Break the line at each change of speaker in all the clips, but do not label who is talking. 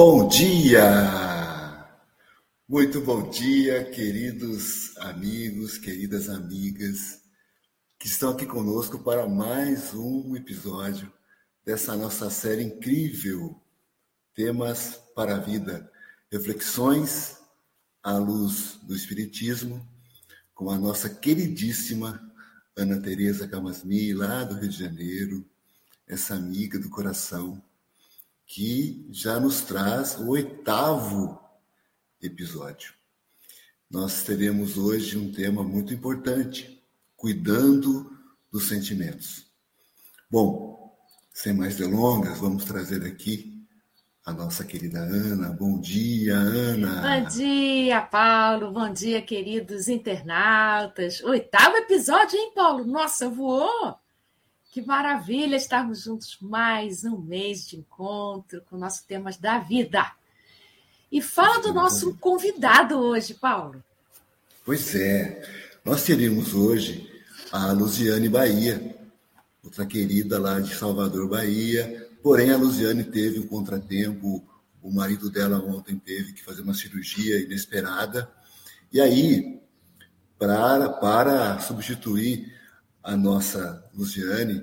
Bom dia! Muito bom dia, queridos amigos, queridas amigas que estão aqui conosco para mais um episódio dessa nossa série incrível Temas para a Vida, reflexões à luz do Espiritismo, com a nossa queridíssima Ana Tereza Camasmi, lá do Rio de Janeiro, essa amiga do coração que já nos traz o oitavo episódio. Nós teremos hoje um tema muito importante: cuidando dos sentimentos. Bom, sem mais delongas, vamos trazer aqui a nossa querida Ana. Bom dia, Ana.
Bom dia, Paulo. Bom dia, queridos internautas. Oitavo episódio, hein, Paulo? Nossa, voou! Que maravilha estarmos juntos mais um mês de encontro com o nosso temas da vida. E fala do nosso convidado hoje, Paulo.
Pois é, nós teríamos hoje a Luziane Bahia, outra querida lá de Salvador, Bahia. Porém, a Luziane teve um contratempo, o marido dela ontem teve que fazer uma cirurgia inesperada. E aí, para, para substituir a nossa Luciane,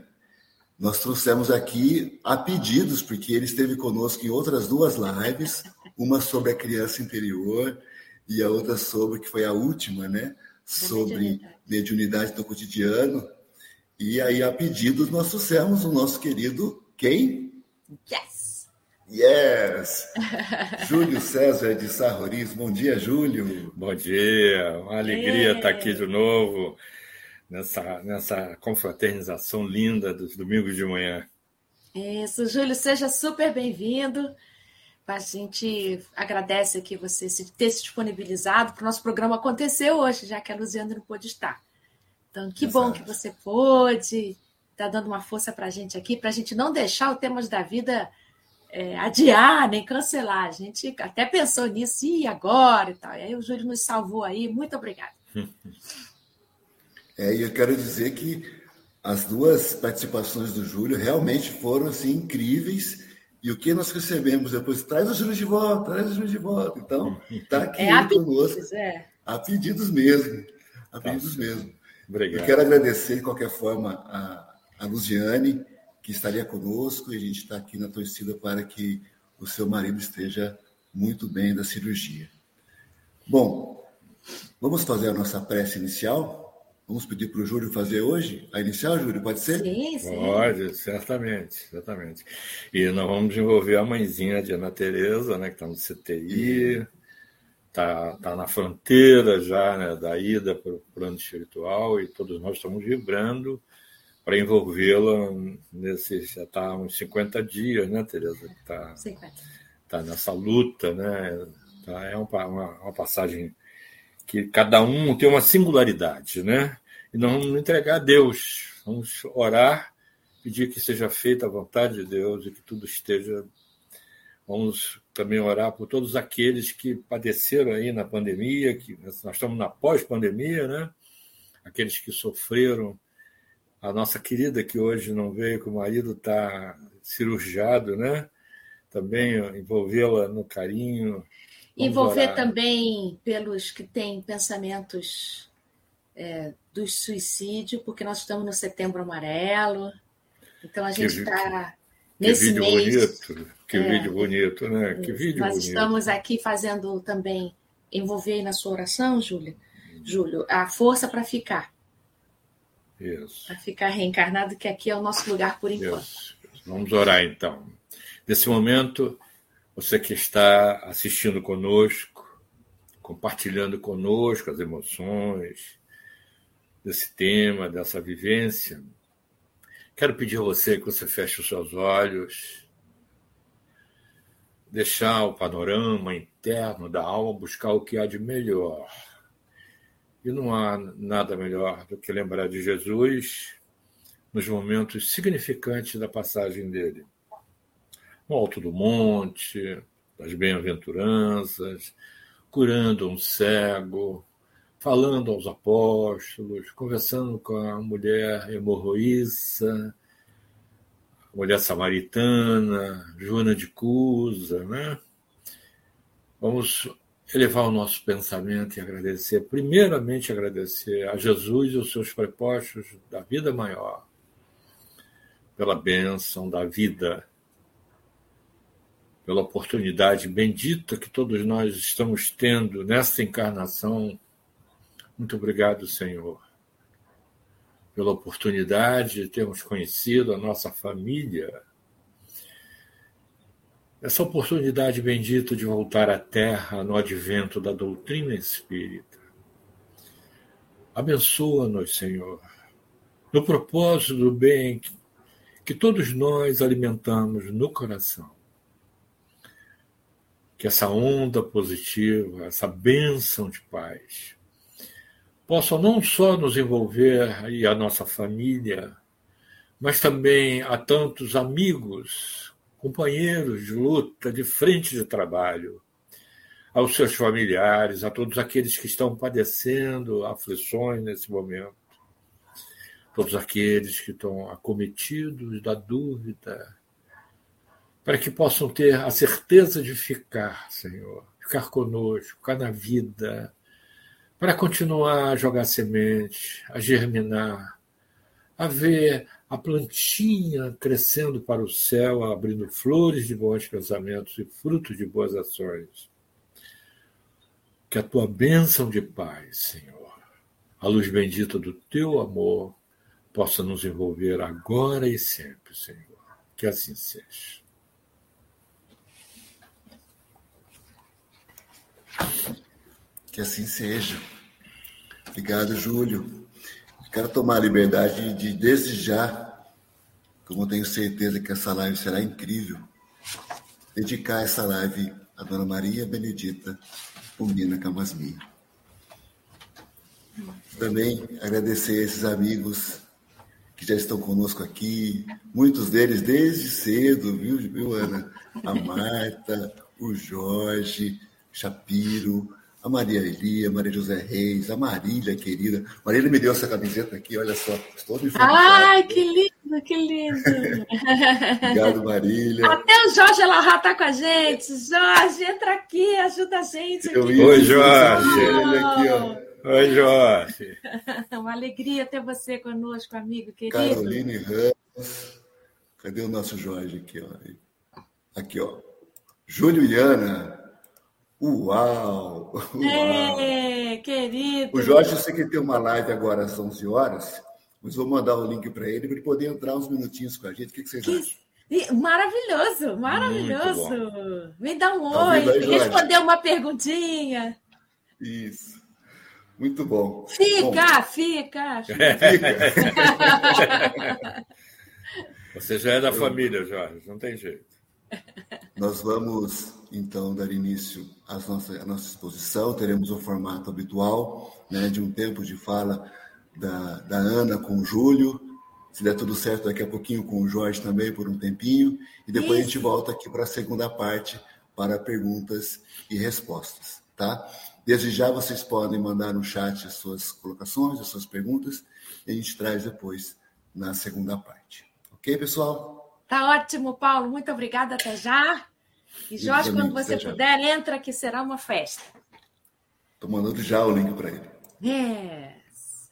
nós trouxemos aqui a pedidos, porque ele esteve conosco em outras duas lives, uma sobre a criança interior e a outra sobre, que foi a última, né? Sobre mediunidade do cotidiano. E aí, a pedidos, nós trouxemos o nosso querido quem?
Yes!
Yes! Júlio César de Sarroris. Bom dia, Júlio.
Bom dia, uma alegria estar aqui de novo nessa, nessa confraternização linda dos domingos de manhã.
Isso, Júlio, seja super bem-vindo. A gente agradece aqui você ter se disponibilizado para o nosso programa acontecer hoje, já que a Luziana não pôde estar. Então, que Exato. bom que você pôde, está dando uma força para a gente aqui, para a gente não deixar o Temas da Vida é, adiar, nem cancelar. A gente até pensou nisso, e agora e tal. E aí o Júlio nos salvou aí. Muito obrigada.
É, e eu quero dizer que as duas participações do Júlio realmente foram assim, incríveis. E o que nós recebemos depois? Traz o Júlio de volta, traz o Júlio de volta. Então, está aqui
é, a conosco. Pedidos, é.
A pedidos mesmo. A pedidos mesmo. Obrigado. Eu quero agradecer, de qualquer forma, a, a Luziane, que estaria conosco, e a gente está aqui na torcida para que o seu marido esteja muito bem da cirurgia. Bom, vamos fazer a nossa prece inicial? Vamos pedir para o Júlio fazer hoje? A inicial, Júlio, pode ser?
Sim, sim.
Pode, certamente, certamente. E nós vamos envolver a mãezinha de Ana Tereza, né, que está no CTI, está tá na fronteira já né, da ida para o plano espiritual, e todos nós estamos vibrando para envolvê-la nesses, já está uns 50 dias, né, Tereza?
Está
tá nessa luta, né? Tá, é uma, uma, uma passagem que cada um tem uma singularidade, né? E vamos entregar a Deus, vamos orar, pedir que seja feita a vontade de Deus e que tudo esteja. Vamos também orar por todos aqueles que padeceram aí na pandemia, que nós estamos na pós-pandemia, né? Aqueles que sofreram. A nossa querida que hoje não veio, que o marido está cirurgiado, né? Também envolvê-la no carinho,
Envolver também pelos que têm pensamentos é, do suicídio, porque nós estamos no Setembro Amarelo. Então a gente está nesse
vídeo mês. Bonito, que é, vídeo bonito, né? Que vídeo
nós
bonito.
estamos aqui fazendo também envolver na sua oração, Júlia, Júlio, a força para ficar.
Isso.
Para ficar reencarnado, que aqui é o nosso lugar por enquanto. Isso.
Vamos orar então. Nesse momento, você que está assistindo conosco, compartilhando conosco as emoções desse tema, dessa vivência. Quero pedir a você que você feche os seus olhos, deixar o panorama interno da alma, buscar o que há de melhor. E não há nada melhor do que lembrar de Jesus nos momentos significantes da passagem dele no alto do monte, das bem-aventuranças, curando um cego, falando aos apóstolos, conversando com a mulher hemorroíça, a mulher samaritana, Joana de Cusa, né? Vamos elevar o nosso pensamento e agradecer, primeiramente agradecer a Jesus e os seus prepostos da vida maior, pela bênção da vida, pela oportunidade bendita que todos nós estamos tendo nesta encarnação. Muito obrigado, Senhor, pela oportunidade de termos conhecido a nossa família essa oportunidade bendita de voltar à Terra no advento da doutrina espírita. Abençoa-nos, Senhor, no propósito do bem que todos nós alimentamos no coração. Que essa onda positiva, essa bênção de paz, possa não só nos envolver e a nossa família, mas também a tantos amigos companheiros de luta, de frente de trabalho, aos seus familiares, a todos aqueles que estão padecendo aflições nesse momento, todos aqueles que estão acometidos da dúvida, para que possam ter a certeza de ficar, Senhor, ficar conosco, ficar na vida, para continuar a jogar semente, a germinar, a ver a plantinha crescendo para o céu, abrindo flores de bons pensamentos e frutos de boas ações. Que a tua bênção de paz, Senhor, a luz bendita do teu amor, possa nos envolver agora e sempre, Senhor. Que assim seja.
Que assim seja. Obrigado, Júlio. Quero tomar a liberdade de, desde já, como tenho certeza que essa live será incrível, dedicar essa live a Dona Maria Benedita Pomina Camasmi. Também agradecer esses amigos que já estão conosco aqui, muitos deles desde cedo, viu, viu Ana? A Marta, o Jorge, Shapiro, a Maria Elia, a Maria José Reis, a Marília, querida. Marília me deu essa camiseta aqui, olha só.
Estou Ai, que lindo, que lindo.
Obrigado, Marília.
Até o Jorge Larra está com a gente. Jorge, entra aqui, ajuda a gente. Aqui.
Oi, Jorge. Aqui, ó. Oi, Jorge.
Uma alegria ter você conosco, amigo querido.
Caroline Ramos. Cadê o nosso Jorge aqui, ó? Aqui, ó. Júlio e Ana. Uau!
Uau. É, querido!
O Jorge, eu sei que tem uma live agora às 11 horas, mas vou mandar o link para ele para ele poder entrar uns minutinhos com a gente. O que, que vocês que... acham?
Maravilhoso, maravilhoso. Me dá um tá oi, responder uma perguntinha.
Isso. Muito bom.
Fica, bom. fica. fica.
Você já é da família, Jorge, não tem jeito.
Nós vamos, então, dar início à nossa, à nossa exposição. Teremos o formato habitual, né, de um tempo de fala da, da Ana com o Júlio. Se der tudo certo, daqui a pouquinho com o Jorge também, por um tempinho. E depois Isso. a gente volta aqui para a segunda parte, para perguntas e respostas, tá? Desde já vocês podem mandar no chat as suas colocações, as suas perguntas, e a gente traz depois na segunda parte. Ok, pessoal?
Tá ótimo, Paulo. Muito obrigada. Até já. E Jorge, quando você puder, entra que será uma festa.
Estou mandando já o link para ele.
Yes.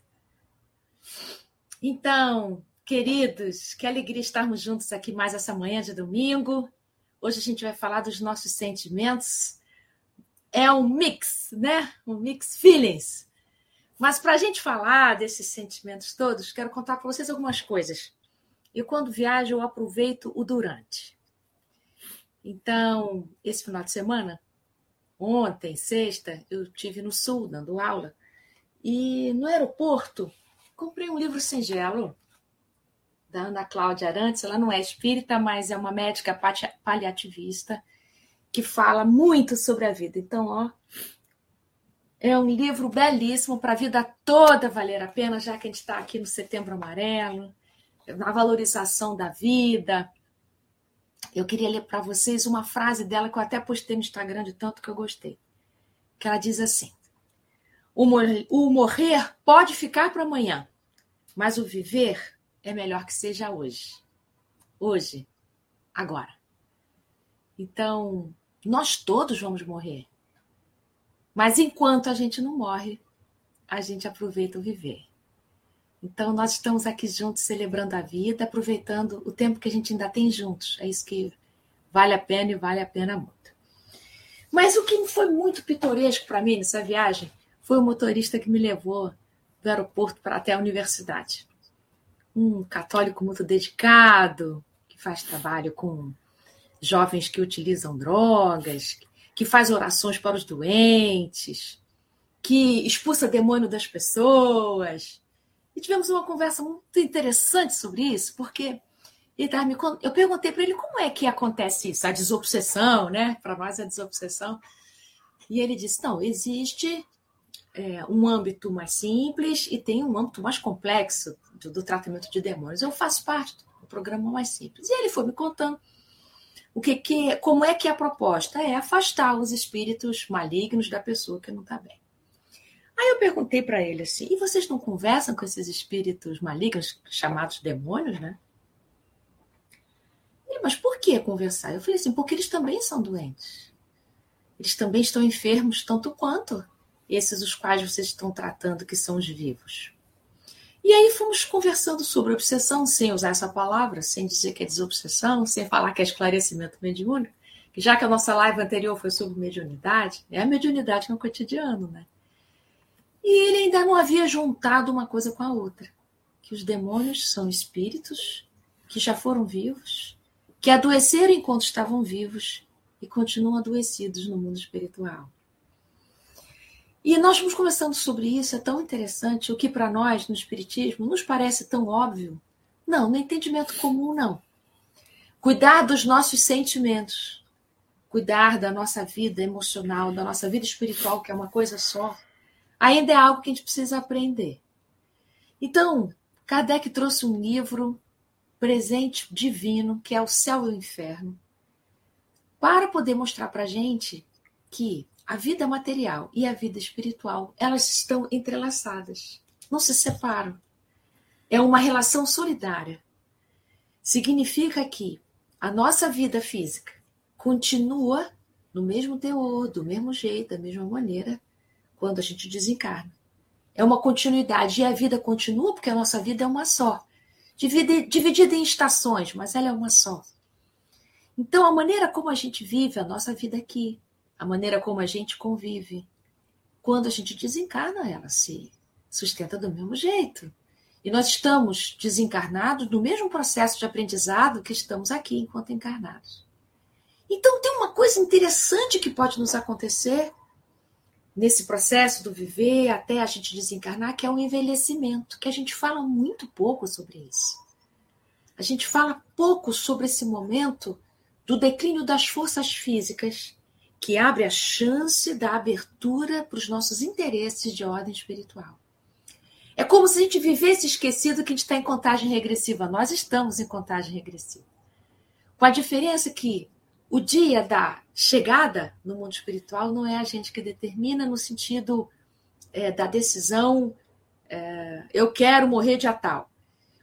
Então, queridos, que alegria estarmos juntos aqui mais essa manhã de domingo. Hoje a gente vai falar dos nossos sentimentos. É um mix, né? Um mix feelings. Mas para a gente falar desses sentimentos todos, quero contar para vocês algumas coisas. E quando viajo, eu aproveito o durante. Então, esse final de semana, ontem, sexta, eu tive no Sul dando aula. E no aeroporto, comprei um livro singelo da Ana Cláudia Arantes. Ela não é espírita, mas é uma médica paliativista que fala muito sobre a vida. Então, ó, é um livro belíssimo para a vida toda valer a pena, já que a gente está aqui no Setembro Amarelo na valorização da vida. Eu queria ler para vocês uma frase dela que eu até postei no Instagram de tanto que eu gostei. Que ela diz assim: o, morrer, o morrer pode ficar para amanhã, mas o viver é melhor que seja hoje. Hoje, agora. Então, nós todos vamos morrer. Mas enquanto a gente não morre, a gente aproveita o viver. Então, nós estamos aqui juntos celebrando a vida, aproveitando o tempo que a gente ainda tem juntos. É isso que vale a pena e vale a pena muito. Mas o que foi muito pitoresco para mim nessa viagem foi o motorista que me levou do aeroporto para até a universidade. Um católico muito dedicado, que faz trabalho com jovens que utilizam drogas, que faz orações para os doentes, que expulsa demônio das pessoas. E tivemos uma conversa muito interessante sobre isso, porque ele tava me, eu perguntei para ele como é que acontece isso, a desobsessão, né? Para nós, a desobsessão. E ele disse: não, existe é, um âmbito mais simples e tem um âmbito mais complexo do, do, tratamento de demônios. Eu faço parte do programa mais simples. E ele foi me contando o que, que como é que é a proposta é afastar os espíritos malignos da pessoa que não está bem. Aí eu perguntei para ele assim: e vocês não conversam com esses espíritos malignos chamados demônios, né? Ele, mas por que conversar? Eu falei assim: porque eles também são doentes. Eles também estão enfermos tanto quanto esses os quais vocês estão tratando, que são os vivos. E aí fomos conversando sobre obsessão, sem usar essa palavra, sem dizer que é desobsessão, sem falar que é esclarecimento mediúnico, que já que a nossa live anterior foi sobre mediunidade, é a mediunidade no cotidiano, né? E ele ainda não havia juntado uma coisa com a outra, que os demônios são espíritos que já foram vivos, que adoeceram enquanto estavam vivos e continuam adoecidos no mundo espiritual. E nós vamos conversando sobre isso, é tão interessante, o que para nós, no Espiritismo, nos parece tão óbvio. Não, no entendimento comum, não. Cuidar dos nossos sentimentos, cuidar da nossa vida emocional, da nossa vida espiritual, que é uma coisa só, ainda é algo que a gente precisa aprender. Então, Kardec trouxe um livro, Presente Divino, que é O Céu e o Inferno, para poder mostrar para a gente que a vida material e a vida espiritual, elas estão entrelaçadas, não se separam. É uma relação solidária. Significa que a nossa vida física continua no mesmo teor, do mesmo jeito, da mesma maneira, quando a gente desencarna. É uma continuidade e a vida continua porque a nossa vida é uma só, dividida em estações, mas ela é uma só. Então, a maneira como a gente vive a nossa vida aqui, a maneira como a gente convive. Quando a gente desencarna, ela se sustenta do mesmo jeito. E nós estamos desencarnados no mesmo processo de aprendizado que estamos aqui enquanto encarnados. Então, tem uma coisa interessante que pode nos acontecer nesse processo do viver até a gente desencarnar, que é o envelhecimento, que a gente fala muito pouco sobre isso. A gente fala pouco sobre esse momento do declínio das forças físicas que abre a chance da abertura para os nossos interesses de ordem espiritual. É como se a gente vivesse esquecido que a gente está em contagem regressiva. Nós estamos em contagem regressiva. Com a diferença que o dia da chegada no mundo espiritual não é a gente que determina no sentido é, da decisão é, eu quero morrer de tal.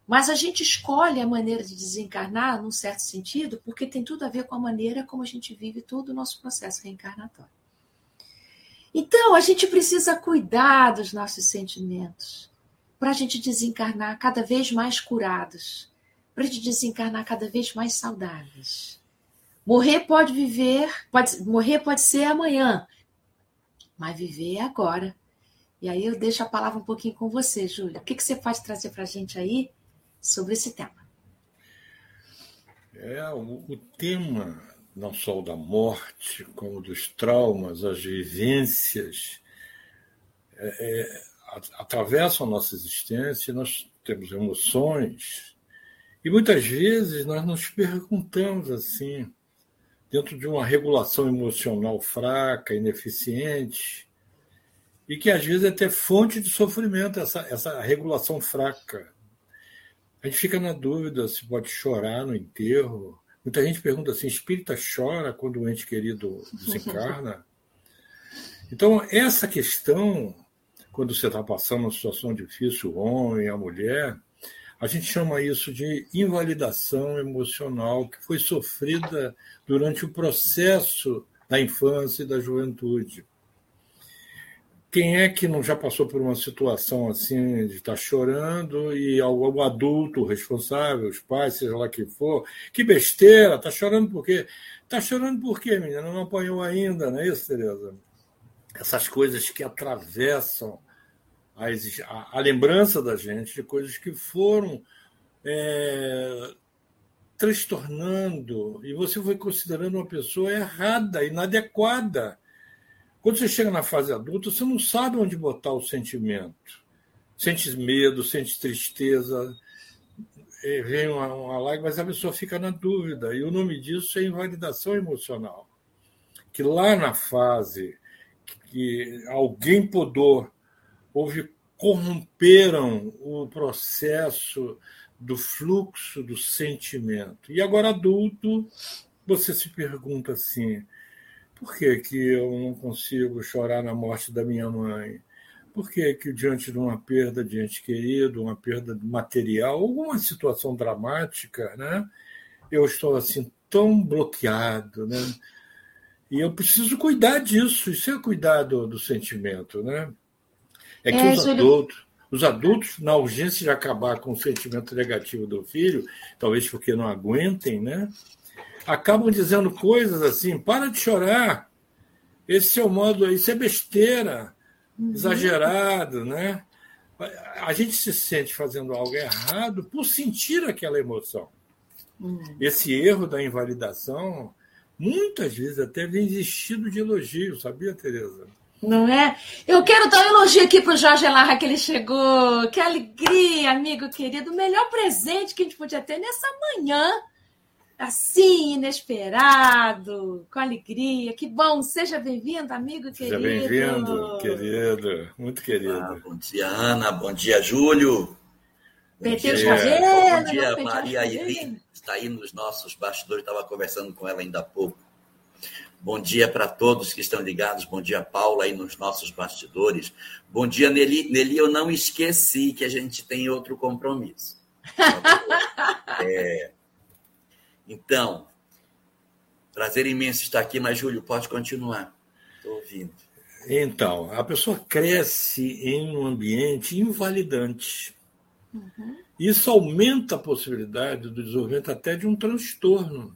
Mas a gente escolhe a maneira de desencarnar, num certo sentido, porque tem tudo a ver com a maneira como a gente vive todo o nosso processo reencarnatório. Então, a gente precisa cuidar dos nossos sentimentos, para a gente desencarnar cada vez mais curados, para a gente desencarnar cada vez mais saudáveis. Morrer pode viver, pode, morrer pode ser amanhã, mas viver é agora. E aí eu deixo a palavra um pouquinho com você, Júlia. O que, que você pode trazer para a gente aí sobre esse tema.
É, o, o tema não só da morte, como dos traumas, as vivências, é, é, atravessam a nossa existência, nós temos emoções, e muitas vezes nós nos perguntamos assim, dentro de uma regulação emocional fraca, ineficiente, e que às vezes é até fonte de sofrimento, essa, essa regulação fraca a gente fica na dúvida se pode chorar no enterro. Muita gente pergunta assim: espírita chora quando o ente querido desencarna? Então, essa questão, quando você está passando uma situação difícil, o homem, a mulher, a gente chama isso de invalidação emocional que foi sofrida durante o processo da infância e da juventude. quem é que não já passou por uma situação assim de estar chorando e algum adulto responsável, os pais, seja lá quem for, que besteira, está chorando por quê? Está chorando por quê, menina? Não apanhou ainda, não é isso, Tereza? Essas coisas que atravessam a, a, lembrança da gente de coisas que foram é, transtornando e você foi considerando uma pessoa errada, inadequada quando você chega na fase adulta, você não sabe onde botar o sentimento. Sente medo, sente tristeza, eh, vem uma, uma lágrima, mas a pessoa fica na dúvida. E o nome disso é invalidação emocional. Que lá na fase que alguém podou, houve, corromperam o processo do fluxo do sentimento. E agora, adulto, você se pergunta assim: por que, que eu não consigo chorar na morte da minha mãe? Por que, que diante de uma perda de ente querido, uma perda material, alguma situação dramática, né, eu estou assim tão bloqueado, né? E eu preciso cuidar disso, isso é cuidar do, do sentimento, né? É que é, os adultos, os adultos, na urgência de acabar com o sentimento negativo do filho, talvez porque não aguentem, né? acabam dizendo coisas assim: para de chorar, esse é o modo, isso é besteira, uhum. exagerado, né? A gente se sente fazendo algo errado por sentir aquela emoção. Uhum. Esse erro da invalidação, muitas vezes até vem vestido de elogio, sabia, Tereza?
Não é? Eu quero dar um elogio aqui para o Jorge Larra que ele chegou. Que alegria, amigo querido. O melhor presente que a gente podia ter nessa manhã assim, inesperado, com alegria. Que bom, seja bem-vindo, amigo
querido. Seja bem-vindo, querido, muito querido. Ah,
bom dia, Ana, bom dia, Júlio.
Bom dia, bom
dia Maria Iri, está aí nos nossos bastidores, estava conversando com ela ainda há pouco. Bom dia para todos que estão ligados. Bom dia, Paula, aí nos nossos bastidores. Bom dia, Nelly. Nelly, eu não esqueci que a gente tem outro compromisso. É, então, prazer imenso estar aqui, mas Júlio, pode continuar. Estou ouvindo.
Então, a pessoa cresce em um ambiente invalidante. Uhum. Isso aumenta a possibilidade do desenvolvimento até de um transtorno,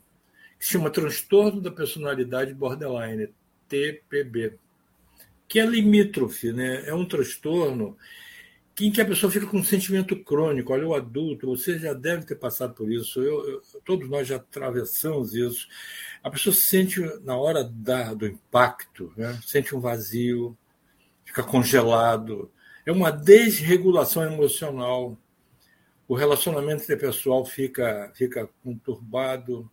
chama transtorno da personalidade borderline, TPB, que é limítrofe, né? É um transtorno em que a pessoa fica com um sentimento crônico. Olha, o adulto, você já deve ter passado por isso, eu, eu, todos nós já atravessamos isso. A pessoa se sente, na hora da, do impacto, né? sente um vazio, fica congelado. É uma desregulação emocional. O relacionamento interpessoal fica, fica conturbado.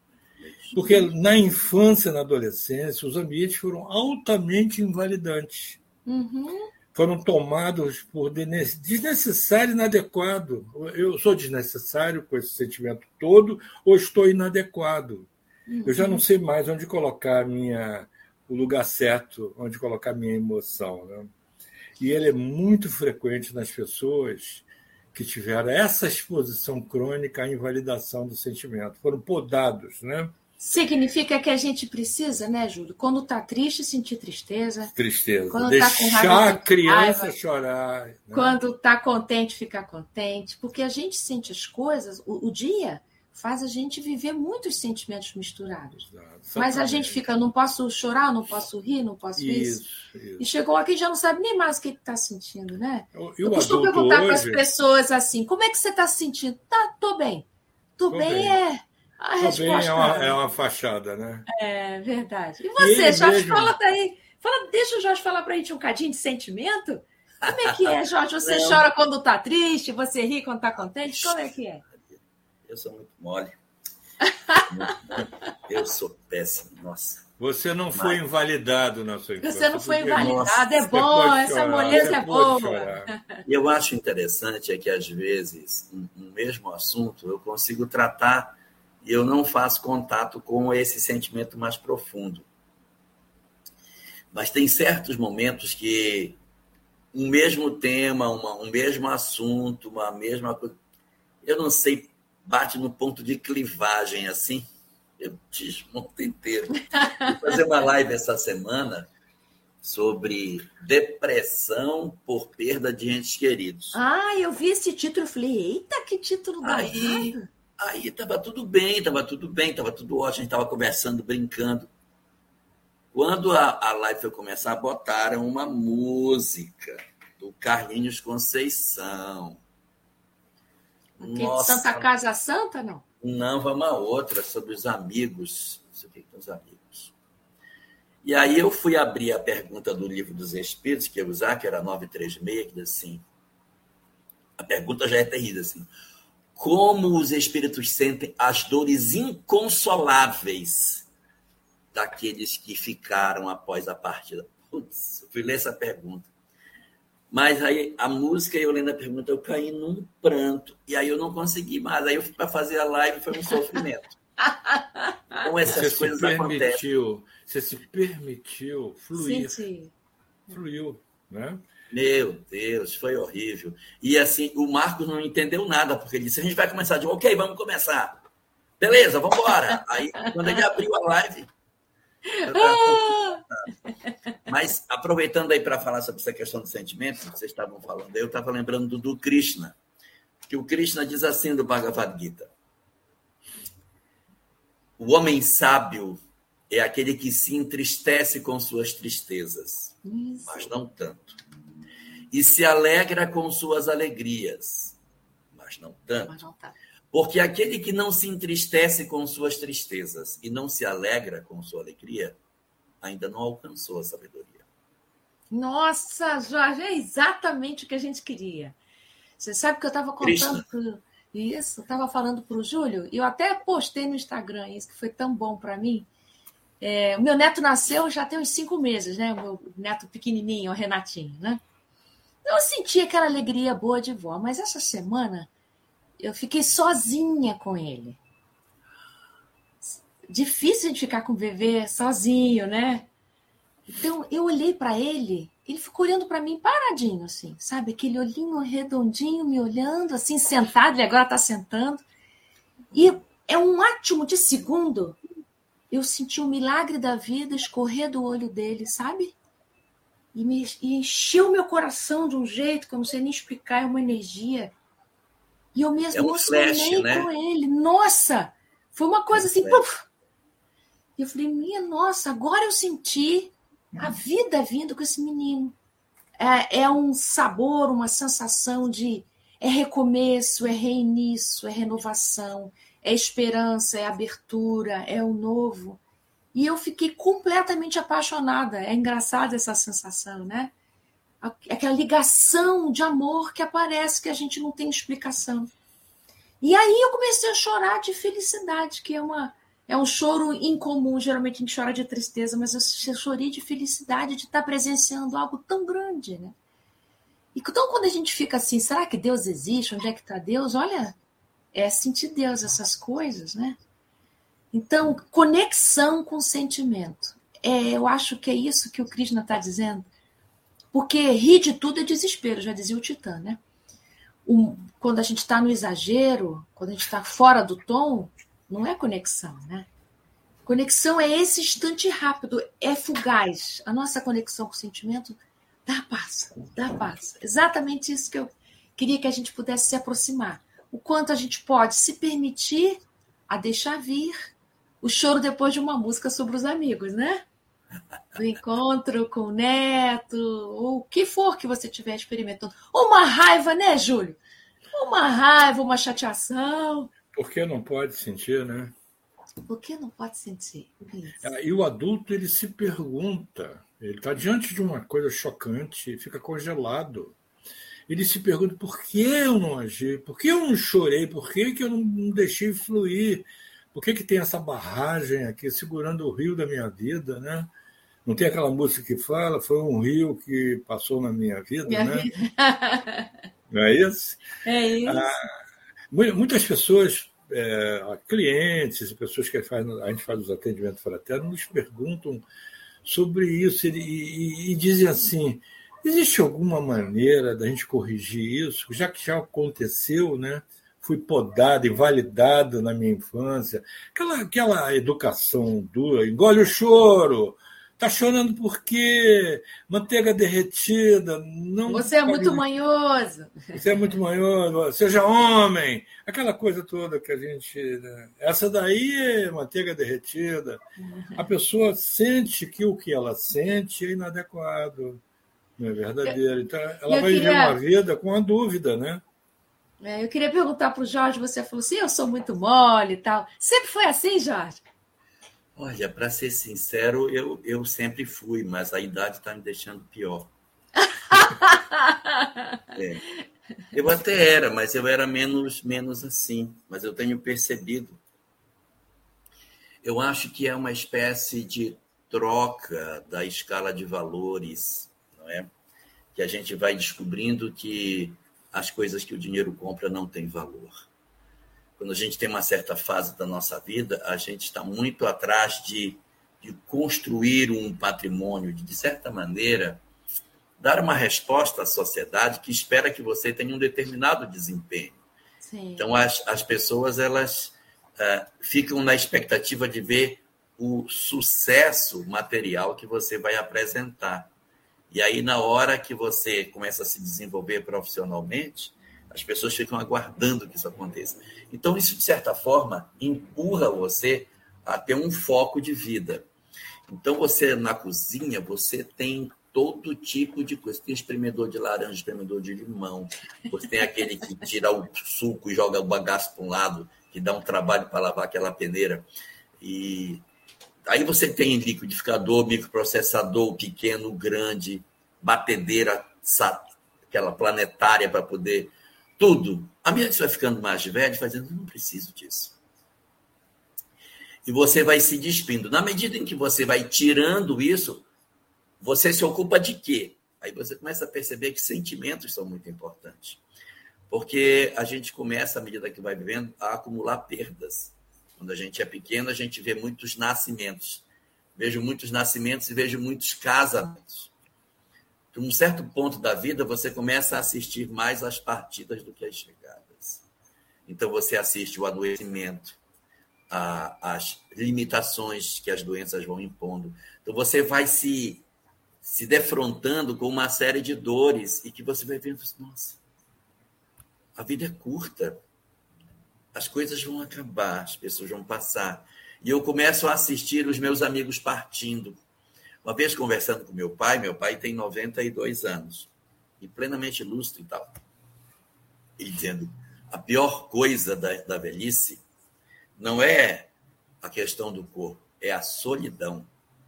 Porque na infância e na adolescência, os ambientes foram altamente invalidantes. Uhum foram tomados por desnecessário e inadequado. Eu sou desnecessário com esse sentimento todo ou estou inadequado? Uhum. Eu já não sei mais onde colocar minha, o lugar certo, onde colocar minha emoção. Né? E ele é muito frequente nas pessoas que tiveram essa exposição crônica à invalidação do sentimento. Foram podados, né?
Significa que a gente precisa, né, Júlio? Quando está triste, sentir tristeza.
Tristeza. Quando Deixar tá com raiva, a criança raiva. chorar. Né?
Quando está contente, ficar contente. Porque a gente sente as coisas, o, o, dia faz a gente viver muitos sentimentos misturados. Mas a gente fica, não posso chorar, não posso rir, não posso isso. isso. isso. E chegou aqui já não sabe nem mais o que está sentindo, né? Eu, eu costumo perguntar hoje... para as pessoas assim: como é que você está se sentindo? Tá, tô bem. Tô, tô bem, bem é
a Também é uma, é uma fachada, né?
É verdade. E você, e Jorge, mesmo... fala aí. Fala, deixa o Jorge falar para a gente um cadinho de sentimento. Como é que é, Jorge? Você Não. chora quando está triste, você ri quando está contente? Como é que é?
Eu sou muito mole. Eu sou péssimo, nossa.
Você não foi Mas... invalidado na sua
infância. Você não foi invalidado, nossa, é bom, essa moleza é boa.
E eu acho interessante é que, às vezes, um, um mesmo assunto eu consigo tratar e eu não faço contato com esse sentimento mais profundo. Mas tem certos momentos que um mesmo tema, uma, um mesmo assunto, uma mesma coisa, eu não sei, bate no ponto de clivagem assim, eu desmonto inteiro. Vou fazer uma live essa semana sobre depressão por perda de entes queridos.
Ah, eu vi esse título e falei, eita, que título
aí, Aí estava tudo bem, estava tudo bem, estava tudo ótimo, a gente estava conversando, brincando. Quando a, a live foi começar, botaram uma música do Carlinhos Conceição.
Nossa, Santa Casa Santa, não?
Não, vamos a outra, sobre os amigos. Que os amigos. E aí eu fui abrir a pergunta do livro dos Espíritos, que eu usar, que era 936, que diz assim. A pergunta já é terrível, assim. Como os espíritos sentem as dores inconsoláveis daqueles que ficaram após a partida? Putz, eu fui ler essa pergunta. Mas aí a música e eu lendo a pergunta, eu caí num pranto. E aí eu não consegui mais. Aí eu fui para fazer a live foi um sofrimento.
Então essas você coisas se permitiu, acontecem. Você se permitiu fluir. Senti. Fluiu, né?
Meu Deus, foi horrível. E assim, o Marcos não entendeu nada, porque ele disse: a gente vai começar de ok, vamos começar. Beleza, vamos embora. Aí, quando ele abriu a live, mas aproveitando aí para falar sobre essa questão do sentimento, que vocês estavam falando, eu estava lembrando do, Krishna, que o Krishna diz assim do Bhagavad Gita: O homem sábio é aquele que se entristece com suas tristezas, Isso. mas não tanto. E se alegra com suas alegrias, mas não tanto. Mas não tanto. Porque aquele que não se entristece com suas tristezas e não se alegra com sua alegria, ainda não alcançou a sabedoria.
Nossa, Jorge, é exatamente o que a gente queria. Você sabe que eu estava contando pro... isso, estava falando para o Júlio, e eu até postei no Instagram isso, que foi tão bom para mim. É, o meu neto nasceu já tem uns cinco meses, né? O meu neto pequenininho, o Renatinho, né? Eu senti aquela alegria boa de vó, mas essa semana eu fiquei sozinha com ele. Difícil de ficar com o bebê sozinho, né? Então eu olhei para ele, ele ficou olhando para mim paradinho, assim, sabe? Aquele olhinho redondinho me olhando, assim, sentado, ele agora está sentando. E é um átimo de segundo, eu senti o milagre da vida escorrer do olho dele, sabe? E, me, e encheu meu coração de um jeito que eu não sei nem explicar, é uma energia. E eu me é emocionei um né? com ele. Nossa! Foi uma coisa é um assim. Puf! E eu falei, minha nossa, agora eu senti a vida vindo com esse menino. É, é um sabor, uma sensação de é recomeço, é reinício, é renovação, é esperança, é abertura, é o novo. E eu fiquei completamente apaixonada. É engraçada essa sensação, né? aquela ligação de amor que aparece que a gente não tem explicação. E aí eu comecei a chorar de felicidade, que é uma é um choro incomum. Geralmente a gente chora de tristeza, mas eu chorei de felicidade de estar presenciando algo tão grande, né? Então quando a gente fica assim, será que Deus existe? Onde é que está Deus? Olha, é sentir Deus essas coisas, né? Então conexão com sentimento. É, eu acho que é isso que o Krishna está dizendo porque rir de tudo é desespero, já dizia o Titã, né? Quando a gente está no exagero, quando a gente está fora do tom, não é conexão, né? Conexão é esse instante rápido, é fugaz. A nossa conexão com o sentimento dá passa, dá passa. Exatamente isso que eu queria que a gente pudesse se aproximar. O quanto a gente pode se permitir a deixar vir o choro depois de uma música sobre os amigos, né? do encontro com o neto, ou o que for que você estiver experimentando. Uma raiva, né, Júlio? Uma raiva, uma chateação.
Por que não pode sentir, né?
Por que não pode sentir?
Isso. Ah, e o adulto, ele se pergunta, ele está diante de uma coisa chocante, fica congelado. Ele se pergunta por que eu não agi, por que eu não chorei, por que, que eu não deixei fluir, por que, que tem essa barragem aqui segurando o rio da minha vida, né? Não tem aquela música que fala, foi um rio que passou na minha vida, minha né? Vida. Não é isso?
É isso. Ah,
muitas pessoas, é, clientes, pessoas que faz, a gente faz os atendimentos fraternos, nos perguntam sobre isso e, e, e dizem assim: existe alguma maneira da gente corrigir isso, já que já aconteceu, né? fui podado, invalidado na minha infância, aquela, aquela educação dura, engole o choro, Está chorando porque manteiga derretida. Não
você é muito manhoso.
Você é muito manhoso. Seja homem. Aquela coisa toda que a gente. Né? Essa daí é manteiga derretida. A pessoa sente que o que ela sente é inadequado. Não é verdadeiro. Então, ela eu vai queria... viver uma vida com a dúvida, né?
É, eu queria perguntar para o Jorge, você falou assim, eu sou muito mole e tal. Sempre foi assim, Jorge?
Olha, para ser sincero, eu, eu sempre fui, mas a idade está me deixando pior. é. Eu até era, mas eu era menos, menos assim. Mas eu tenho percebido. Eu acho que é uma espécie de troca da escala de valores, não é? Que a gente vai descobrindo que as coisas que o dinheiro compra não têm valor quando a gente tem uma certa fase da nossa vida, a gente está muito atrás de, de construir um patrimônio, de, de certa maneira, dar uma resposta à sociedade que espera que você tenha um determinado desempenho. Sim. Então, as, as pessoas elas uh, ficam na expectativa de ver o sucesso material que você vai apresentar. E aí, na hora que você começa a se desenvolver profissionalmente, as pessoas ficam aguardando que isso aconteça. Então, isso, de certa forma, empurra você a ter um foco de vida. Então, você, na cozinha, você tem todo tipo de coisa. Tem espremedor de laranja, espremedor de limão. Você tem aquele que tira o suco e joga o bagaço para um lado, que dá um trabalho para lavar aquela peneira. E aí você tem liquidificador, microprocessador, pequeno, grande, batedeira, aquela planetária para poder tudo. A minha vai ficando mais velha, fazendo, não preciso disso. E você vai se despindo. Na medida em que você vai tirando isso, você se ocupa de quê? Aí você começa a perceber que sentimentos são muito importantes. Porque a gente começa, à medida que vai vivendo, a acumular perdas. Quando a gente é pequeno, a gente vê muitos nascimentos. Vejo muitos nascimentos e vejo muitos casamentos um certo ponto da vida, você começa a assistir mais às partidas do que às chegadas. Então, você assiste o adoecimento, a, as limitações que as doenças vão impondo. Então, você vai se, se defrontando com uma série de dores e que você vai vendo, nossa, a vida é curta, as coisas vão acabar, as pessoas vão passar. E eu começo a assistir os meus amigos partindo uma vez conversando com meu pai, meu pai tem 92 anos, e plenamente lúcido e tal. Ele dizendo: a pior coisa da, da velhice não é a questão do corpo, é a solidão.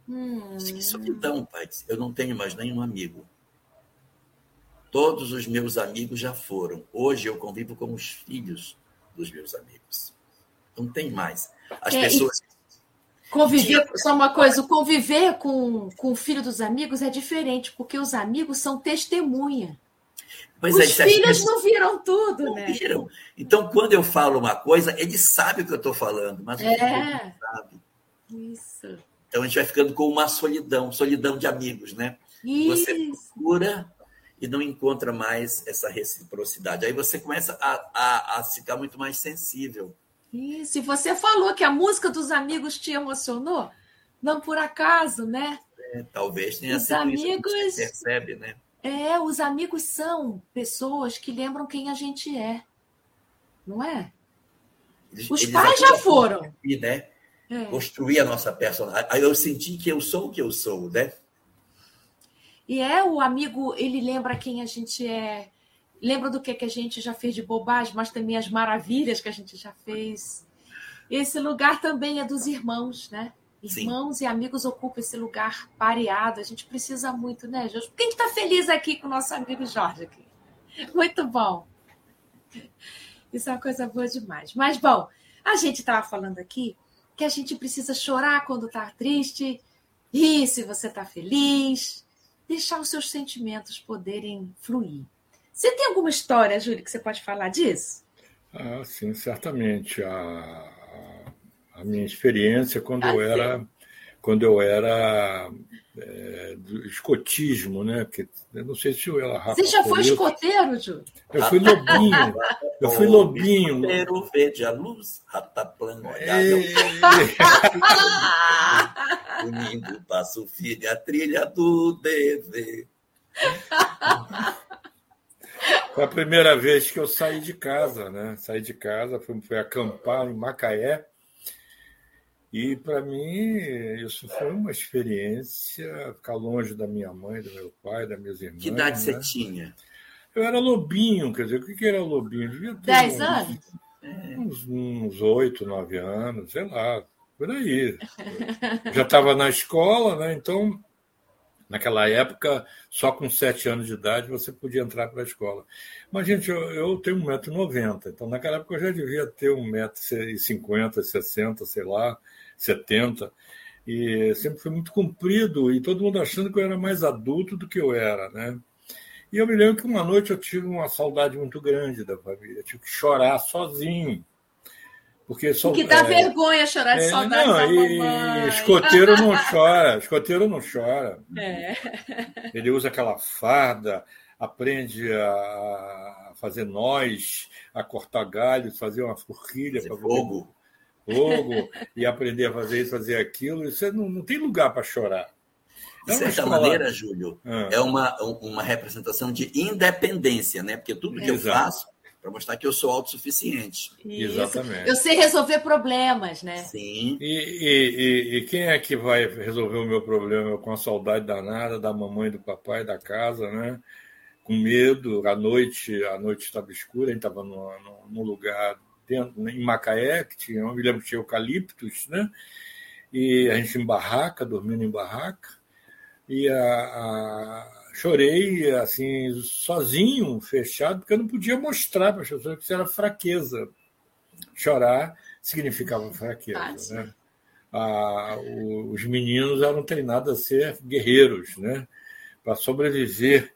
Hum. Que solidão, pai? Eu não tenho mais nenhum amigo. Todos os meus amigos já foram. Hoje eu convivo com os filhos dos meus amigos. Não tem mais. As é, pessoas e
Conviver, só uma coisa, conviver com, com o filho dos amigos é diferente, porque os amigos são testemunha. Pois é, Os é, filhos não viram tudo, não né? Viram.
Então, quando eu falo uma coisa, ele sabe o que eu estou falando, mas é. não sabe.
Isso.
Então a gente vai ficando com uma solidão, solidão de amigos, né? Isso. Você procura e não encontra mais essa reciprocidade. Aí você começa a, a, a ficar muito mais sensível.
E você falou que a música dos amigos te emocionou, não por acaso, né?
É, talvez tenha os sido amigos, isso que percebe, né?
É, os amigos são pessoas que lembram quem a gente é, não é? Eles, os eles pais já foram.
Construir, né? É. Construir a nossa personalidade. Aí eu senti que eu sou o que eu sou, né?
E é o amigo, ele lembra quem a gente é, lembra do que, que a gente já fez de bobagem, mas também as maravilhas que a gente já fez. Esse lugar também é dos irmãos, né? Irmãos Sim. e amigos ocupam esse lugar pareado. A gente precisa muito, né, Jorge? Quem está feliz aqui com o nosso amigo Jorge? Aqui? Muito bom. Isso é uma coisa boa demais. Mas, bom, a gente estava falando aqui que a gente precisa chorar quando está triste, e se você está feliz, deixar os seus sentimentos poderem fluir. Você tem alguma história, Júlio, que você pode falar disso?
Ah, sim, certamente. A, a minha experiência quando ah, eu era quando eu era é, do escotismo, né? Porque eu não sei se eu era
Você já foi escoteiro, Júlio?
Eu fui lobinho. eu fui lobinho.
Escoteiro verde a luz, rataplan,
é...
domingo passo filho a trilha do dever.
Foi a primeira vez que eu saí de casa, né? Saí de casa, fui, fui acampar em Macaé. E para mim isso foi uma experiência ficar longe da minha mãe, do meu pai, das minhas irmãs.
Que idade
né?
você tinha?
Eu era lobinho, quer dizer, o que, que era lobinho? Devia ter
Dez
uns,
anos?
Uns, uns 8, 9 anos, sei lá, por aí. Já estava na escola, né? Então, naquela época, só com 7 anos de idade você podia entrar para a escola. Mas, gente, eu, eu tenho 1,90m, então naquela época eu já devia ter 1,50m, 60 sei lá, 70 e sempre fui muito comprido e todo mundo achando que eu era mais adulto do que eu era, né? E eu me lembro que uma noite eu tive uma saudade muito grande da família, eu tive que chorar sozinho. Porque só,
que dá é, vergonha chorar de é, saudade não, da mamãe.
E escoteiro não chora, escoteiro não chora.
É.
Ele usa aquela farda, aprende a fazer nós, a cortar galhos, fazer uma forquilha para
fogo.
fogo e aprender a fazer isso, fazer aquilo. Isso não, não tem lugar para chorar.
De é certa maneira, Júlio, ah. é uma, uma representação de independência, né? Porque tudo que Exato. eu faço para mostrar que eu sou autossuficiente.
Isso. Exatamente.
Eu sei resolver problemas, né?
Sim.
E, e, e, quem é que vai resolver o meu problema com a saudade danada da mamãe, do papai, da casa, né? Com medo, à noite, a noite estava escura, a gente estava num lugar dentro, em Macaé, que tinha, eu me lembro que tinha eucaliptos, né? E a gente em barraca, dormindo em barraca. E a, a chorei assim sozinho, fechado, porque eu não podia mostrar para as pessoas que isso era fraqueza. Chorar significava fraqueza, né? Ah, os meninos eram treinados a ser guerreiros, né? Para sobreviver.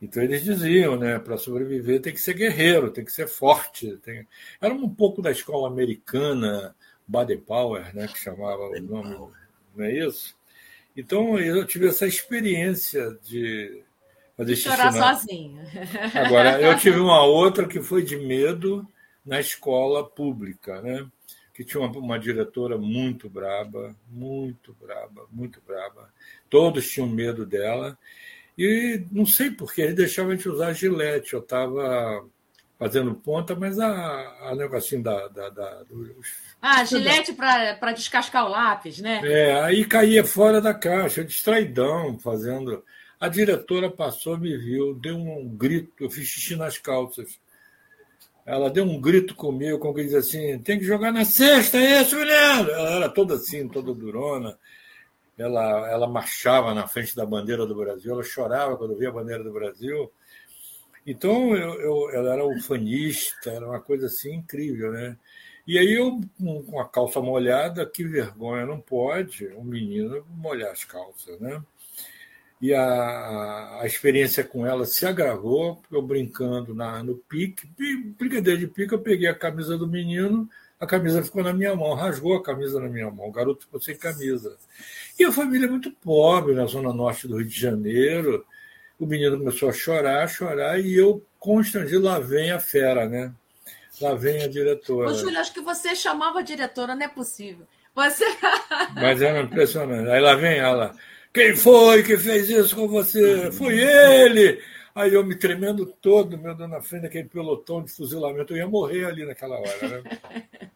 Então eles diziam, né? Para sobreviver tem que ser guerreiro, tem que ser forte. Tem... Era um pouco da escola americana, Baden Power, né? Que chamava o nome, não é isso? Então eu tive essa experiência de fazer
chorar sozinho.
Agora eu tive uma outra que foi de medo na escola pública, né? Que tinha uma, uma diretora muito braba, muito braba, muito braba. Todos tinham medo dela e não sei por que eles deixavam a gente usar gilete. Eu estava fazendo ponta, mas a, a negocinho da, da, da dos
ah, gilete para descascar o lápis, né?
É, aí caía fora da caixa, distraidão, fazendo. A diretora passou, me viu, deu um grito, eu fiz xixi nas calças. Ela deu um grito comigo, como que diz assim: tem que jogar na cesta, é isso, mulher! Ela era toda assim, toda durona. Ela, ela marchava na frente da bandeira do Brasil, ela chorava quando via a bandeira do Brasil. Então, eu, eu, ela era ufanista, era uma coisa assim incrível, né? E aí eu, com a calça molhada, que vergonha, não pode um menino molhar as calças, né? E a, a experiência com ela se agravou, eu brincando na, no pique, brincadeira de pique, eu peguei a camisa do menino, a camisa ficou na minha mão, rasgou a camisa na minha mão, o garoto ficou sem camisa. E a família é muito pobre, na zona norte do Rio de Janeiro, o menino começou a chorar, chorar, e eu constrangido, lá vem a fera, né? Lá vem a diretora.
Ô, Júlio, acho que você chamava a diretora, não é possível. Você...
Mas era impressionante. Aí lá vem ela. Quem foi que fez isso com você? Foi ele! Aí eu me tremendo todo, meu Deus, na frente daquele pelotão de fuzilamento. Eu ia morrer ali naquela hora, né?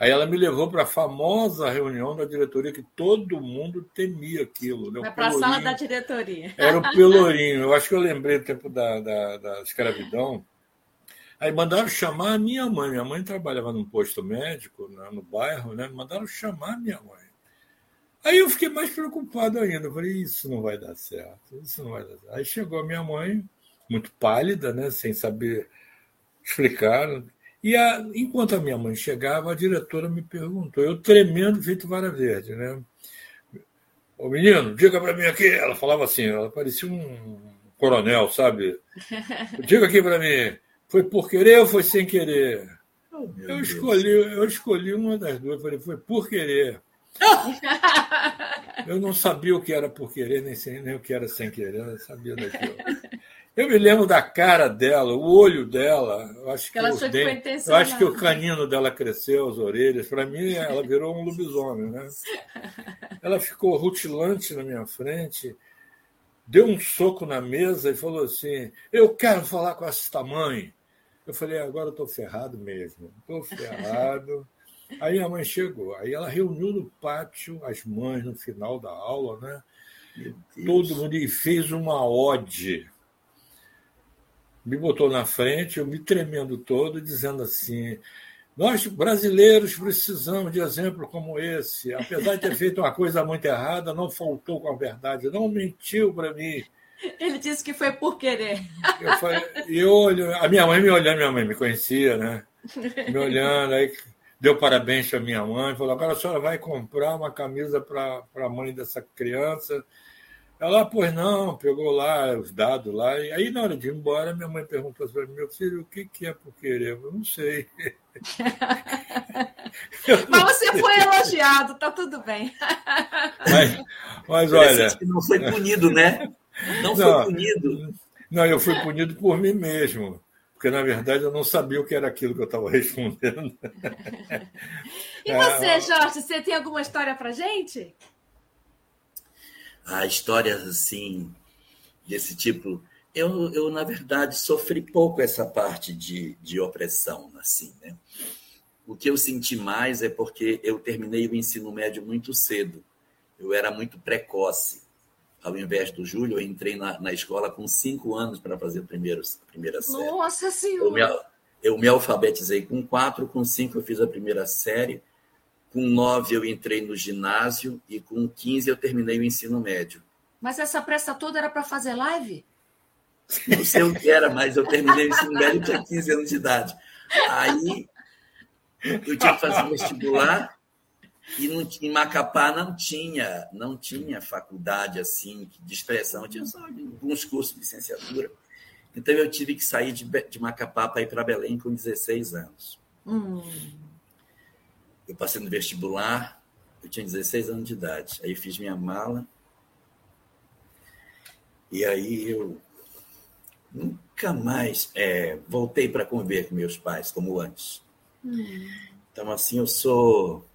Aí ela me levou para a famosa reunião da diretoria que todo mundo temia aquilo. Né?
Vai para a sala da diretoria.
Era o Pelourinho. Eu acho que eu lembrei do tempo da, da, da escravidão. Aí mandaram chamar a minha mãe. Minha mãe trabalhava num posto médico né, no bairro, né? Mandaram chamar a minha mãe. Aí eu fiquei mais preocupado ainda. Eu falei, isso não vai dar certo, isso não vai dar certo. Aí chegou a minha mãe, muito pálida, né? Sem saber explicar. E a, enquanto a minha mãe chegava, a diretora me perguntou, eu tremendo, feito vara verde, né? Ô menino, diga para mim aqui. Ela falava assim, ela parecia um coronel, sabe? Diga aqui para mim. Foi por querer ou foi sem querer? Oh, eu, escolhi, eu escolhi uma das duas. Falei, foi por querer. eu não sabia o que era por querer, nem, sem, nem o que era sem querer. Eu sabia daquilo. Eu me lembro da cara dela, o olho dela. Eu acho que, que dentes, eu acho que o canino dela cresceu, as orelhas. Para mim, ela virou um lobisomem, né? ela ficou rutilante na minha frente, deu um soco na mesa e falou assim: Eu quero falar com essa mãe. Eu falei: Agora eu estou ferrado mesmo, estou ferrado. Aí a mãe chegou, aí ela reuniu no pátio as mães no final da aula, né? Todo mundo e fez uma ode. Me botou na frente, eu me tremendo todo, dizendo assim: nós, brasileiros, precisamos de exemplo como esse. Apesar de ter feito uma coisa muito errada, não faltou com a verdade, não mentiu para mim.
Ele disse que foi por querer.
Eu falei, e olho, a minha mãe me olhando, minha mãe me conhecia, né? Me olhando, aí deu parabéns para minha mãe, falou: agora a senhora vai comprar uma camisa para a mãe dessa criança. Ela, pois não, pegou lá os dados lá. E aí, na hora de ir embora, minha mãe perguntou para mim, meu filho, o que, que é por querer? Eu não sei.
mas você foi elogiado, tá tudo bem.
Mas, mas olha.
Não foi punido, né? Não, não foi punido.
Não, eu fui punido por mim mesmo porque na verdade eu não sabia o que era aquilo que eu estava respondendo.
E você, é, Jorge, você tem alguma história para gente?
Ah, histórias assim desse tipo. Eu, eu na verdade sofri pouco essa parte de, de opressão, assim, né? O que eu senti mais é porque eu terminei o ensino médio muito cedo. Eu era muito precoce ao invés do Júlio, eu entrei na, na escola com cinco anos para fazer o primeiro, a primeira série.
Nossa Senhora!
Eu me, eu me alfabetizei com quatro, com cinco eu fiz a primeira série, com nove eu entrei no ginásio e com quinze eu terminei o ensino médio.
Mas essa pressa toda era para fazer live?
Não sei o que era, mas eu terminei o ensino médio tinha 15 anos de idade. Aí eu tinha que fazer vestibular e não, em Macapá não tinha, não tinha faculdade assim de expressão, tinha só alguns cursos de licenciatura. Então eu tive que sair de, de Macapá para ir para Belém com 16 anos. Hum. Eu passei no vestibular, eu tinha 16 anos de idade. Aí fiz minha mala. E aí eu nunca mais é, voltei para conviver com meus pais como antes. Hum. Então, assim, eu sou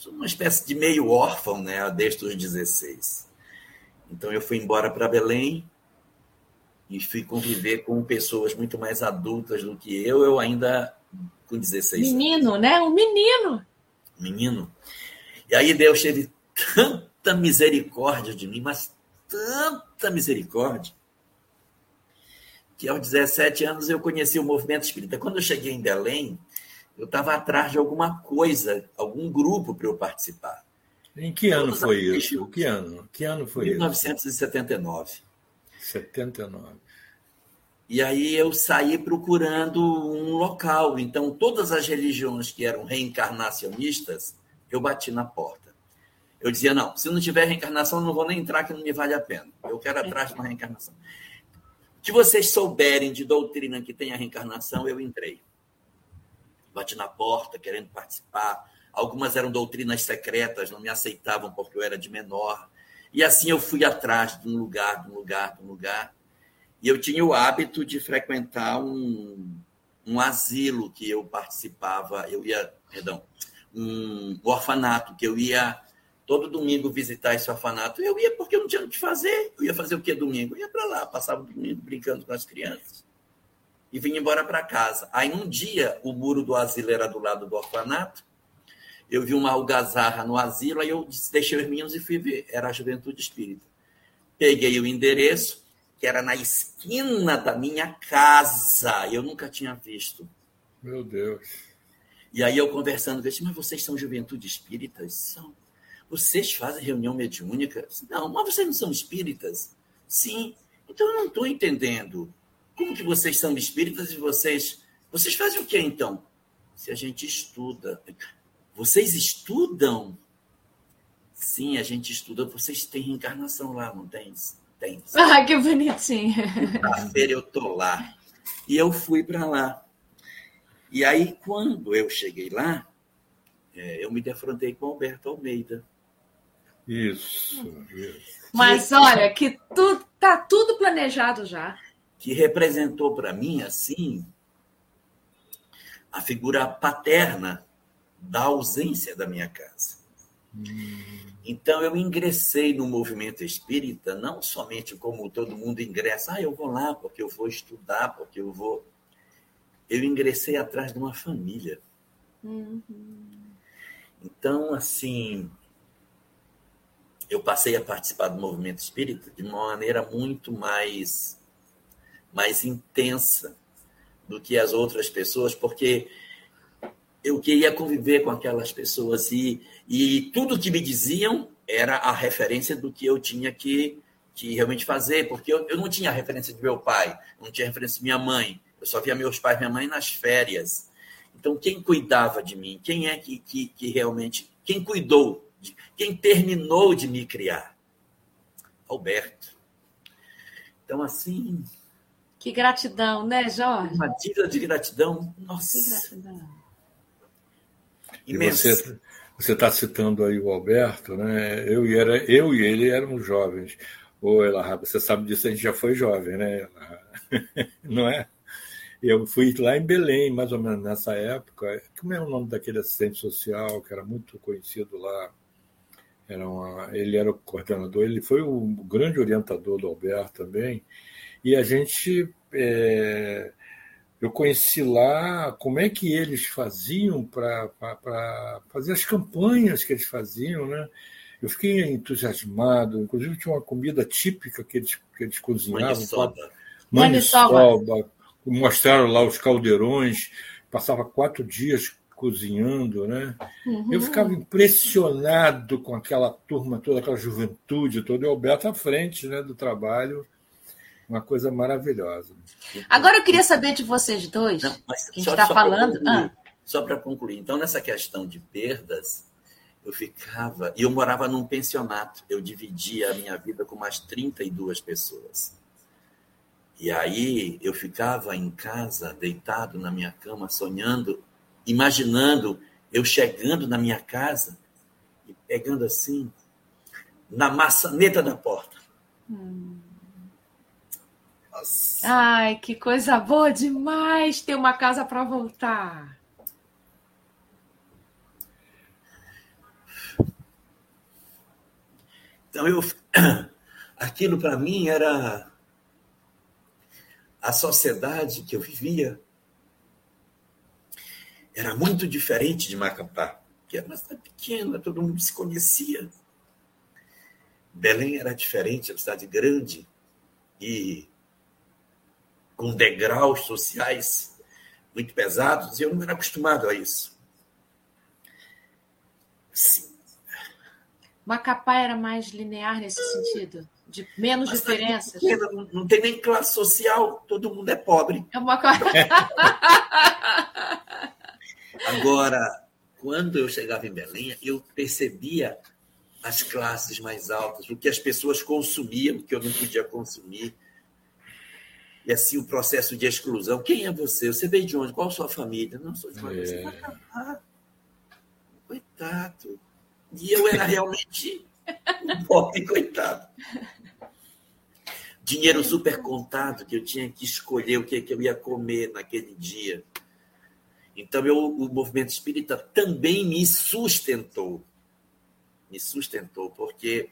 sou uma espécie de meio órfão, né, desde os 16. Então eu fui embora para Belém e fui conviver com pessoas muito mais adultas do que eu, eu ainda com 16
menino, anos. né? Um menino.
Menino. E aí Deus teve tanta misericórdia de mim, mas tanta misericórdia, que aos 17 anos eu conheci o movimento espírita. Quando eu cheguei em Belém, eu estava atrás de alguma coisa, algum grupo para eu participar.
Em que ano Todos foi isso? Que ano? Que ano foi
1979.
isso? 79.
E aí eu saí procurando um local. Então, todas as religiões que eram reencarnacionistas, eu bati na porta. Eu dizia, não, se não tiver reencarnação, eu não vou nem entrar, que não me vale a pena. Eu quero atrás de uma reencarnação. Que vocês souberem de doutrina que tem a reencarnação, eu entrei bati na porta querendo participar. Algumas eram doutrinas secretas, não me aceitavam porque eu era de menor. E assim eu fui atrás de um lugar, de um lugar, de um lugar. E eu tinha o hábito de frequentar um, um asilo que eu participava, eu ia, perdão, um orfanato, que eu ia todo domingo visitar esse orfanato. Eu ia porque eu não tinha o que fazer. Eu ia fazer o que domingo? Eu ia para lá, passava o domingo brincando com as crianças e vim embora para casa. Aí um dia o muro do asilo era do lado do orfanato. Eu vi uma algazarra no asilo, aí eu deixei os meninos e fui ver. Era a Juventude Espírita. Peguei o endereço, que era na esquina da minha casa. Eu nunca tinha visto.
Meu Deus.
E aí eu conversando, disse, mas vocês são Juventude Espíritas? São. Vocês fazem reunião mediúnica? Não, mas vocês não são espíritas? Sim. Então eu não estou entendendo. Como que vocês são espíritas e vocês. Vocês fazem o que então? Se a gente estuda. Vocês estudam? Sim, a gente estuda. Vocês têm reencarnação lá, não tem? Tem.
Ah, que bonitinho.
Na feira eu tô lá. E eu fui para lá. E aí, quando eu cheguei lá, é, eu me defrontei com Alberto Almeida.
Isso, isso.
Mas olha, que tu, tá tudo planejado já
que representou para mim, assim, a figura paterna da ausência da minha casa. Então eu ingressei no movimento espírita não somente como todo mundo ingressa, ah, eu vou lá porque eu vou estudar, porque eu vou. Eu ingressei atrás de uma família. Uhum. Então, assim, eu passei a participar do movimento espírita de uma maneira muito mais, mais intensa do que as outras pessoas, porque eu queria conviver com aquelas pessoas e, e tudo que me diziam era a referência do que eu tinha que, que realmente fazer, porque eu, eu não tinha referência de meu pai, não tinha referência de minha mãe, eu só via meus pais e minha mãe nas férias. Então, quem cuidava de mim? Quem é que, que, que realmente. Quem cuidou? De, quem terminou de me criar? Alberto. Então, assim.
Que gratidão, né, Jorge?
Uma dívida de gratidão. Nossa. Que gratidão.
Imensa. você está citando aí o Alberto, né? Eu e, era, eu e ele éramos jovens. Ô, Elahá, você sabe disso, a gente já foi jovem, né? Não é? Eu fui lá em Belém, mais ou menos nessa época. Como é o nome daquele assistente social que era muito conhecido lá? Era uma, ele era o coordenador, ele foi o grande orientador do Alberto também. E a gente é, eu conheci lá como é que eles faziam para fazer as campanhas que eles faziam, né? Eu fiquei entusiasmado, inclusive tinha uma comida típica que eles, que eles cozinhavam.
Maniçoba.
Maniçoba. Mostraram lá os caldeirões, passava quatro dias cozinhando, né? Uhum. Eu ficava impressionado com aquela turma toda, aquela juventude toda, e o Alberto à frente né, do trabalho uma coisa maravilhosa.
Agora eu queria saber de vocês dois, Não, mas que a gente está falando.
ah. Só para concluir, então, nessa questão de perdas, eu ficava. E eu morava num pensionato, eu dividia a minha vida com mais 32 pessoas. E aí eu ficava em casa, deitado na minha cama, sonhando, imaginando eu chegando na minha casa e pegando assim, na maçaneta da porta. Hum.
Nossa. Ai, que coisa boa demais ter uma casa para voltar.
Então eu aquilo para mim era a sociedade que eu vivia era muito diferente de Macapá, que era uma cidade pequena, todo mundo se conhecia. Belém era diferente, era uma cidade grande e com degraus sociais muito pesados, e eu não era acostumado a isso.
Sim. Macapá era mais linear nesse sentido? De menos Mas diferenças?
Não, não, tem nem classe social, todo mundo é pobre.
É uma
Agora, quando eu chegava em Belém, eu percebia as classes mais altas, o que as pessoas consumiam, o que eu não podia consumir e assim o processo de exclusão. Quem é você? Você veio de onde? Qual a sua família? Não, sou de uma é. Coitado. E eu era realmente um pobre coitado. Dinheiro super contado, que eu tinha que escolher o que, que eu ia comer naquele dia. Então, eu, o movimento espírita também me sustentou. Me sustentou, porque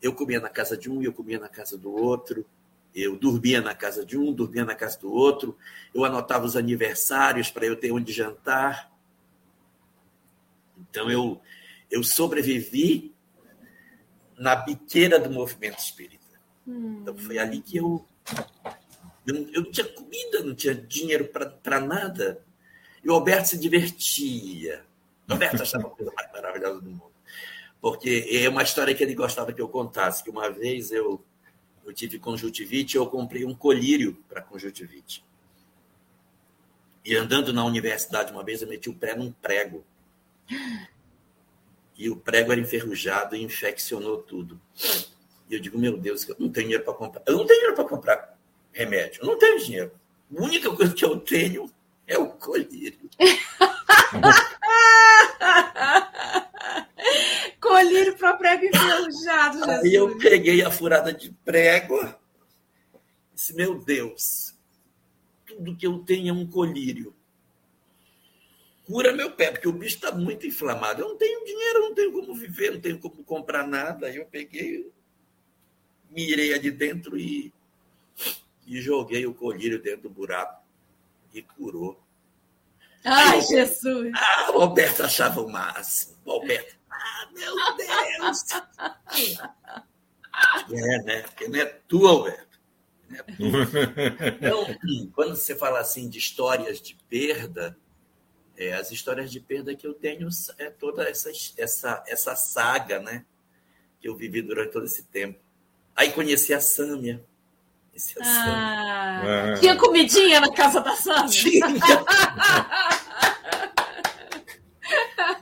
eu comia na casa de um e eu comia na casa do outro eu dormia na casa de um, dormia na casa do outro, eu anotava os aniversários para eu ter onde jantar. Então eu, eu sobrevivi na biqueira do movimento espírita. Hum. Então foi ali que eu. Eu não, eu não tinha comida, não tinha dinheiro para nada. E o Alberto se divertia. O Alberto achava a coisa mais maravilhosa do mundo. Porque é uma história que ele gostava que eu contasse, que uma vez eu eu tive conjuntivite, eu comprei um colírio para conjuntivite. E andando na universidade uma vez, eu meti o pé num prego. E o prego era enferrujado e infeccionou tudo. E eu digo, meu Deus, eu não tenho dinheiro para comprar. Eu não tenho dinheiro para comprar remédio. Eu não tenho dinheiro. A única coisa que eu tenho é o colírio.
Colírio para prego enferrujado, Jesus.
Aí eu peguei a furada de prego. Disse, meu Deus, tudo que eu tenho é um colírio. cura meu pé, porque o bicho está muito inflamado. Eu não tenho dinheiro, não tenho como viver, não tenho como comprar nada. Aí eu peguei, mirei de dentro e, e joguei o colírio dentro do buraco e curou.
Ai, Aí, Jesus!
Ah, o Alberto achava o máximo. O Alberto, ah, meu Deus! é, né? Porque não é tu, Alberto. É então, quando você fala assim de histórias de perda, é, as histórias de perda que eu tenho é toda essa, essa, essa saga, né? Que eu vivi durante todo esse tempo. Aí conheci a Sâmia.
A ah, Sâmia. Tinha comidinha na casa da Sâmia? Tinha.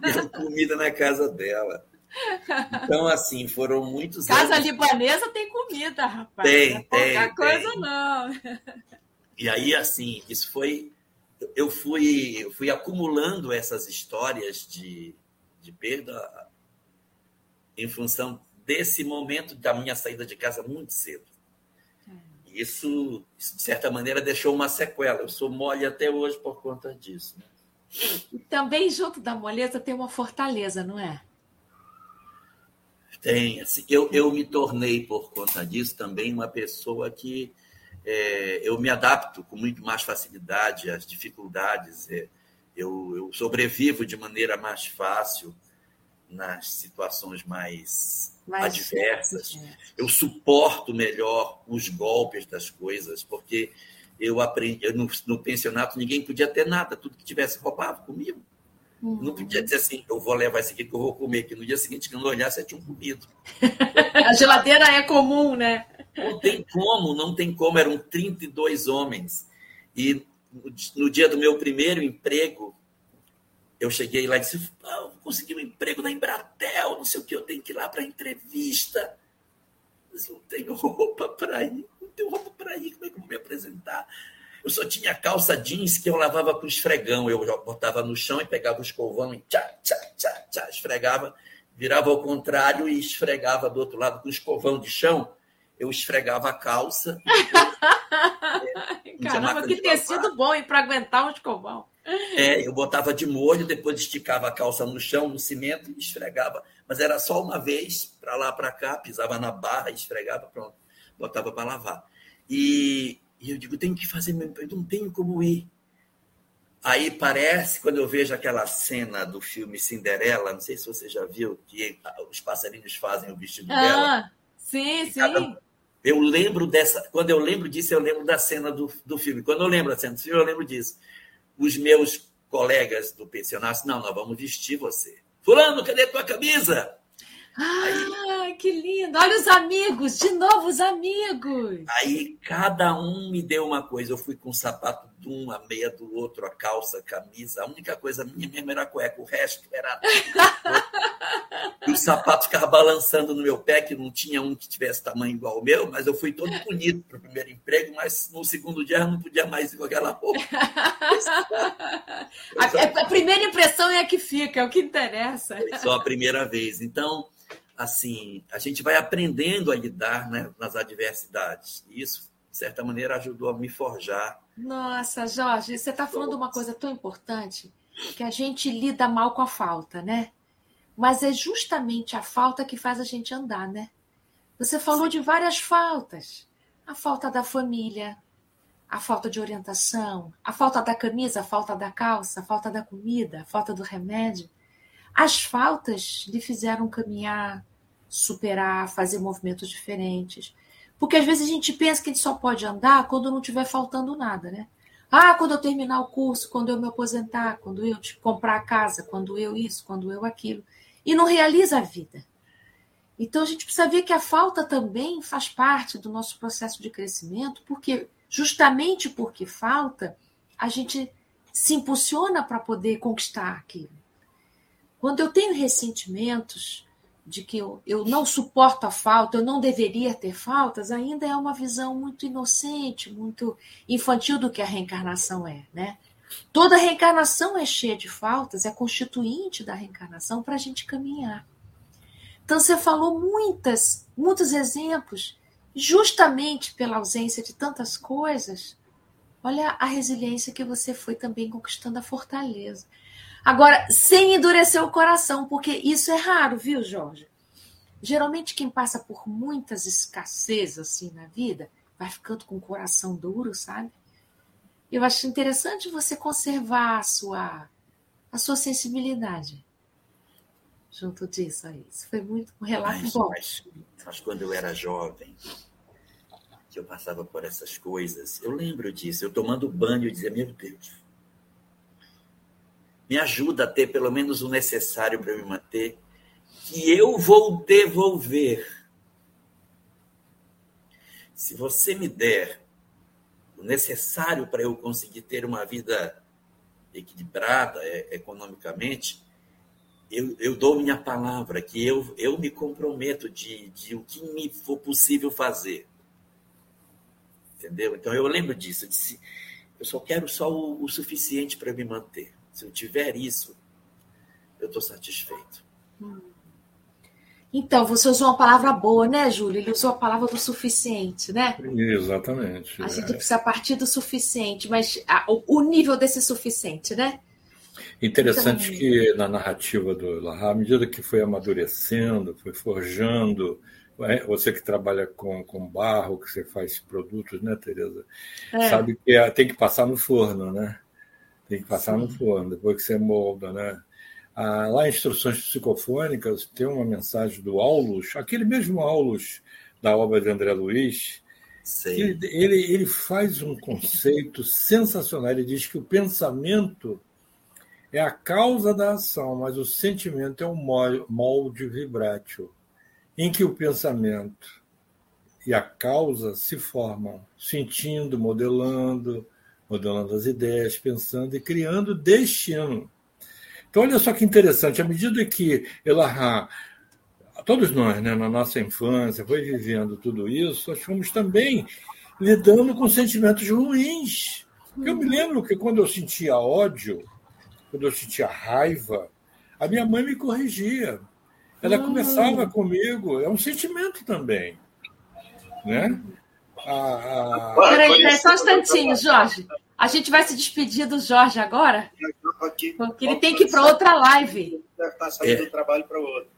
Tinha comida na casa dela. Então, assim, foram muitos
Casa anos. libanesa tem comida, rapaz.
Tem, não é
tem. coisa, tem. não.
E aí, assim, isso foi eu fui, eu fui acumulando essas histórias de, de perda em função desse momento da minha saída de casa muito cedo. Isso, isso, de certa maneira, deixou uma sequela. Eu sou mole até hoje por conta disso. Né?
Também, junto da moleza, tem uma fortaleza, não é?
Tem. Assim, eu, eu me tornei, por conta disso, também uma pessoa que é, eu me adapto com muito mais facilidade às dificuldades, é, eu, eu, sobrevivo de maneira mais fácil nas situações mais, mais adversas, eu suporto melhor os golpes das coisas, porque eu aprendi, eu, no, no, pensionato ninguém podia ter nada, tudo que tivesse roubava comigo. Uhum. Não podia dizer assim, eu vou levar isso aqui que eu vou comer, que no dia seguinte, quando eu olhasse, eu tinha comido.
A geladeira é comum, né?
Não tem como, não tem como. Eram 32 homens. E no dia do meu primeiro emprego, eu cheguei lá e disse: ah, consegui um emprego na Embratel, não sei o que, eu tenho que ir lá para entrevista. Mas não tenho roupa para ir, tenho roupa para ir, como é que eu vou me apresentar? Eu só tinha calça jeans que eu lavava com esfregão. Eu botava no chão e pegava o escovão e tchá, tchá, tchá, tchá, esfregava, virava ao contrário e esfregava do outro lado com o escovão de chão eu esfregava a calça.
Caramba, que tecido bom e para aguentar um escovão.
É, eu botava de molho, depois esticava a calça no chão, no cimento e esfregava. Mas era só uma vez, para lá, para cá, pisava na barra, esfregava, pronto, botava para lavar. E, e, eu digo, tenho que fazer, eu não tenho como ir. Aí parece, quando eu vejo aquela cena do filme Cinderela, não sei se você já viu, que os passarinhos fazem o vestido ah, dela.
Sim, sim. Cada,
eu lembro dessa. Quando eu lembro disso, eu lembro da cena do, do filme. Quando eu lembro da cena do filme, eu lembro disso. Os meus colegas do pensionato, não, nós vamos vestir você. Fulano, cadê tua camisa?
Ah, aí, que lindo! Olha os amigos, de novo os amigos.
Aí cada um me deu uma coisa. Eu fui com o sapato de um, a meia do outro, a calça, a camisa. A única coisa minha mesmo era a cueca, o resto era. e o sapato ficava balançando no meu pé, que não tinha um que tivesse tamanho igual ao meu, mas eu fui todo bonito para o primeiro emprego, mas no segundo dia eu não podia mais ir com aquela roupa.
a, a primeira impressão é a que fica, é o que interessa.
Foi só a primeira vez. Então assim, a gente vai aprendendo a lidar né, nas adversidades. E isso, de certa maneira, ajudou a me forjar.
Nossa, Jorge, você está falando uma coisa tão importante que a gente lida mal com a falta, né? Mas é justamente a falta que faz a gente andar, né? Você falou Sim. de várias faltas. A falta da família, a falta de orientação, a falta da camisa, a falta da calça, a falta da comida, a falta do remédio. As faltas lhe fizeram caminhar, superar, fazer movimentos diferentes. Porque às vezes a gente pensa que a gente só pode andar quando não estiver faltando nada, né? Ah, quando eu terminar o curso, quando eu me aposentar, quando eu comprar a casa, quando eu isso, quando eu aquilo. E não realiza a vida. Então a gente precisa ver que a falta também faz parte do nosso processo de crescimento, porque justamente porque falta, a gente se impulsiona para poder conquistar aquilo. Quando eu tenho ressentimentos, de que eu, eu não suporto a falta, eu não deveria ter faltas, ainda é uma visão muito inocente, muito infantil do que a reencarnação é, né? Toda reencarnação é cheia de faltas, é constituinte da reencarnação para a gente caminhar. Então você falou muitas, muitos exemplos, justamente pela ausência de tantas coisas. Olha a resiliência que você foi também conquistando a fortaleza. Agora, sem endurecer o coração, porque isso é raro, viu, Jorge? Geralmente quem passa por muitas escassez assim na vida vai ficando com o coração duro, sabe? Eu acho interessante você conservar a sua a sua sensibilidade junto disso aí. Isso foi muito um relato
mas,
bom.
Mas, mas quando eu era jovem, que eu passava por essas coisas, eu lembro disso. Eu tomando banho, eu dizia, meu Deus, me ajuda a ter pelo menos o necessário para me manter que eu vou devolver. Se você me der o necessário para eu conseguir ter uma vida equilibrada é, economicamente, eu, eu, dou minha palavra, que eu, eu me comprometo de, de o que me for possível fazer. Entendeu? Então eu lembro disso. Eu disse, eu só quero só o, o suficiente para me manter. Se eu tiver isso, eu estou satisfeito. Hum.
Então, você usou uma palavra boa, né, Júlio? Ele usou a palavra do suficiente, né?
Exatamente.
A gente é. precisa partir do suficiente, mas a, o, nível desse suficiente, né?
Interessante então, que na narrativa do Lahar, à medida que foi amadurecendo, foi forjando, é, você que trabalha com, com barro, que você faz produtos, né, Tereza? É. Sabe que é, tem que passar no forno, né? Tem que passar Sim. no forno, depois que você molda, né? Ah, lá em Instruções Psicofônicas tem uma mensagem do Aulus, aquele mesmo Aulus da obra de André Luiz, ele, ele, ele faz um conceito sensacional. Ele diz que o pensamento é a causa da ação, mas o sentimento é um molde vibrátil, em que o pensamento e a causa se formam, sentindo, modelando, modelando as ideias, pensando e criando destino. Então, olha só que interessante, à medida que Elahá, todos nós, né, na nossa infância, foi vivendo tudo isso, nós fomos também lidando com sentimentos ruins. Eu me lembro que quando eu sentia ódio, quando eu sentia raiva, a minha mãe me corrigia. Ela uhum. começava comigo, é um sentimento também. Né?
A, a... Peraí, peraí, só um instantinho, Jorge. A gente vai se despedir do Jorge agora, porque ele tem que ir para outra live.
Está saindo é. do trabalho para outro.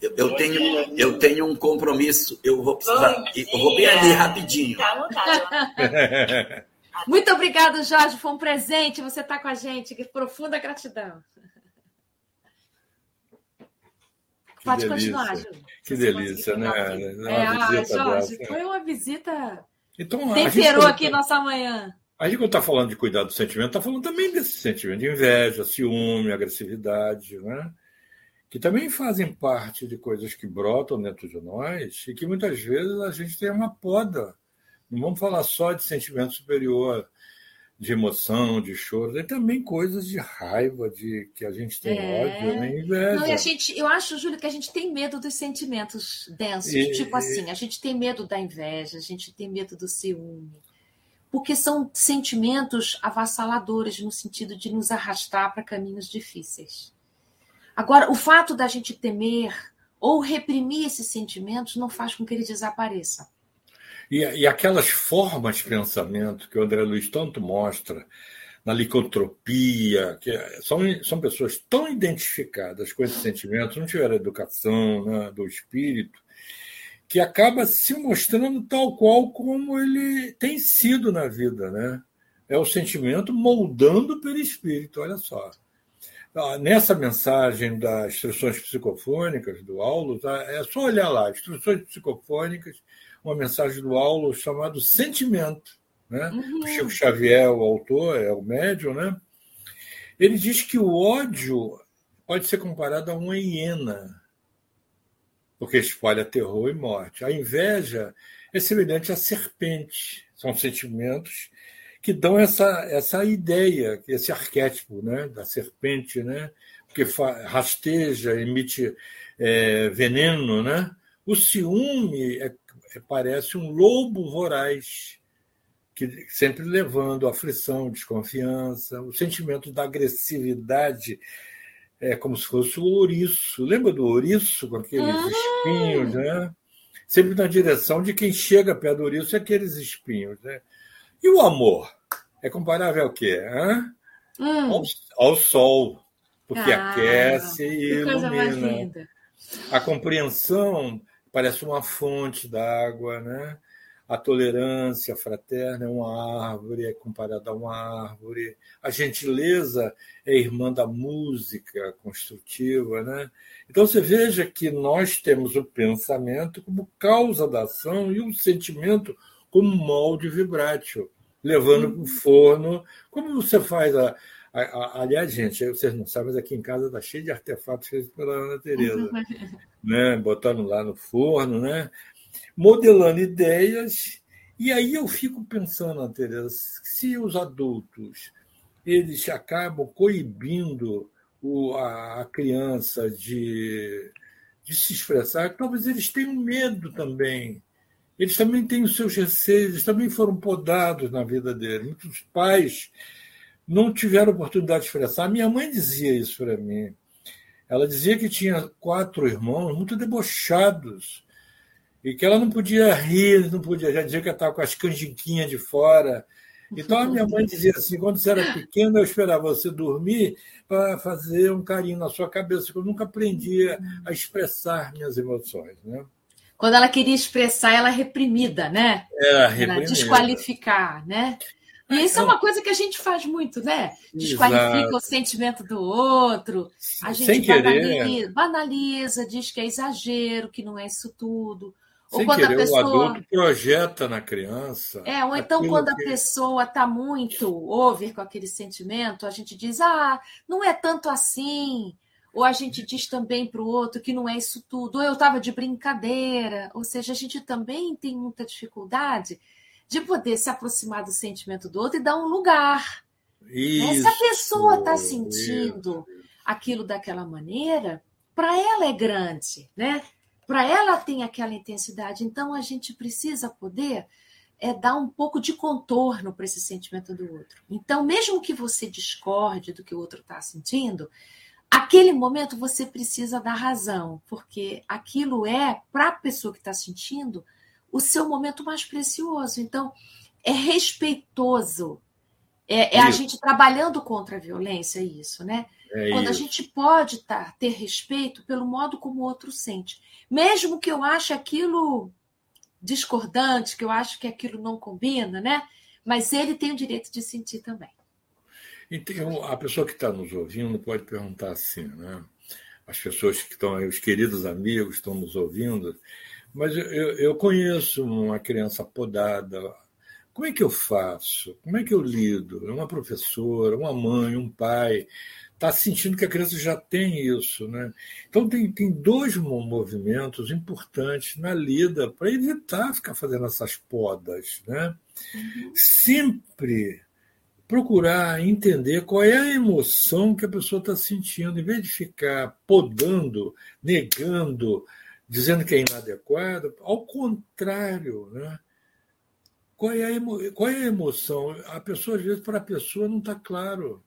Eu, eu tenho, eu tenho um compromisso, eu vou precisar. Eu vou bem ali rapidinho.
Muito obrigada, Jorge. Foi um presente você estar tá com a gente. Que profunda gratidão. Que Pode delícia. continuar.
Que delícia, né?
É, ah, Jorge, dessa. foi uma visita. Então, Temperou aqui nossa manhã.
A gente, quando está falando de cuidar do sentimento, está falando também desse sentimento de inveja, ciúme, agressividade, né? que também fazem parte de coisas que brotam dentro de nós e que muitas vezes a gente tem uma poda. Não vamos falar só de sentimento superior, de emoção, de choro, tem também coisas de raiva, de que a gente tem é... ódio, né? inveja. Não,
e a gente, eu acho, Júlio, que a gente tem medo dos sentimentos densos, e, tipo assim, a gente tem medo da inveja, a gente tem medo do ciúme porque são sentimentos avassaladores no sentido de nos arrastar para caminhos difíceis. Agora, o fato da gente temer ou reprimir esses sentimentos não faz com que eles desapareçam.
E, e aquelas formas de pensamento que o André Luiz tanto mostra, na licotropia, que são, são pessoas tão identificadas com esses sentimentos, não tiveram educação né, do espírito, que acaba se mostrando tal qual como ele tem sido na vida, né? É o sentimento moldando pelo espírito, olha só. Ah, nessa mensagem das instruções psicofônicas do Aulo, tá? é só olhar lá, instruções psicofônicas, uma mensagem do Aulo chamado Sentimento. Né? Uhum. O Chico Xavier, o autor, é o médium, né? Ele diz que o ódio pode ser comparado a uma hiena porque espalha terror e morte. A inveja é semelhante à serpente. São sentimentos que dão essa, essa ideia, esse arquétipo né, da serpente, né, que rasteja, emite é, veneno. Né? O ciúme é, parece um lobo voraz, que sempre levando aflição, desconfiança, o sentimento da agressividade é como se fosse o ouriço. Lembra do ouriço com aqueles ah. espinhos, né? Sempre na direção de quem chega perto do ouriço é aqueles espinhos, né? E o amor? É comparável ao quê? Hum. Ao, ao, sol. porque ah, aquece e ilumina. A compreensão parece uma fonte d'água, né? A tolerância fraterna é uma árvore, é comparada a uma árvore. A gentileza é irmã da música construtiva, né? Então você veja que nós temos o pensamento como causa da ação e o sentimento como molde vibrátil, levando para o forno. Como você faz a, Aliás, gente, vocês não sabem, mas aqui em casa está cheio de artefatos feitos pela Ana Tereza. né? Botando lá no forno, né? modelando ideias. E aí eu fico pensando, Tereza, se os adultos eles acabam coibindo o, a, a criança de, de se expressar, talvez eles tenham medo também. Eles também têm os seus receios, eles também foram podados na vida deles. Muitos pais não tiveram oportunidade de expressar. Minha mãe dizia isso para mim. Ela dizia que tinha quatro irmãos muito debochados e que ela não podia rir, não podia, já dizia que estava com as canjiquinhas de fora. Então a minha mãe dizia assim: quando você era pequeno, eu esperava você dormir para fazer um carinho na sua cabeça, porque eu nunca aprendia a expressar minhas emoções. Né?
Quando ela queria expressar, ela reprimida, né?
Era reprimida.
desqualificar, né? E isso é uma coisa que a gente faz muito, né? Desqualifica Exato. o sentimento do outro, a gente banaliza, banaliza, diz que é exagero, que não é isso tudo.
Sem ou quando querer, a pessoa... o adulto projeta na criança.
É, ou então quando que... a pessoa está muito over com aquele sentimento, a gente diz, ah, não é tanto assim. Ou a gente diz também para o outro que não é isso tudo. Ou eu estava de brincadeira. Ou seja, a gente também tem muita dificuldade de poder se aproximar do sentimento do outro e dar um lugar. Né? Se a pessoa está sentindo isso. aquilo daquela maneira, para ela é grande, né? Para ela tem aquela intensidade. Então a gente precisa poder é dar um pouco de contorno para esse sentimento do outro. Então, mesmo que você discorde do que o outro está sentindo, aquele momento você precisa dar razão, porque aquilo é para a pessoa que está sentindo o seu momento mais precioso. Então, é respeitoso. É, é a gente trabalhando contra a violência, isso, né? É Quando isso. a gente pode tá, ter respeito pelo modo como o outro sente. Mesmo que eu ache aquilo discordante, que eu acho que aquilo não combina, né? Mas ele tem o direito de sentir também.
Então, a pessoa que está nos ouvindo pode perguntar assim, né? As pessoas que estão aí, os queridos amigos estão nos ouvindo, mas eu, eu conheço uma criança podada. Como é que eu faço? Como é que eu lido? Uma professora, uma mãe, um pai está sentindo que a criança já tem isso, né? Então tem, tem dois movimentos importantes na lida para evitar ficar fazendo essas podas, né? Uhum. Sempre procurar entender qual é a emoção que a pessoa está sentindo, em vez de ficar podando, negando, dizendo que é inadequado, ao contrário, né? Qual é, a emo... Qual é a emoção? A pessoa, às vezes, para a pessoa não está claro.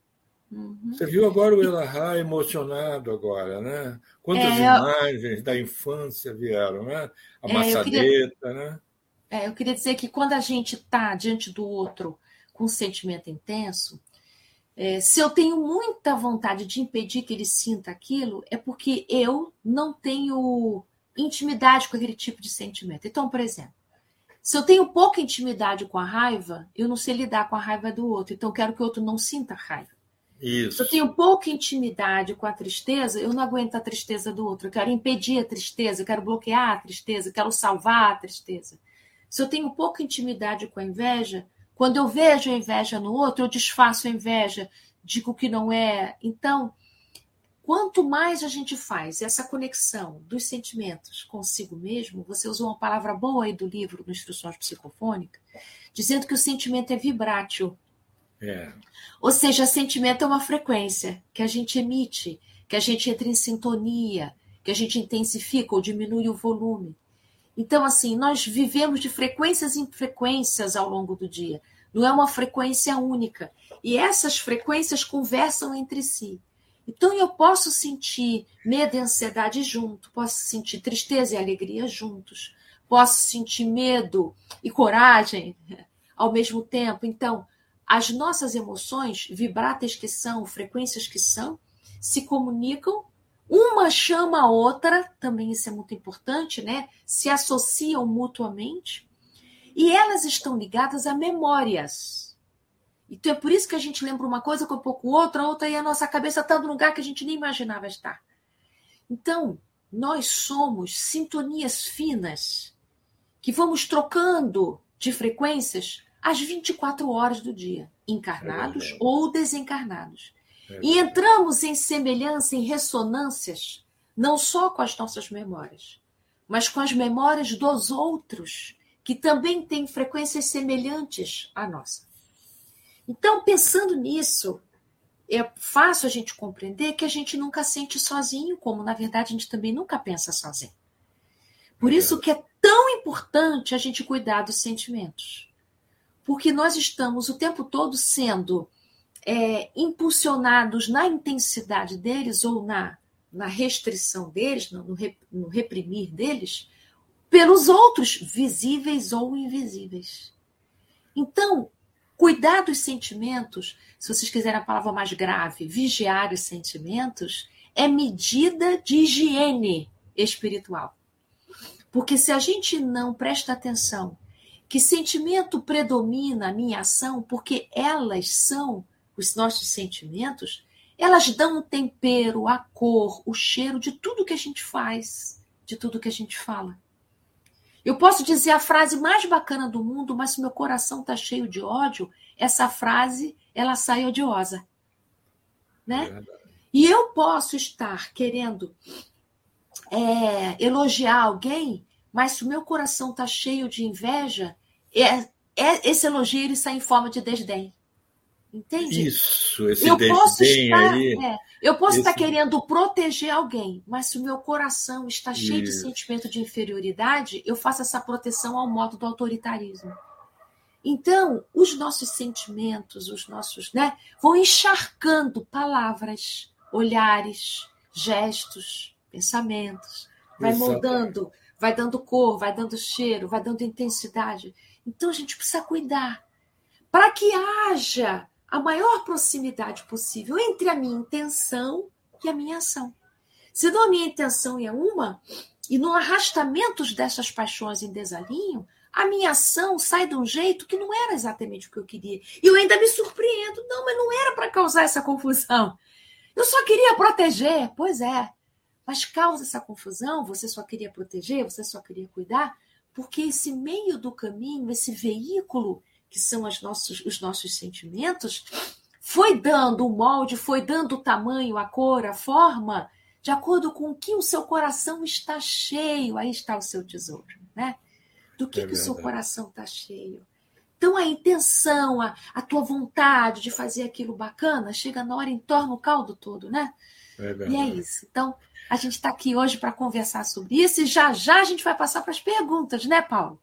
Uhum. Você viu agora o Elahá emocionado agora, né? Quantas é, imagens eu... da infância vieram, né? A é, maçadeta, queria... né?
É, eu queria dizer que quando a gente está diante do outro com um sentimento intenso, é, se eu tenho muita vontade de impedir que ele sinta aquilo, é porque eu não tenho intimidade com aquele tipo de sentimento. Então, por exemplo, se eu tenho pouca intimidade com a raiva, eu não sei lidar com a raiva do outro. Então, eu quero que o outro não sinta raiva.
Isso.
Se eu tenho pouca intimidade com a tristeza, eu não aguento a tristeza do outro. Eu quero impedir a tristeza, eu quero bloquear a tristeza, eu quero salvar a tristeza. Se eu tenho pouca intimidade com a inveja, quando eu vejo a inveja no outro, eu desfaço a inveja, digo que não é. Então, Quanto mais a gente faz essa conexão dos sentimentos consigo mesmo, você usou uma palavra boa aí do livro, no Instruções Psicofônicas, dizendo que o sentimento é vibrátil.
É.
Ou seja, sentimento é uma frequência que a gente emite, que a gente entra em sintonia, que a gente intensifica ou diminui o volume. Então, assim, nós vivemos de frequências em frequências ao longo do dia. Não é uma frequência única. E essas frequências conversam entre si. Então eu posso sentir medo e ansiedade junto, posso sentir tristeza e alegria juntos, posso sentir medo e coragem ao mesmo tempo. Então, as nossas emoções, vibratas que são, frequências que são, se comunicam, uma chama a outra, também isso é muito importante, né? Se associam mutuamente, e elas estão ligadas a memórias. Então é por isso que a gente lembra uma coisa com um pouco outra, outra, e a nossa cabeça está no lugar que a gente nem imaginava estar. Então, nós somos sintonias finas que vamos trocando de frequências às 24 horas do dia, encarnados é ou desencarnados. É e entramos em semelhança, em ressonâncias, não só com as nossas memórias, mas com as memórias dos outros, que também têm frequências semelhantes à nossa. Então, pensando nisso, é fácil a gente compreender que a gente nunca sente sozinho, como na verdade a gente também nunca pensa sozinho. Por isso que é tão importante a gente cuidar dos sentimentos. Porque nós estamos o tempo todo sendo é, impulsionados na intensidade deles ou na, na restrição deles, no, no reprimir deles, pelos outros, visíveis ou invisíveis. Então, cuidar dos sentimentos se vocês quiserem a palavra mais grave, vigiar os sentimentos, é medida de higiene espiritual. Porque se a gente não presta atenção que sentimento predomina a minha ação, porque elas são os nossos sentimentos, elas dão o tempero, a cor, o cheiro de tudo que a gente faz, de tudo que a gente fala. Eu posso dizer a frase mais bacana do mundo, mas se meu coração está cheio de ódio, essa frase ela sai odiosa. Né? É e eu posso estar querendo é, elogiar alguém, mas se o meu coração está cheio de inveja, é, é, esse elogio ele sai em forma de desdém. Entende?
Isso, esse eu posso
estar,
aí.
É, eu posso esse... estar querendo proteger alguém, mas se o meu coração está cheio Isso. de sentimento de inferioridade, eu faço essa proteção ao modo do autoritarismo. Então, os nossos sentimentos, os nossos, né, vão encharcando palavras, olhares, gestos, pensamentos, vai Exato. moldando, vai dando cor, vai dando cheiro, vai dando intensidade. Então, a gente precisa cuidar para que haja a maior proximidade possível entre a minha intenção e a minha ação. Se a minha intenção é uma, e no arrastamento dessas paixões em desalinho, a minha ação sai de um jeito que não era exatamente o que eu queria. E eu ainda me surpreendo. Não, mas não era para causar essa confusão. Eu só queria proteger. Pois é. Mas causa essa confusão, você só queria proteger, você só queria cuidar, porque esse meio do caminho, esse veículo que são os nossos, os nossos sentimentos, foi dando o molde, foi dando o tamanho, a cor, a forma, de acordo com o que o seu coração está cheio. Aí está o seu tesouro, né? do que, é que o seu coração está cheio. Então, a intenção, a, a tua vontade de fazer aquilo bacana, chega na hora e entorna o caldo todo, né? É e é isso. Então, a gente está aqui hoje para conversar sobre isso e já já a gente vai passar para as perguntas, né, Paulo?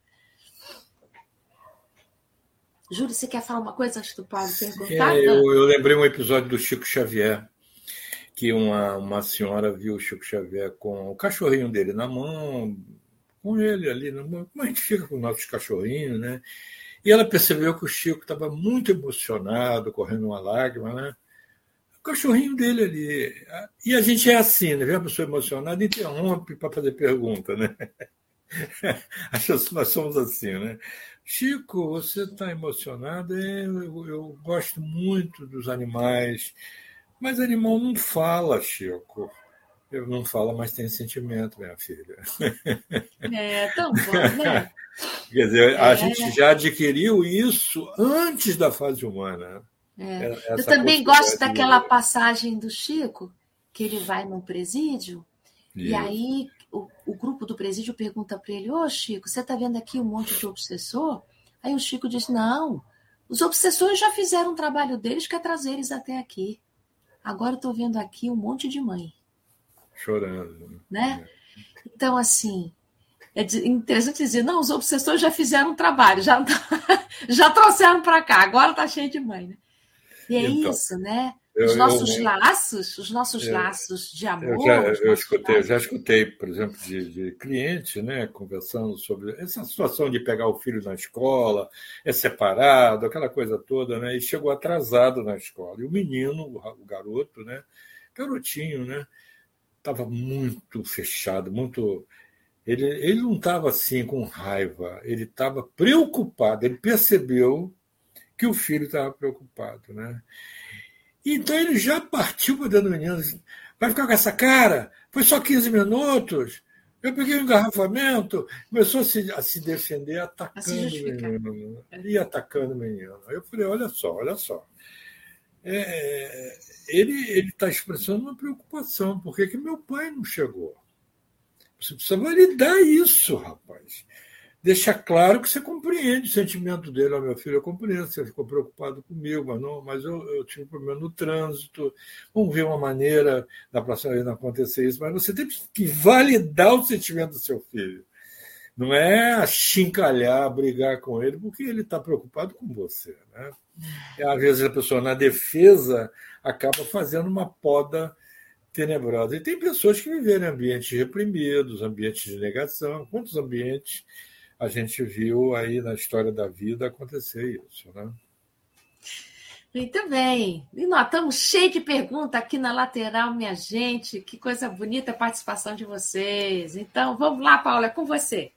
Júlio, você quer falar uma coisa antes do Paulo perguntar?
É, eu, eu, lembrei um episódio do Chico Xavier, que uma, uma senhora viu o Chico Xavier com o cachorrinho dele na mão, com ele ali, como a gente fica com nossos cachorrinhos, né? E ela percebeu que o Chico estava muito emocionado, correndo uma lágrima, né? O cachorrinho dele ali. E a gente é assim, né? Vê a pessoa emocionada, interrompe para fazer pergunta, né? Nós somos assim, né? Chico, você está emocionado? É, eu, eu gosto muito dos animais, mas animal não fala, Chico. Eu não falo, mas tem sentimento, minha filha.
É, tão bom, né?
Quer dizer, é. a gente já adquiriu isso antes da fase humana.
É. Eu também gosto daquela passagem do Chico, que ele vai num presídio, e aí o, o, grupo do presídio pergunta para ele: Ô Chico, você está vendo aqui um monte de obsessor? Aí o Chico diz: Não, os obsessores já fizeram o trabalho deles, que é trazer eles até aqui. Agora eu estou vendo aqui um monte de mãe
chorando.
Né? Então, assim, é interessante dizer, não, os obsessores já fizeram um trabalho, já, já trouxeram para cá, agora está cheio de mãe. Né? E é então, isso, né? Os eu, nossos eu, laços, os nossos eu, laços de amor.
Eu já, eu escutei, eu já escutei, por exemplo, de, de clientes né, conversando sobre essa situação de pegar o filho na escola, é separado, aquela coisa toda, né? E chegou atrasado na escola. E o menino, o garoto, né? garotinho, né? Estava muito fechado, muito. Ele, ele não estava assim com raiva, ele estava preocupado, ele percebeu que o filho estava preocupado, né? Então ele já partiu para dentro do menino, vai ficar com essa cara? Foi só 15 minutos? Eu peguei um engarrafamento, começou a se, a se defender atacando o menino. E atacando o menino. Aí eu falei, olha só, olha só. É, ele está expressando uma preocupação. Por que, que meu pai não chegou? Você precisa validar isso, rapaz deixa claro que você compreende o sentimento dele. Oh, meu filho, eu compreendo, você ficou preocupado comigo, mas, não, mas eu, eu tive um problema no trânsito. Vamos ver uma maneira da próxima vez não acontecer isso. Mas você tem que validar o sentimento do seu filho. Não é achincalhar, brigar com ele, porque ele está preocupado com você. Né? E, às vezes a pessoa, na defesa, acaba fazendo uma poda tenebrosa. E tem pessoas que vivem em ambientes reprimidos, ambientes de negação. Quantos ambientes a gente viu aí na história da vida acontecer isso, né?
Muito bem. E nós estamos cheios de perguntas aqui na lateral, minha gente. Que coisa bonita a participação de vocês. Então, vamos lá, Paula, é com você.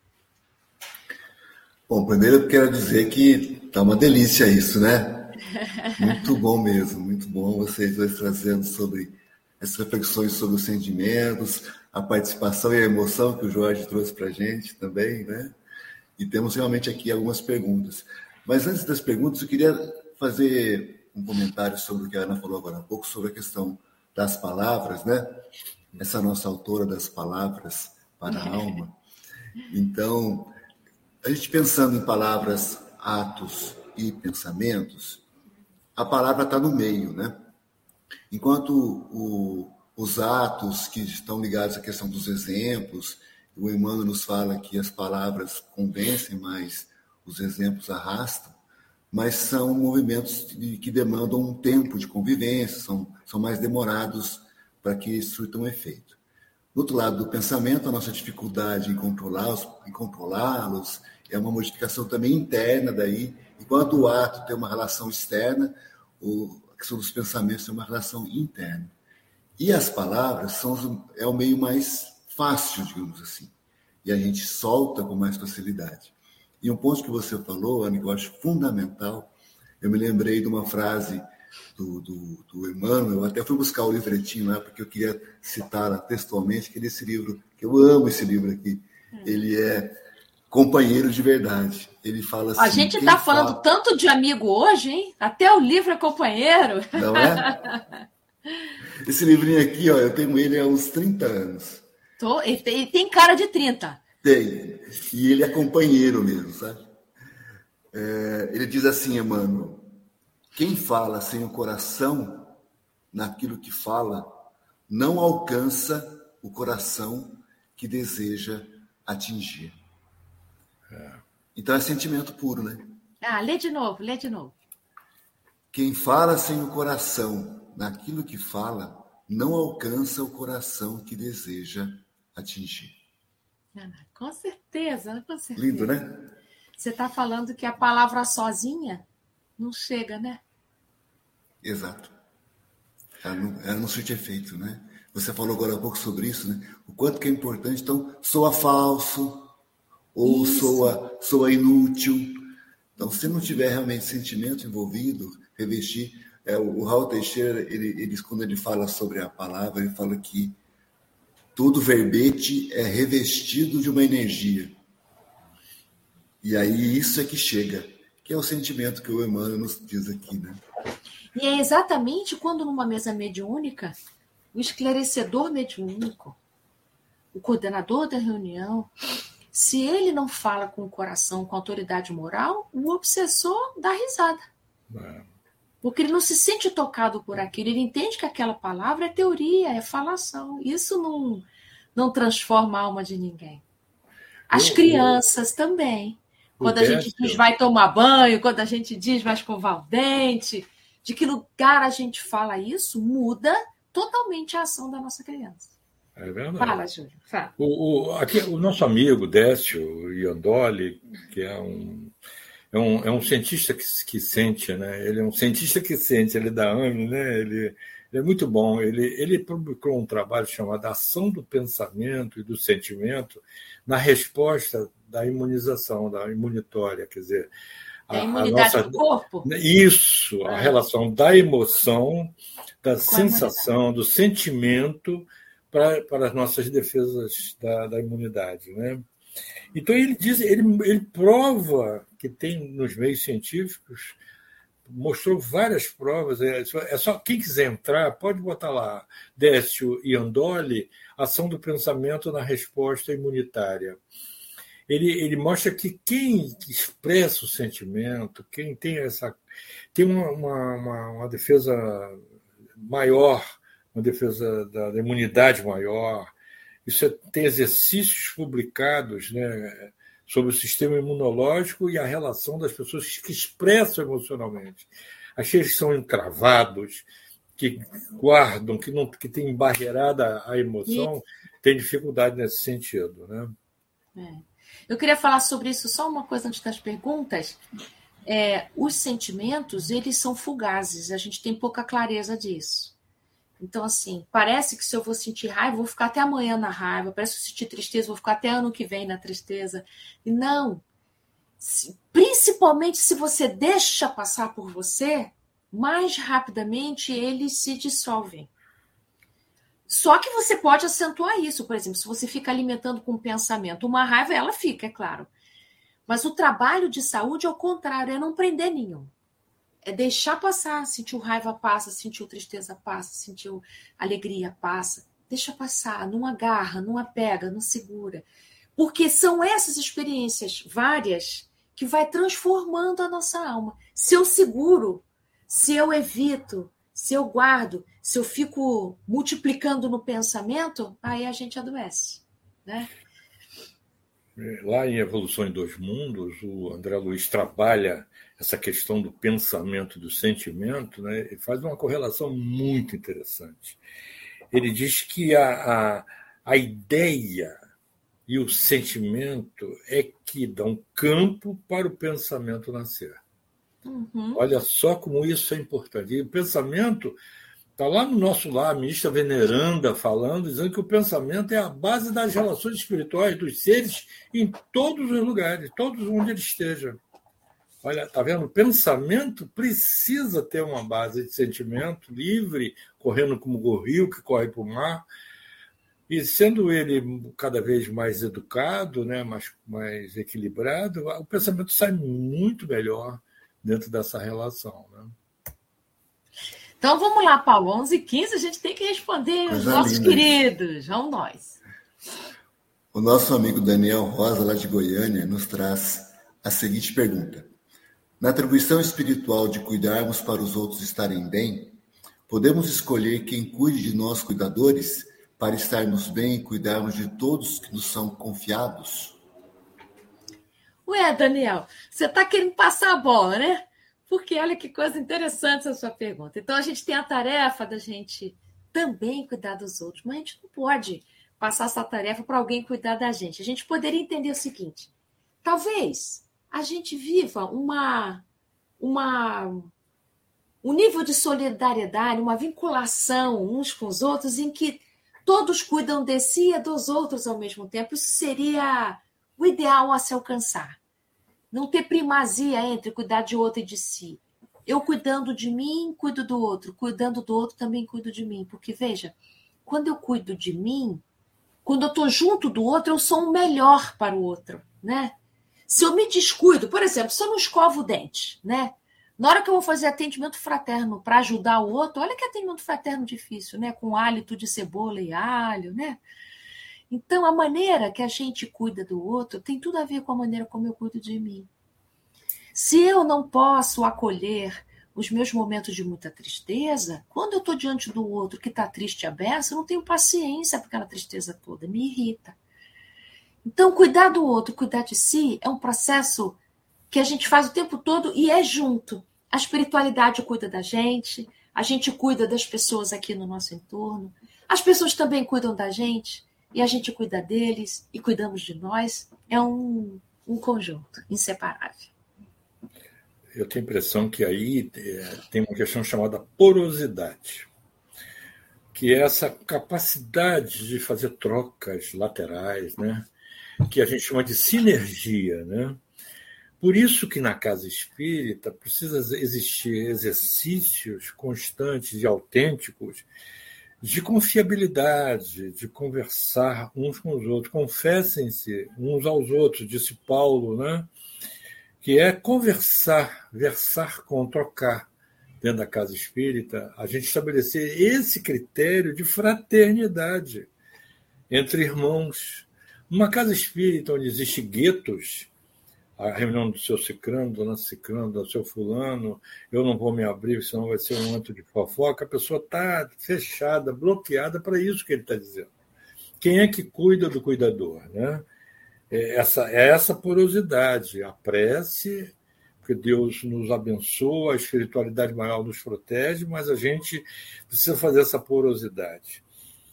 Bom, primeiro eu quero dizer que tá uma delícia isso, né? Muito bom mesmo, muito bom vocês dois trazendo sobre essas reflexões sobre os sentimentos, a participação e a emoção que o Jorge trouxe para a gente também, né? E temos realmente aqui algumas perguntas. Mas antes das perguntas, eu queria fazer um comentário sobre o que a Ana falou agora há pouco, sobre a questão das palavras, né? Essa nossa autora das palavras para a alma. Então, a gente pensando em palavras, atos e pensamentos, a palavra está no meio, né? Enquanto o, os atos que estão ligados à questão dos exemplos o Emmanuel nos fala que as palavras convencem, mas os exemplos arrastam, mas são movimentos que demandam um tempo de convivência, são, são mais demorados para que surtam efeito. Do outro lado do pensamento, a nossa dificuldade em controlá-los, em controlá-los é uma modificação também interna daí, enquanto o ato tem uma relação externa, o, a questão dos pensamentos tem uma relação interna. E as palavras são é o meio mais fácil, digamos assim. E a gente solta com mais facilidade. E um ponto que você falou, Ana, que eu acho fundamental, eu me lembrei de uma frase do, do, do Emmanuel, eu até fui buscar o livretinho lá, porque eu queria citar textualmente, que esse livro, que eu amo esse livro aqui, é. ele é companheiro de verdade. Ele fala assim.
A gente está falando fala... tanto de amigo hoje, hein? Até o livro é companheiro.
Não é? Esse livrinho aqui, ó, eu tenho ele há uns 30 anos.
Tô, ele, tem, tem cara de 30.
Tem. E ele é companheiro mesmo, sabe? É, ele diz assim, Emmanuel: quem fala sem o coração naquilo que fala, não alcança o coração que deseja atingir. É. Então é sentimento puro, né?
Ah, lê de novo, lê de novo.
Quem fala sem o coração naquilo que fala, não alcança o coração que deseja atingir.
Com certeza, com certeza.
Lindo, né?
Você está falando que a palavra sozinha não chega, né?
Exato. Ela não, ela não surte efeito, né? Você falou agora há pouco sobre isso, né? O quanto que é importante. Então, soa falso ou soa, soa inútil. Então, se não tiver realmente sentimento envolvido, revestir. É, o Raul Teixeira, ele, ele, quando ele fala sobre a palavra, ele fala que todo verbete é revestido de uma energia. E aí isso é que chega, que é o sentimento que o Emmanuel nos diz aqui, né?
E é exatamente quando numa mesa mediúnica, o esclarecedor mediúnico, o coordenador da reunião, se ele não fala com o coração, com autoridade moral, o obsessor dá risada. É. Porque ele não se sente tocado por aquilo, ele entende que aquela palavra é teoria, é falação. Isso não, não transforma a alma de ninguém. As eu, crianças eu, também. Quando a gente diz vai tomar banho, quando a gente diz vai escovar o dente, de que lugar a gente fala isso, muda totalmente a ação da nossa criança.
É verdade.
Fala, Júlio. Fala.
O, o, aqui, o nosso amigo Décio Iandoli, que é um é um, é um cientista que, que sente, né? Ele é um cientista que sente, ele dá AME, né? Ele, ele é muito bom. Ele, ele publicou um trabalho chamado Ação do Pensamento e do Sentimento na resposta da imunização, da imunitória, quer dizer,
a, a imunidade a nossa, do corpo?
Isso, a ah. relação da emoção, da Com sensação, do sentimento para, para as nossas defesas da, da imunidade. Né? Então ele diz, ele, ele prova que tem nos meios científicos, mostrou várias provas. É, é só quem quiser entrar, pode botar lá Décio e Andoli, ação do pensamento na resposta imunitária. Ele, ele mostra que quem expressa o sentimento, quem tem essa tem uma, uma, uma defesa maior, uma defesa da, da imunidade maior, isso é, tem exercícios publicados né, sobre o sistema imunológico e a relação das pessoas que expressam emocionalmente. Aqueles que são encravados, que guardam, que não que têm embarreirada a emoção, e... têm dificuldade nesse sentido. Né?
É. Eu queria falar sobre isso só uma coisa antes das perguntas. É, os sentimentos, eles são fugazes, a gente tem pouca clareza disso. Então, assim, parece que se eu vou sentir raiva, vou ficar até amanhã na raiva, parece que eu sentir tristeza, vou ficar até ano que vem na tristeza. Não. Principalmente se você deixa passar por você, mais rapidamente eles se dissolvem. Só que você pode acentuar isso, por exemplo, se você fica alimentando com pensamento uma raiva, ela fica, é claro. Mas o trabalho de saúde, ao contrário, é não prender nenhum é deixar passar. Sentiu raiva, passa. Sentiu tristeza, passa. Sentiu alegria, passa. Deixa passar. Não agarra, não apega, não segura. Porque são essas experiências várias que vai transformando a nossa alma. Se eu seguro, se eu evito, se eu guardo, se eu fico multiplicando no pensamento, aí a gente adoece, né?
Lá em Evolução em Dois Mundos, o André Luiz trabalha essa questão do pensamento, do sentimento, né, faz uma correlação muito interessante. Ele diz que a, a, a ideia e o sentimento é que dão campo para o pensamento nascer. Uhum. Olha só como isso é importante. E o pensamento está lá no nosso lar, a ministra Veneranda falando, dizendo que o pensamento é a base das relações espirituais dos seres em todos os lugares, todos onde ele esteja. Olha, tá vendo? O pensamento precisa ter uma base de sentimento livre, correndo como o rio que corre para o mar. E sendo ele cada vez mais educado, né, mais, mais equilibrado, o pensamento sai muito melhor dentro dessa relação. Né?
Então vamos lá, Paulo. 11 h 15 a gente tem que responder Coisa os nossos linda. queridos. Vamos nós.
O nosso amigo Daniel Rosa, lá de Goiânia, nos traz a seguinte pergunta. Na atribuição espiritual de cuidarmos para os outros estarem bem, podemos escolher quem cuide de nós, cuidadores, para estarmos bem e cuidarmos de todos que nos são confiados?
Ué, Daniel, você está querendo passar a bola, né? Porque olha que coisa interessante essa sua pergunta. Então, a gente tem a tarefa da gente também cuidar dos outros, mas a gente não pode passar essa tarefa para alguém cuidar da gente. A gente poderia entender o seguinte: talvez a gente viva uma, uma um nível de solidariedade, uma vinculação uns com os outros, em que todos cuidam de si e dos outros ao mesmo tempo. Isso seria o ideal a se alcançar. Não ter primazia entre cuidar de outro e de si. Eu cuidando de mim, cuido do outro. Cuidando do outro, também cuido de mim. Porque, veja, quando eu cuido de mim, quando eu estou junto do outro, eu sou o melhor para o outro, né? Se eu me descuido, por exemplo, se eu não escovo o dente, né? Na hora que eu vou fazer atendimento fraterno para ajudar o outro, olha que atendimento fraterno difícil, né? Com hálito de cebola e alho, né? Então, a maneira que a gente cuida do outro tem tudo a ver com a maneira como eu cuido de mim. Se eu não posso acolher os meus momentos de muita tristeza, quando eu estou diante do outro que está triste e aberto, eu não tenho paciência para aquela tristeza toda, me irrita. Então, cuidar do outro, cuidar de si é um processo que a gente faz o tempo todo e é junto. A espiritualidade cuida da gente, a gente cuida das pessoas aqui no nosso entorno, as pessoas também cuidam da gente e a gente cuida deles e cuidamos de nós. É um, um conjunto inseparável.
eu tenho a impressão que aí é, tem uma questão chamada porosidade, que é essa capacidade de fazer trocas laterais, né? Que a gente chama de sinergia. Né? Por isso que na casa espírita precisa existir exercícios constantes e autênticos de confiabilidade, de conversar uns com os outros. Confessem-se uns aos outros, disse Paulo, né? que é conversar, versar com, trocar dentro da casa espírita, a gente estabelecer esse critério de fraternidade entre irmãos. Numa casa espírita onde existem guetos, a reunião do seu cicrano, dona cicrano, do seu fulano, eu não vou me abrir, senão vai ser um anto de fofoca, a pessoa está fechada, bloqueada para isso que ele está dizendo. Quem é que cuida do cuidador? Né? É essa, é essa porosidade, a prece, porque Deus nos abençoa, a espiritualidade maior nos protege, mas a gente precisa fazer essa porosidade.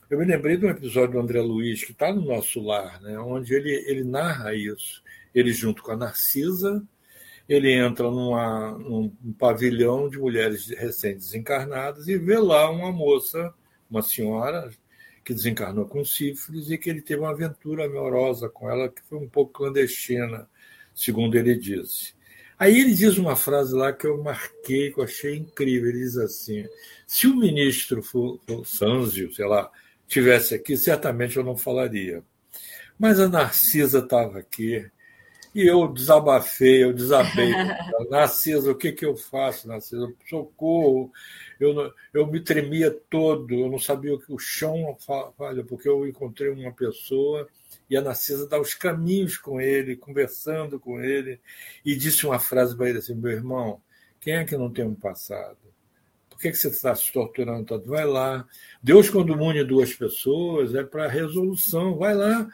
Eu me lembrei de um episódio do André Luiz, que está no nosso lar, né, onde ele, ele narra isso ele junto com a Narcisa, ele entra numa, num, pavilhão de mulheres recém-desencarnadas e vê lá uma moça, uma senhora que desencarnou com sífilis e que ele teve uma aventura amorosa com ela que foi um pouco clandestina, segundo ele disse. Aí ele diz uma frase lá que eu marquei, que eu achei incrível. Ele diz assim: se o ministro Sanzio, sei lá, tivesse aqui, certamente eu não falaria. Mas a Narcisa estava aqui e eu desabafei, eu desabei. Narcisa, o que, que eu faço, Narcisa? Socorro! Eu, eu me tremia todo, eu não sabia o que o chão falha, porque eu encontrei uma pessoa e a Narcisa dá os caminhos com ele, conversando com ele, e disse uma frase para ele assim: meu irmão, quem é que não tem um passado? Por que, que você está se torturando tanto? Vai lá. Deus, quando une duas pessoas, é para resolução. Vai lá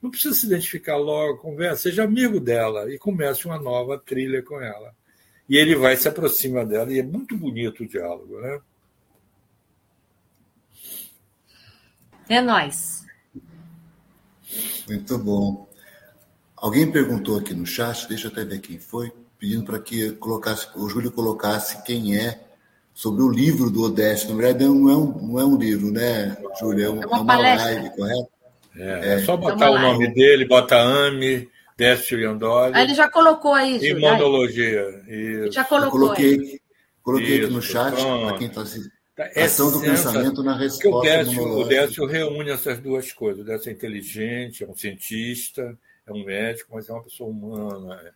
não precisa se identificar logo, conversa, seja amigo dela e comece uma nova trilha com ela. E ele vai se aproxima dela, e é muito bonito o diálogo, né?
É nós.
Muito bom. Alguém perguntou aqui no chat, deixa eu até ver quem foi, pedindo para que colocasse, o Júlio colocasse quem é sobre o livro do Odécio. Na verdade, não é um, não é um livro, né, Júlio? É, um, é uma, é uma live, correto?
É, é só botar o nome dele, bota AME, Décio Iandoli.
Aí ele já colocou aí,
Júlio. Imunologia.
Já colocou. Eu
coloquei, coloquei Isso, aqui no chat, para quem está assistindo. Tá, Ação do pensamento na resposta.
O Décio, o Décio reúne essas duas coisas. O Décio é inteligente, é um cientista, é um médico, mas é uma pessoa humana, é,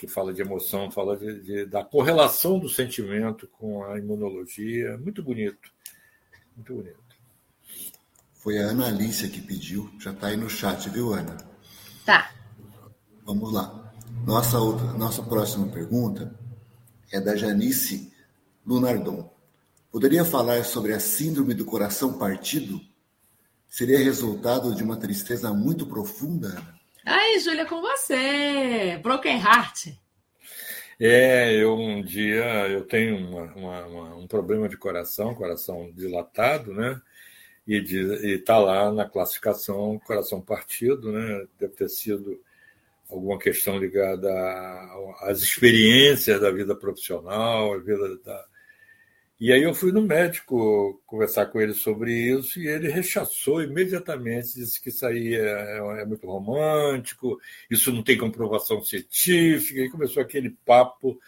que fala de emoção, fala de, de, da correlação do sentimento com a imunologia. Muito bonito. Muito bonito.
Foi a Ana Alicia que pediu, já está aí no chat, viu, Ana?
Tá.
Vamos lá. Nossa, outra, nossa próxima pergunta é da Janice Lunardon. Poderia falar sobre a síndrome do coração partido? Seria resultado de uma tristeza muito profunda?
Aí, Júlia, com você! Broken Heart.
É, eu um dia eu tenho uma, uma, uma, um problema de coração, coração dilatado, né? e está lá na classificação coração partido, né? deve ter sido alguma questão ligada às experiências da vida profissional, a vida da... E aí eu fui no médico conversar com ele sobre isso e ele rechaçou imediatamente, disse que isso aí é, é muito romântico, isso não tem comprovação científica, e começou aquele papo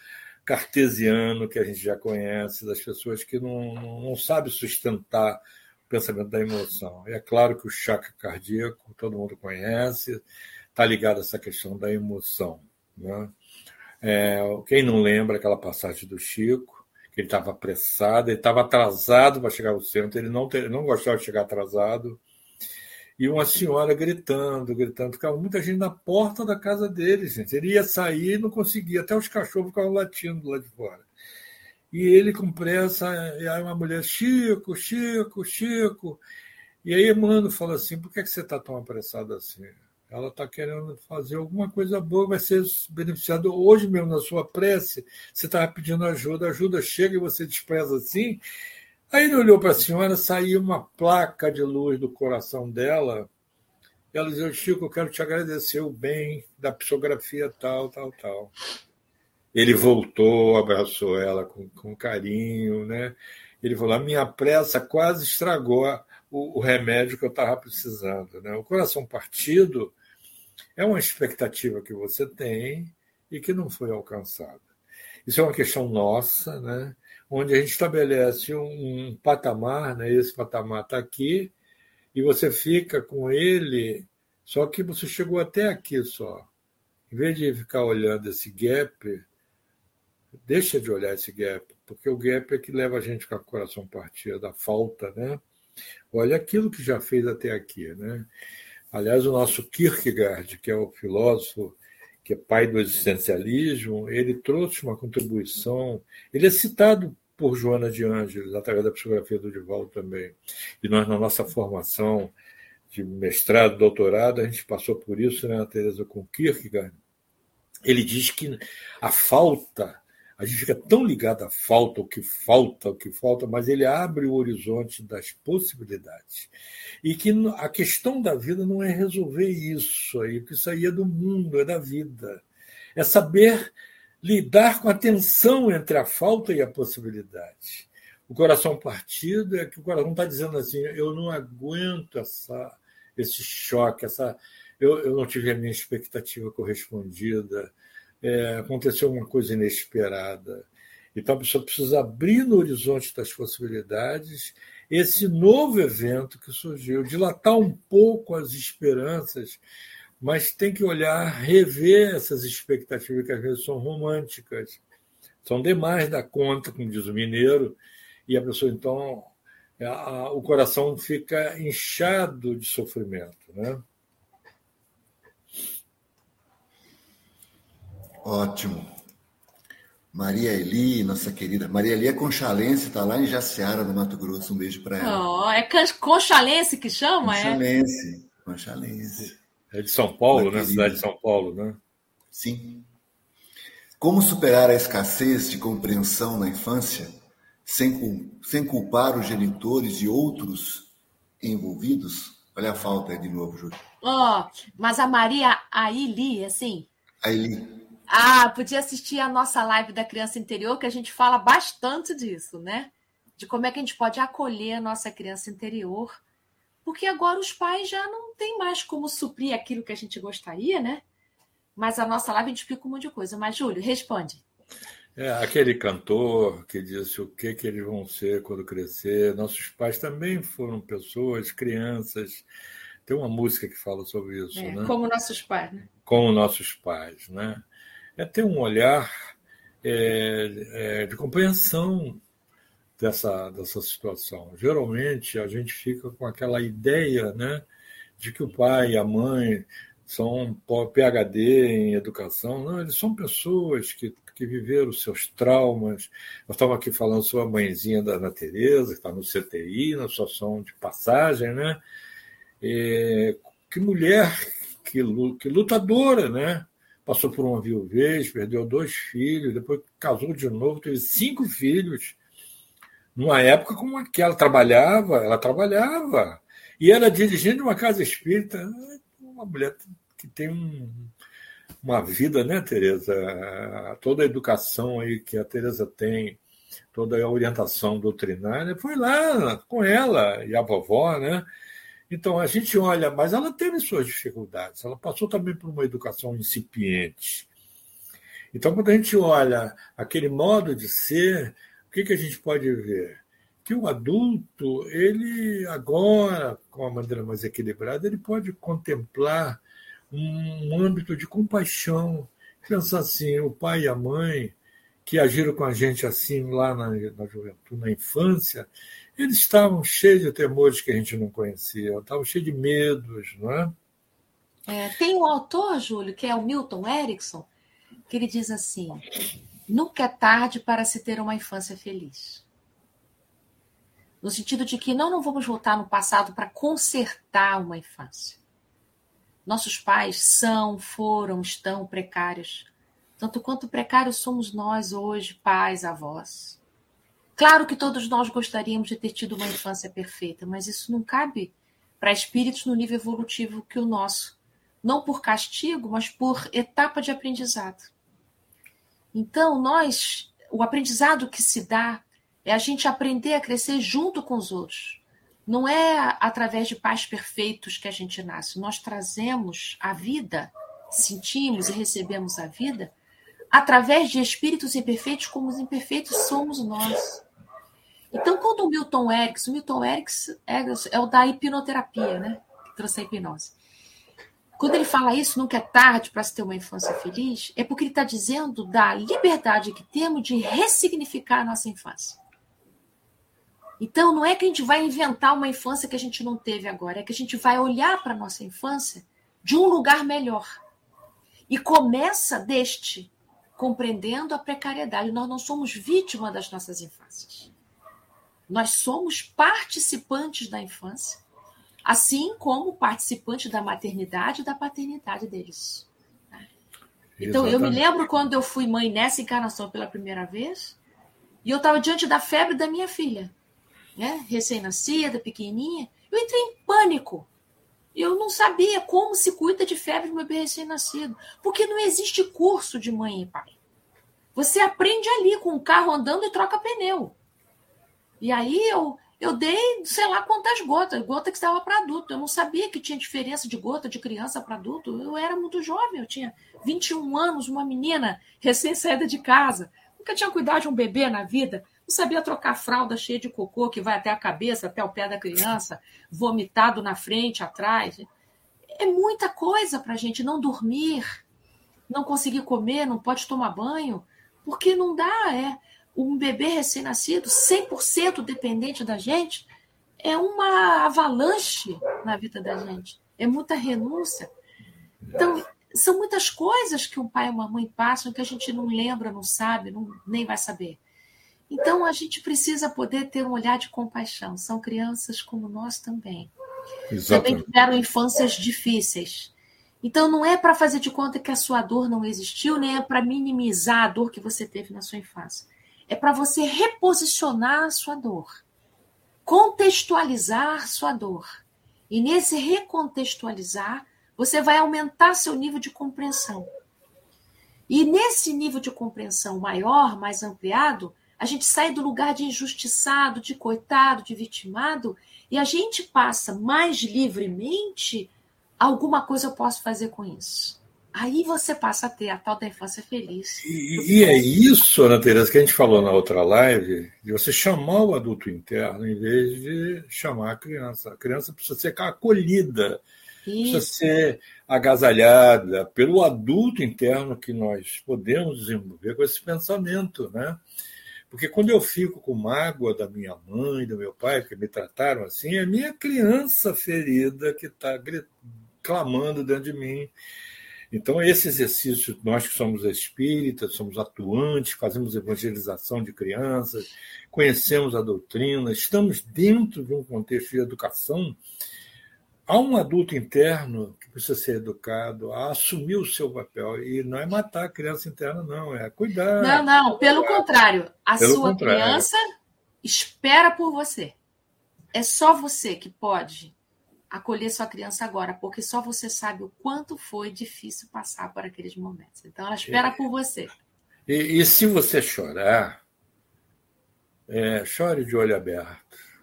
cartesiano que a gente já conhece, das pessoas que não, não, sabem sustentar pensamento da emoção. É claro que o chakra cardíaco, todo mundo conhece, está ligado a essa questão da emoção. Né? É, quem não lembra aquela passagem do Chico, que ele estava apressado, ele estava atrasado para chegar ao centro, ele não, não gostava de chegar atrasado, e uma senhora gritando, gritando, ficava muita gente na porta da casa dele, gente. Ele ia sair e não conseguia, até os cachorros ficavam latindo lá de fora. E ele com pressa, e aí uma mulher, Chico, Chico, Chico. E aí Mano fala assim, por que, é que você está tão apressado assim? Ela está querendo fazer alguma coisa boa, vai ser beneficiado hoje mesmo na sua prece. Você estava pedindo ajuda, ajuda chega e você despreza assim. Aí ele olhou para a senhora, saiu uma placa de luz do coração dela. Ela dizia, Chico, eu quero te agradecer o bem da psicografia tal, tal, tal. Ele voltou, abraçou ela com, com carinho, né? Ele falou: a minha pressa quase estragou o, o remédio que eu estava precisando. Né? O coração partido é uma expectativa que você tem e que não foi alcançada. Isso é uma questão nossa, né? onde a gente estabelece um, um patamar, né? esse patamar está aqui, e você fica com ele, só que você chegou até aqui só. Em vez de ficar olhando esse gap, deixa de olhar esse gap, porque o gap é que leva a gente com o coração partido, da falta, né? Olha aquilo que já fez até aqui, né? Aliás, o nosso Kierkegaard, que é o filósofo que é pai do existencialismo, ele trouxe uma contribuição. Ele é citado por Joana de Ângeles, através da psicografia do Divaldo também. E nós, na nossa formação de mestrado, doutorado, a gente passou por isso, né, Tereza, com Kierkegaard. Ele diz que a falta a gente fica tão ligado à falta, o que falta, o que falta, mas ele abre o horizonte das possibilidades. E que a questão da vida não é resolver isso aí, porque isso aí é do mundo, é da vida. É saber lidar com a tensão entre a falta e a possibilidade. O coração partido é que o coração está dizendo assim: eu não aguento essa, esse choque, essa, eu, eu não tive a minha expectativa correspondida é, aconteceu uma coisa inesperada. Então a pessoa precisa abrir no horizonte das possibilidades esse novo evento que surgiu, dilatar um pouco as esperanças, mas tem que olhar, rever essas expectativas que às vezes são românticas, são demais da conta, como diz o mineiro, e a pessoa então a, o coração fica inchado de sofrimento, né?
Ótimo. Maria Eli, nossa querida. Maria Eli é conchalense, está lá em Jaciara, no Mato Grosso. Um beijo para ela.
Oh, é conchalense que chama?
Conchalense. É? Conchalense.
É de São Paulo, né? Cidade de São Paulo, né?
Sim. Como superar a escassez de compreensão na infância sem, sem culpar os genitores e outros envolvidos? Olha a falta aí de novo, Júlio.
Oh, mas a Maria Aili, assim.
Aili.
Ah, podia assistir a nossa live da criança interior, que a gente fala bastante disso, né? De como é que a gente pode acolher a nossa criança interior, porque agora os pais já não têm mais como suprir aquilo que a gente gostaria, né? Mas a nossa live a gente explica um monte de coisa. Mas, Júlio, responde.
É, aquele cantor que disse o que, que eles vão ser quando crescer. Nossos pais também foram pessoas, crianças. Tem uma música que fala sobre isso,
é,
né?
Como nossos pais, né?
Como nossos pais, né? É ter um olhar é, é, de compreensão dessa, dessa situação. Geralmente a gente fica com aquela ideia né, de que o pai e a mãe são PhD em educação. Não, eles são pessoas que, que viveram seus traumas. Nós estamos aqui falando sobre a mãezinha da Ana Tereza, que está no CTI, na situação de passagem, né? E, que mulher, que, que lutadora, né? Passou por uma viuvez, perdeu dois filhos, depois casou de novo, teve cinco filhos. Numa época como aquela, trabalhava, ela trabalhava. E era dirigente de uma casa espírita, uma mulher que tem um, uma vida, né, Tereza? Toda a educação aí que a Tereza tem, toda a orientação doutrinária, foi lá com ela e a vovó, né? Então, a gente olha, mas ela teve suas dificuldades, ela passou também por uma educação incipiente. Então, quando a gente olha aquele modo de ser, o que, que a gente pode ver? Que o adulto, ele agora, com a maneira mais equilibrada, ele pode contemplar um âmbito de compaixão, pensar assim, o pai e a mãe que agiram com a gente assim lá na, na juventude, na infância, eles estavam cheios de temores que a gente não conhecia, estavam cheios de medos, não é?
é tem um autor, Júlio, que é o Milton Erickson, que ele diz assim: nunca é tarde para se ter uma infância feliz. No sentido de que não, não vamos voltar no passado para consertar uma infância. Nossos pais são, foram, estão precários. Tanto quanto precários somos nós hoje, pais, avós. Claro que todos nós gostaríamos de ter tido uma infância perfeita, mas isso não cabe para espíritos no nível evolutivo que o nosso. Não por castigo, mas por etapa de aprendizado. Então, nós, o aprendizado que se dá é a gente aprender a crescer junto com os outros. Não é através de pais perfeitos que a gente nasce. Nós trazemos a vida, sentimos e recebemos a vida através de espíritos imperfeitos, como os imperfeitos somos nós. Então, quando o Milton Erickson, Milton Erickson é o da hipnoterapia, né? Que trouxe a hipnose. Quando ele fala isso, nunca é tarde para se ter uma infância feliz, é porque ele está dizendo da liberdade que temos de ressignificar a nossa infância. Então, não é que a gente vai inventar uma infância que a gente não teve agora, é que a gente vai olhar para a nossa infância de um lugar melhor. E começa deste, compreendendo a precariedade. Nós não somos vítima das nossas infâncias. Nós somos participantes da infância, assim como participantes da maternidade e da paternidade deles. Então, Exatamente. eu me lembro quando eu fui mãe nessa encarnação pela primeira vez, e eu estava diante da febre da minha filha né, recém-nascida, pequenininha, eu entrei em pânico. Eu não sabia como se cuida de febre no bebê recém-nascido, porque não existe curso de mãe e pai. Você aprende ali com o carro andando e troca pneu. E aí eu, eu dei, sei lá quantas gotas, gota que estava para adulto. Eu não sabia que tinha diferença de gota de criança para adulto. Eu era muito jovem, eu tinha 21 anos, uma menina recém-saída de casa. Nunca tinha cuidado de um bebê na vida não sabia trocar fralda cheia de cocô que vai até a cabeça, até o pé da criança, vomitado na frente, atrás. É muita coisa para a gente não dormir, não conseguir comer, não pode tomar banho, porque não dá. É um bebê recém-nascido, 100% dependente da gente, é uma avalanche na vida da gente. É muita renúncia. Então, são muitas coisas que um pai e uma mãe passam que a gente não lembra, não sabe, não, nem vai saber. Então, a gente precisa poder ter um olhar de compaixão. São crianças como nós também. Exatamente. Também tiveram infâncias difíceis. Então, não é para fazer de conta que a sua dor não existiu, nem é para minimizar a dor que você teve na sua infância. É para você reposicionar a sua dor, contextualizar sua dor. E nesse recontextualizar, você vai aumentar seu nível de compreensão. E nesse nível de compreensão maior, mais ampliado, a gente sai do lugar de injustiçado, de coitado, de vitimado, e a gente passa mais livremente alguma coisa eu posso fazer com isso. Aí você passa a ter a tal da infância feliz.
E, e é isso, Ana Teresa, que a gente falou na outra live, de você chamar o adulto interno em vez de chamar a criança. A criança precisa ser acolhida, isso. precisa ser agasalhada pelo adulto interno que nós podemos desenvolver com esse pensamento, né? Porque quando eu fico com mágoa da minha mãe, do meu pai, que me trataram assim, é minha criança ferida que está clamando dentro de mim. Então, esse exercício, nós que somos espíritas, somos atuantes, fazemos evangelização de crianças, conhecemos a doutrina, estamos dentro de um contexto de educação há um adulto interno que precisa ser educado a assumir o seu papel. E não é matar a criança interna, não, é cuidar.
Não, não, pelo contrário. A pelo sua contrário. criança espera por você. É só você que pode acolher sua criança agora, porque só você sabe o quanto foi difícil passar por aqueles momentos. Então, ela espera é. por você.
E, e, se você chorar, é, chore de olho aberto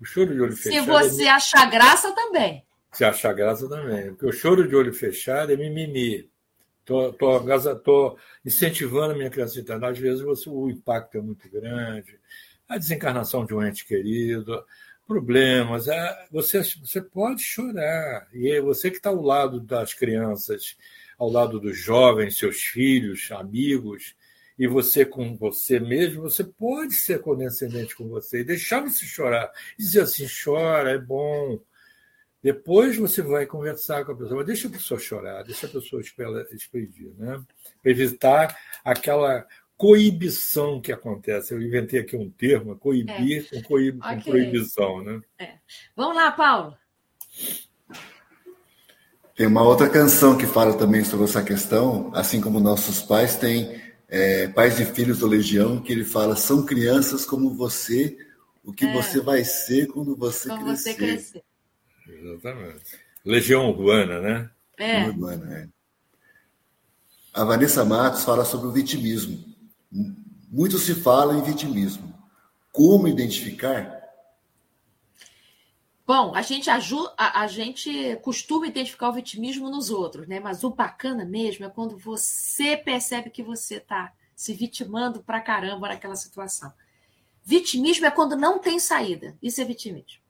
o choro de olho fechado.
Se você é... achar graça também.
Se achar graça também. Porque o choro de olho fechado é mimimi. Tô, tô, tô incentivando a minha criança interna. Às vezes você, o impacto é muito grande. A desencarnação de um ente querido, problemas. É, você, você pode chorar. E você que está ao lado das crianças, ao lado dos jovens, seus filhos, amigos, e você com você mesmo, você pode ser condescendente com você e deixar você chorar. E dizer assim, chora, é bom. Depois você vai conversar com a pessoa, mas deixa a pessoa chorar, deixa a pessoa expedir, né? Para evitar aquela coibição que acontece. Eu inventei aqui um termo, coibir é. com, coib okay. com proibição, né?
É. Vamos lá, Paulo.
Tem uma outra canção que fala também sobre essa questão, assim como nossos pais têm é, Pais e Filhos do Legião, que ele fala: são crianças como você, o que é. você vai ser quando você como crescer. Você crescer.
Exatamente. Legião Urbana, né?
É. Urbana,
é. A Vanessa Matos fala sobre o vitimismo. Muito se fala em vitimismo. Como identificar?
Bom, a gente, ajuda, a, a, gente costuma identificar o vitimismo nos outros, né? Mas o bacana mesmo é quando você percebe que você está se vitimando pra caramba naquela situação. Vitimismo é quando não tem saída. Isso é vitimismo.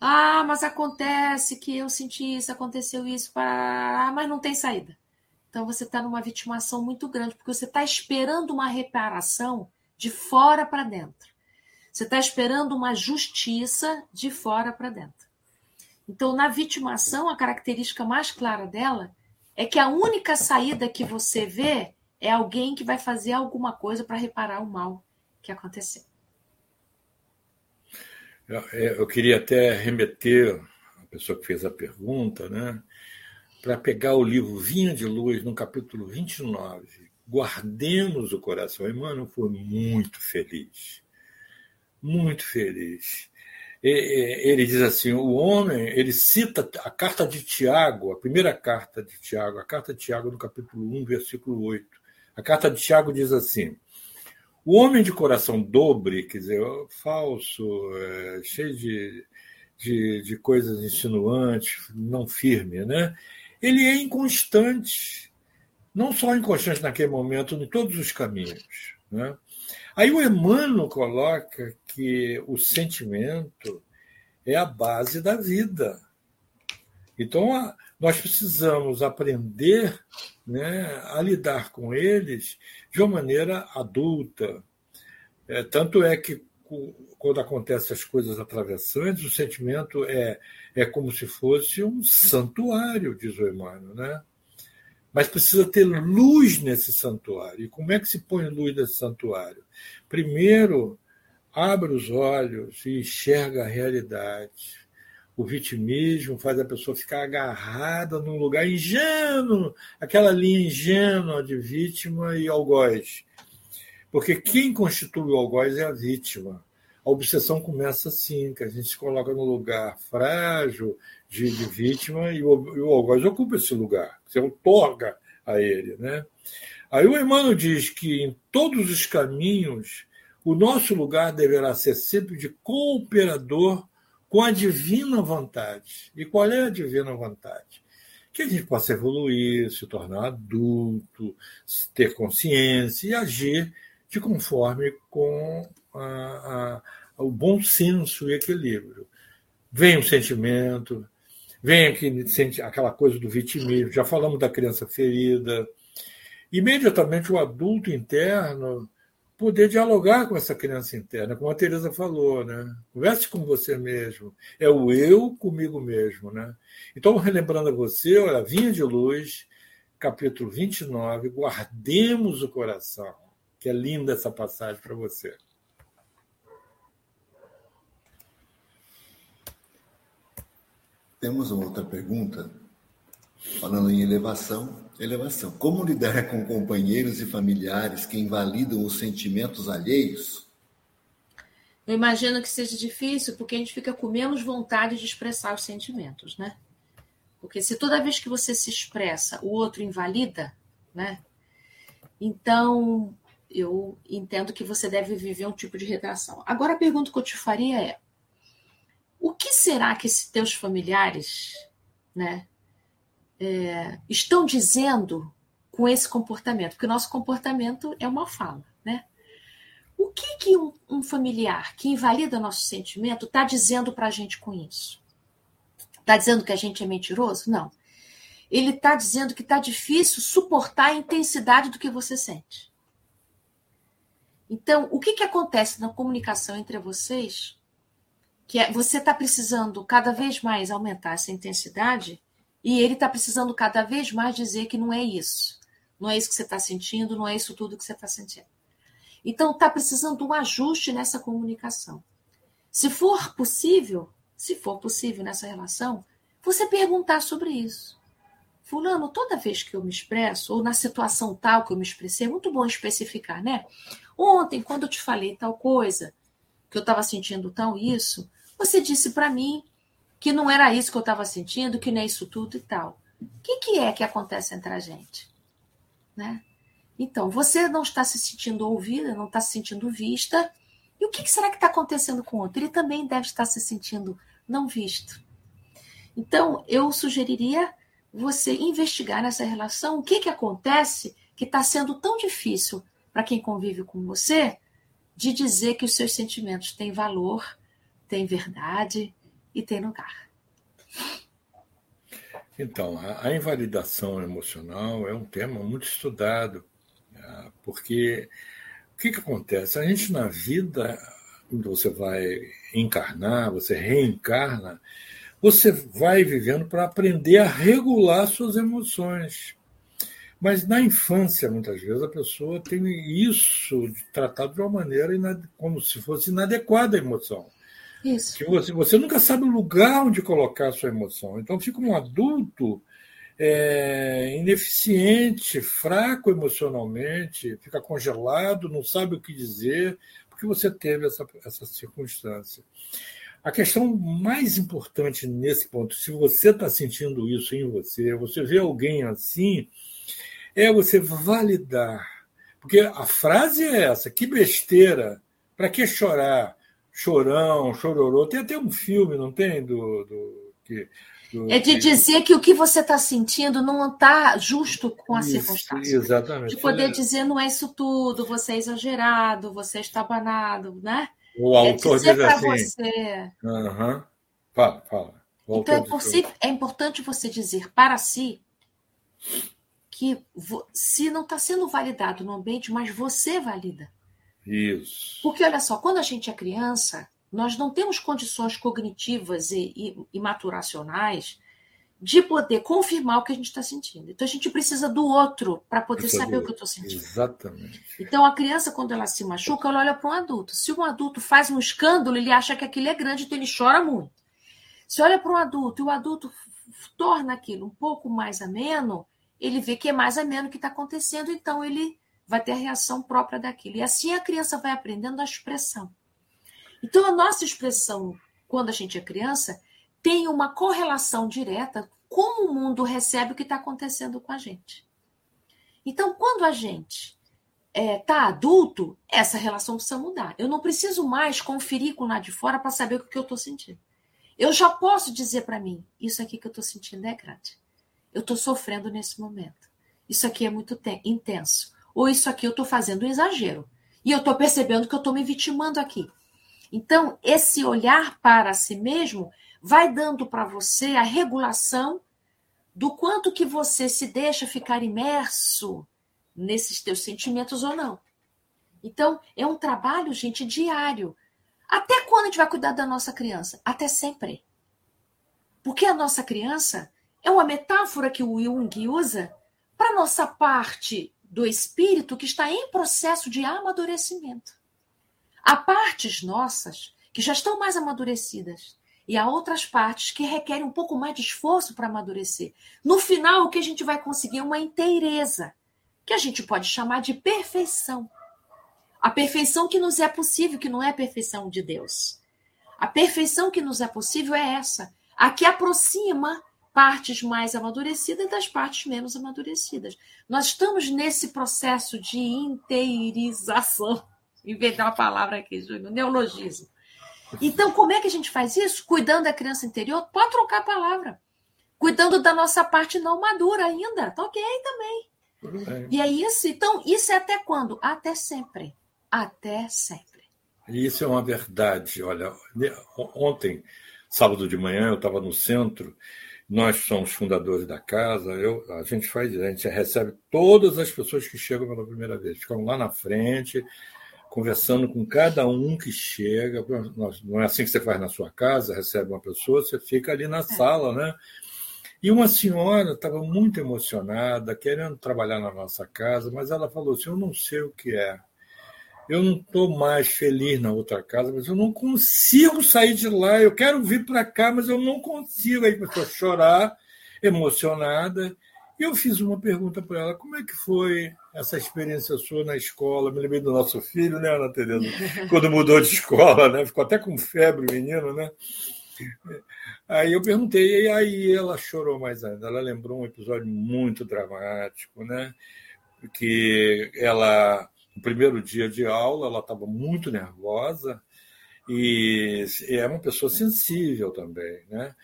Ah, mas acontece que eu senti isso, aconteceu isso, ah, mas não tem saída. Então você está numa vitimação muito grande, porque você está esperando uma reparação de fora para dentro. Você está esperando uma justiça de fora para dentro. Então, na vitimação, a característica mais clara dela é que a única saída que você vê é alguém que vai fazer alguma coisa para reparar o mal que aconteceu.
É, eu queria até remeter a pessoa que fez a pergunta, né, para pegar o livro Vinha de Luz, no capítulo 29. Guardemos o coração. Emmanuel foi muito feliz. Muito feliz. Ele diz assim: o homem, ele cita a carta de Tiago, a primeira carta de Tiago, a carta de Tiago, no capítulo 1, versículo 8. A carta de Tiago diz assim: o homem de coração dobre, quer dizer, falso, é, cheio de, de, de, coisas insinuantes, não firme, né? Ele é inconstante. Não só inconstante naquele momento, em todos os caminhos. Né? Aí o Emmanuel coloca que o sentimento é a base da vida. Então, nós precisamos aprender né, a lidar com eles de uma maneira adulta. É, tanto é que quando acontecem as coisas atravessantes, o sentimento é, é como se fosse um santuário, diz o Emmanuel, né? Mas precisa ter luz nesse santuário. E como é que se põe luz nesse santuário? Primeiro, abre os olhos e enxerga a realidade o vitimismo faz a pessoa ficar agarrada num lugar ingênuo, aquela linha ingênua de vítima e algoz. Porque quem constitui o algoz é a vítima. A obsessão começa assim, que a gente se coloca no lugar frágil de, de vítima e o, e o algoz ocupa esse lugar, você otorga a ele. Né? Aí o Emmanuel diz que em todos os caminhos o nosso lugar deverá ser sempre de cooperador com a divina vontade. E qual é a divina vontade? Que a gente possa evoluir, se tornar adulto, ter consciência e agir de conforme com a, a, o bom senso e equilíbrio. Vem o sentimento, vem aquele, aquela coisa do vitimismo, já falamos da criança ferida. Imediatamente o adulto interno poder dialogar com essa criança interna, como a Teresa falou, né? Converse com você mesmo. É o eu comigo mesmo, né? Então, relembrando a você, olha, Vinha de Luz, capítulo 29, guardemos o coração. Que é linda essa passagem para você.
Temos outra pergunta, falando em elevação, Elevação. Como lidar com companheiros e familiares que invalidam os sentimentos alheios?
Eu imagino que seja difícil porque a gente fica com menos vontade de expressar os sentimentos, né? Porque se toda vez que você se expressa, o outro invalida, né? Então, eu entendo que você deve viver um tipo de retração. Agora, a pergunta que eu te faria é: o que será que esses teus familiares, né, é, estão dizendo com esse comportamento? Porque o nosso comportamento é uma fala, né? O que, que um, um familiar que invalida nosso sentimento está dizendo para a gente com isso? Está dizendo que a gente é mentiroso? Não. Ele está dizendo que está difícil suportar a intensidade do que você sente. Então, o que, que acontece na comunicação entre vocês? Que é, você está precisando cada vez mais aumentar essa intensidade e ele está precisando cada vez mais dizer que não é isso. Não é isso que você está sentindo, não é isso tudo que você está sentindo. Então, está precisando um ajuste nessa comunicação. Se for possível, se for possível nessa relação, você perguntar sobre isso. Fulano, toda vez que eu me expresso, ou na situação tal que eu me expressei, é muito bom especificar, né? Ontem, quando eu te falei tal coisa, que eu estava sentindo tão isso, você disse para mim que não era isso que eu estava sentindo, que nem isso tudo e tal. O que, que é que acontece entre a gente? Né? Então, você não está se sentindo ouvida, não está se sentindo vista. E o que será que está acontecendo com o outro? Ele também deve estar se sentindo não visto. Então, eu sugeriria você investigar nessa relação o que, que acontece que está sendo tão difícil para quem convive com você de dizer que os seus sentimentos têm valor, têm verdade e têm lugar.
Então, a, invalidação emocional é um tema muito estudado, né? porque o que, que acontece? A gente na vida, quando você vai encarnar, você reencarna, você vai vivendo para aprender a regular suas emoções. Mas na infância, muitas vezes, a pessoa tem isso tratado de uma maneira como se fosse inadequada a emoção.
Isso.
Que você, você nunca sabe o lugar onde colocar a sua emoção. Então fica um adulto é, ineficiente, fraco emocionalmente, fica congelado, não sabe o que dizer, porque você teve essa, essa circunstância. A questão mais importante nesse ponto, se você está sentindo isso em você, você vê alguém assim, é você validar. Porque a frase é essa: que besteira, para que chorar? Chorão, chororô. Tem até um filme, não tem? Do, do, que,
do é de dizer que o que você está sentindo não está justo com a isso, circunstância.
Exatamente.
De poder é. dizer, não é isso tudo, você é exagerado, você está banado, né?
O autor é dizer diz assim.
Você...
Uhum. Fala, fala.
então é, é importante você dizer para si que se não está sendo validado no ambiente, mas você valida.
Isso.
Porque olha só, quando a gente é criança, nós não temos condições cognitivas e, e, e maturacionais de poder confirmar o que a gente está sentindo. Então a gente precisa do outro para poder saber o que eu estou sentindo.
Exatamente.
Então a criança, quando ela se machuca, ela olha para um adulto. Se um adulto faz um escândalo, ele acha que aquilo é grande, então ele chora muito. Se olha para um adulto e o adulto torna aquilo um pouco mais ameno, ele vê que é mais ameno o que está acontecendo, então ele vai ter a reação própria daquilo. E assim a criança vai aprendendo a expressão. Então, a nossa expressão, quando a gente é criança, tem uma correlação direta como o mundo recebe o que está acontecendo com a gente. Então, quando a gente está é, tá adulto, essa relação precisa mudar. Eu não preciso mais conferir com lá de fora para saber o que eu estou sentindo. Eu já posso dizer para mim: isso aqui que eu estou sentindo é grande. Eu estou sofrendo nesse momento. Isso aqui é muito intenso ou isso aqui eu estou fazendo um exagero. E eu estou percebendo que eu estou me vitimando aqui. Então, esse olhar para si mesmo vai dando para você a regulação do quanto que você se deixa ficar imerso nesses teus sentimentos ou não. Então, é um trabalho, gente, diário. Até quando a gente vai cuidar da nossa criança? Até sempre. Porque a nossa criança é uma metáfora que o Jung usa para nossa parte do espírito que está em processo de amadurecimento. Há partes nossas que já estão mais amadurecidas e há outras partes que requerem um pouco mais de esforço para amadurecer. No final, o que a gente vai conseguir é uma inteireza, que a gente pode chamar de perfeição. A perfeição que nos é possível, que não é a perfeição de Deus. A perfeição que nos é possível é essa, a que aproxima partes mais amadurecidas das partes menos amadurecidas. Nós estamos nesse processo de inteirização. Inventar uma palavra aqui, Júlio, neologismo. Então, como é que a gente faz isso? Cuidando da criança interior? Pode trocar a palavra. Cuidando da nossa parte não madura ainda. Tá ok também. E é isso. Então, isso é até quando? Até sempre. Até sempre.
Isso é uma verdade. Olha, ontem, sábado de manhã, eu estava no centro nós somos fundadores da casa, eu, a gente faz, a gente recebe todas as pessoas que chegam pela primeira vez, ficam lá na frente, conversando com cada um que chega. Não é assim que você faz na sua casa, recebe uma pessoa, você fica ali na é. sala, né? E uma senhora estava muito emocionada, querendo trabalhar na nossa casa, mas ela falou assim: Eu não sei o que é eu não estou mais feliz na outra casa, mas eu não consigo sair de lá. Eu quero vir para cá, mas eu não consigo. Aí começou a chorar, emocionada. E eu fiz uma pergunta para ela: como é que foi essa experiência sua na escola? Me lembrei do nosso filho, né, Ana Tereza? Quando mudou de escola, né? Ficou até com febre, menino, né? Aí eu perguntei, e aí ela chorou mais ainda. Ela lembrou um episódio muito dramático, né? que ela, no primeiro dia de aula, ela estava muito nervosa e é uma pessoa sensível também, né?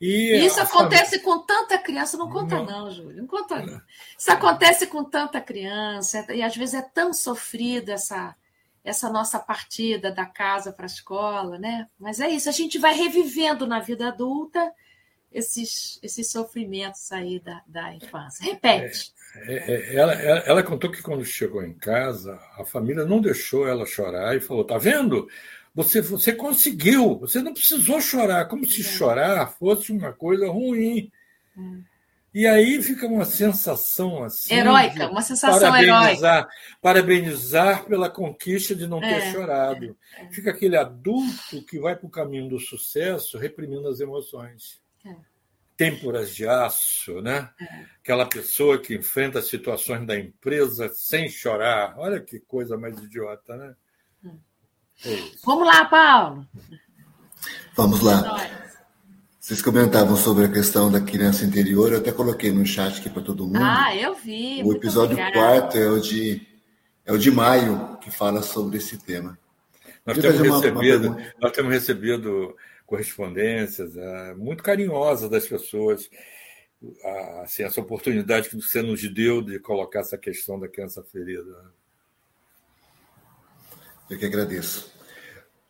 E Isso acontece família... com tanta criança, não conta não, não Júlio, não conta não. Isso acontece com tanta criança e às vezes é tão sofrida essa essa nossa partida da casa para a escola, né? Mas é isso, a gente vai revivendo na vida adulta esses, esses sofrimentos aí da, da infância. Repete.
É, é, é ela, ela, contou que quando chegou em casa, a família não deixou ela chorar e falou: tá vendo? Você, você conseguiu, você não precisou chorar, como se é. chorar fosse uma coisa ruim. É. E aí fica uma sensação assim.
Heróica, uma sensação parabenizar, heróica.
Parabenizar pela conquista de não é, ter chorado. É, é. Fica aquele adulto que vai para o caminho do sucesso reprimindo as emoções. É. Têmporas de aço, né? É. Aquela pessoa que enfrenta as situações da empresa sem chorar. Olha que coisa mais idiota, né?
Vamos lá, Paulo.
Vamos lá. Vocês comentavam sobre a questão da criança interior, eu até coloquei no chat aqui para todo mundo.
Ah, eu vi.
O episódio 4 é o de é o de maio que fala sobre esse tema.
Nós temos, recebido, uma nós temos recebido correspondências é, muito carinhosas das pessoas. Assim, essa oportunidade que você nos deu de colocar essa questão da criança ferida.
Eu que agradeço.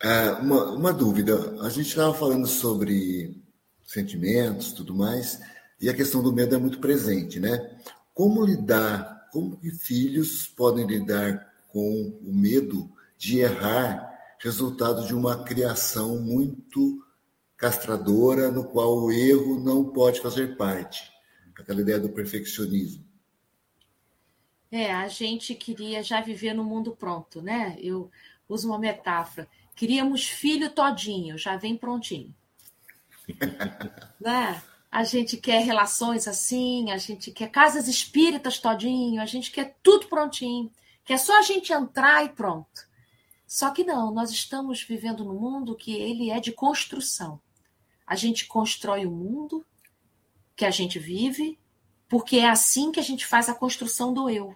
É, uma, uma dúvida. A gente estava falando sobre sentimentos, tudo mais, e a questão do medo é muito presente, né? Como lidar, como que filhos podem lidar com o medo de errar, resultado de uma criação muito castradora, no qual o erro não pode fazer parte, aquela ideia do perfeccionismo.
É, a gente queria já viver no mundo pronto, né? Eu uso uma metáfora. Queríamos filho todinho, já vem prontinho. né? A gente quer relações assim, a gente quer casas espíritas todinho, a gente quer tudo prontinho, que é só a gente entrar e pronto. Só que não, nós estamos vivendo num mundo que ele é de construção. A gente constrói o mundo que a gente vive, porque é assim que a gente faz a construção do eu.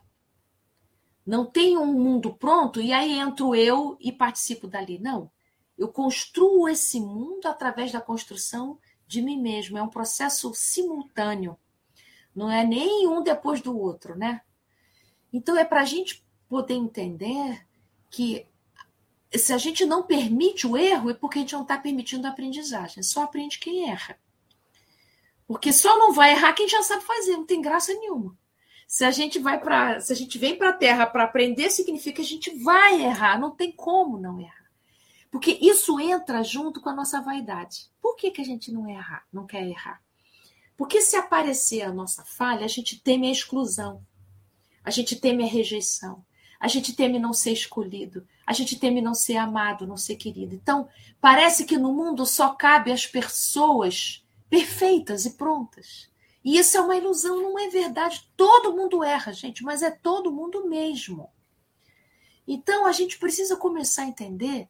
Não tem um mundo pronto e aí entro eu e participo dali. Não. Eu construo esse mundo através da construção de mim mesmo. É um processo simultâneo. Não é nem um depois do outro, né? Então é para a gente poder entender que se a gente não permite o erro, é porque a gente não está permitindo a aprendizagem. Só aprende quem erra. Porque só não vai errar quem já sabe fazer, não tem graça nenhuma. Se a gente vai para, se a gente vem para a Terra para aprender, significa que a gente vai errar, não tem como não errar. Porque isso entra junto com a nossa vaidade. Por que, que a gente não erra, não quer errar? Porque se aparecer a nossa falha, a gente teme a exclusão, a gente teme a rejeição, a gente teme não ser escolhido, a gente teme não ser amado, não ser querido. Então, parece que no mundo só cabe as pessoas perfeitas e prontas. E isso é uma ilusão, não é verdade. Todo mundo erra, gente, mas é todo mundo mesmo. Então, a gente precisa começar a entender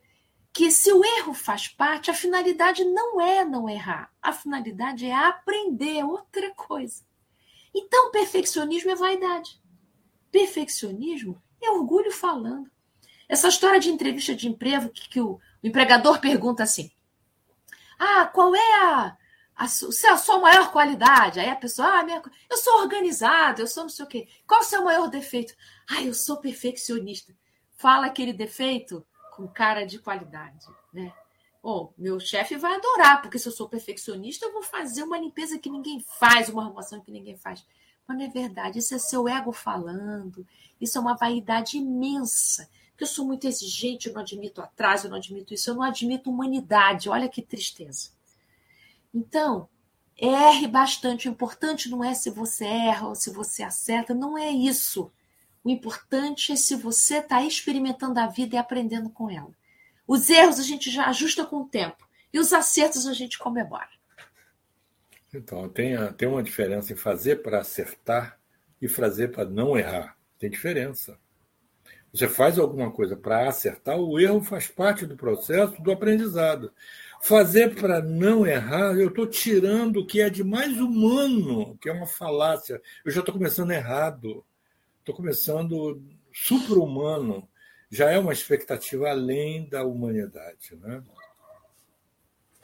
que se o erro faz parte, a finalidade não é não errar, a finalidade é aprender outra coisa. Então, perfeccionismo é vaidade. Perfeccionismo é orgulho falando. Essa história de entrevista de emprego que, que o, o, empregador pergunta assim: Ah, qual é a, a, a sua maior qualidade? Aí a pessoa, ah, minha, eu sou organizado, eu sou não sei o quê. Qual o seu maior defeito? Ah, eu sou perfeccionista. Fala aquele defeito com cara de qualidade, né? Oh, meu chefe vai adorar, porque se eu sou perfeccionista, eu vou fazer uma limpeza que ninguém faz, uma arrumação que ninguém faz. Mas não é verdade, isso é seu ego falando, isso é uma vaidade imensa. Porque eu sou muito exigente, eu não admito atraso, eu não admito isso, eu não admito humanidade. Olha que tristeza. Então, erre bastante. O importante não é se você erra ou se você acerta, não é isso. O importante é se você está experimentando a vida e aprendendo com ela. Os erros a gente já ajusta com o tempo e os acertos a gente comemora.
Então, tem, tem uma diferença em fazer para acertar e fazer para não errar. Tem diferença. Você faz alguma coisa para acertar, o erro faz parte do processo do aprendizado. Fazer para não errar, eu estou tirando o que é de mais humano, que é uma falácia. Eu já estou começando errado. estou começando super-humano, já é uma expectativa além da humanidade. Né?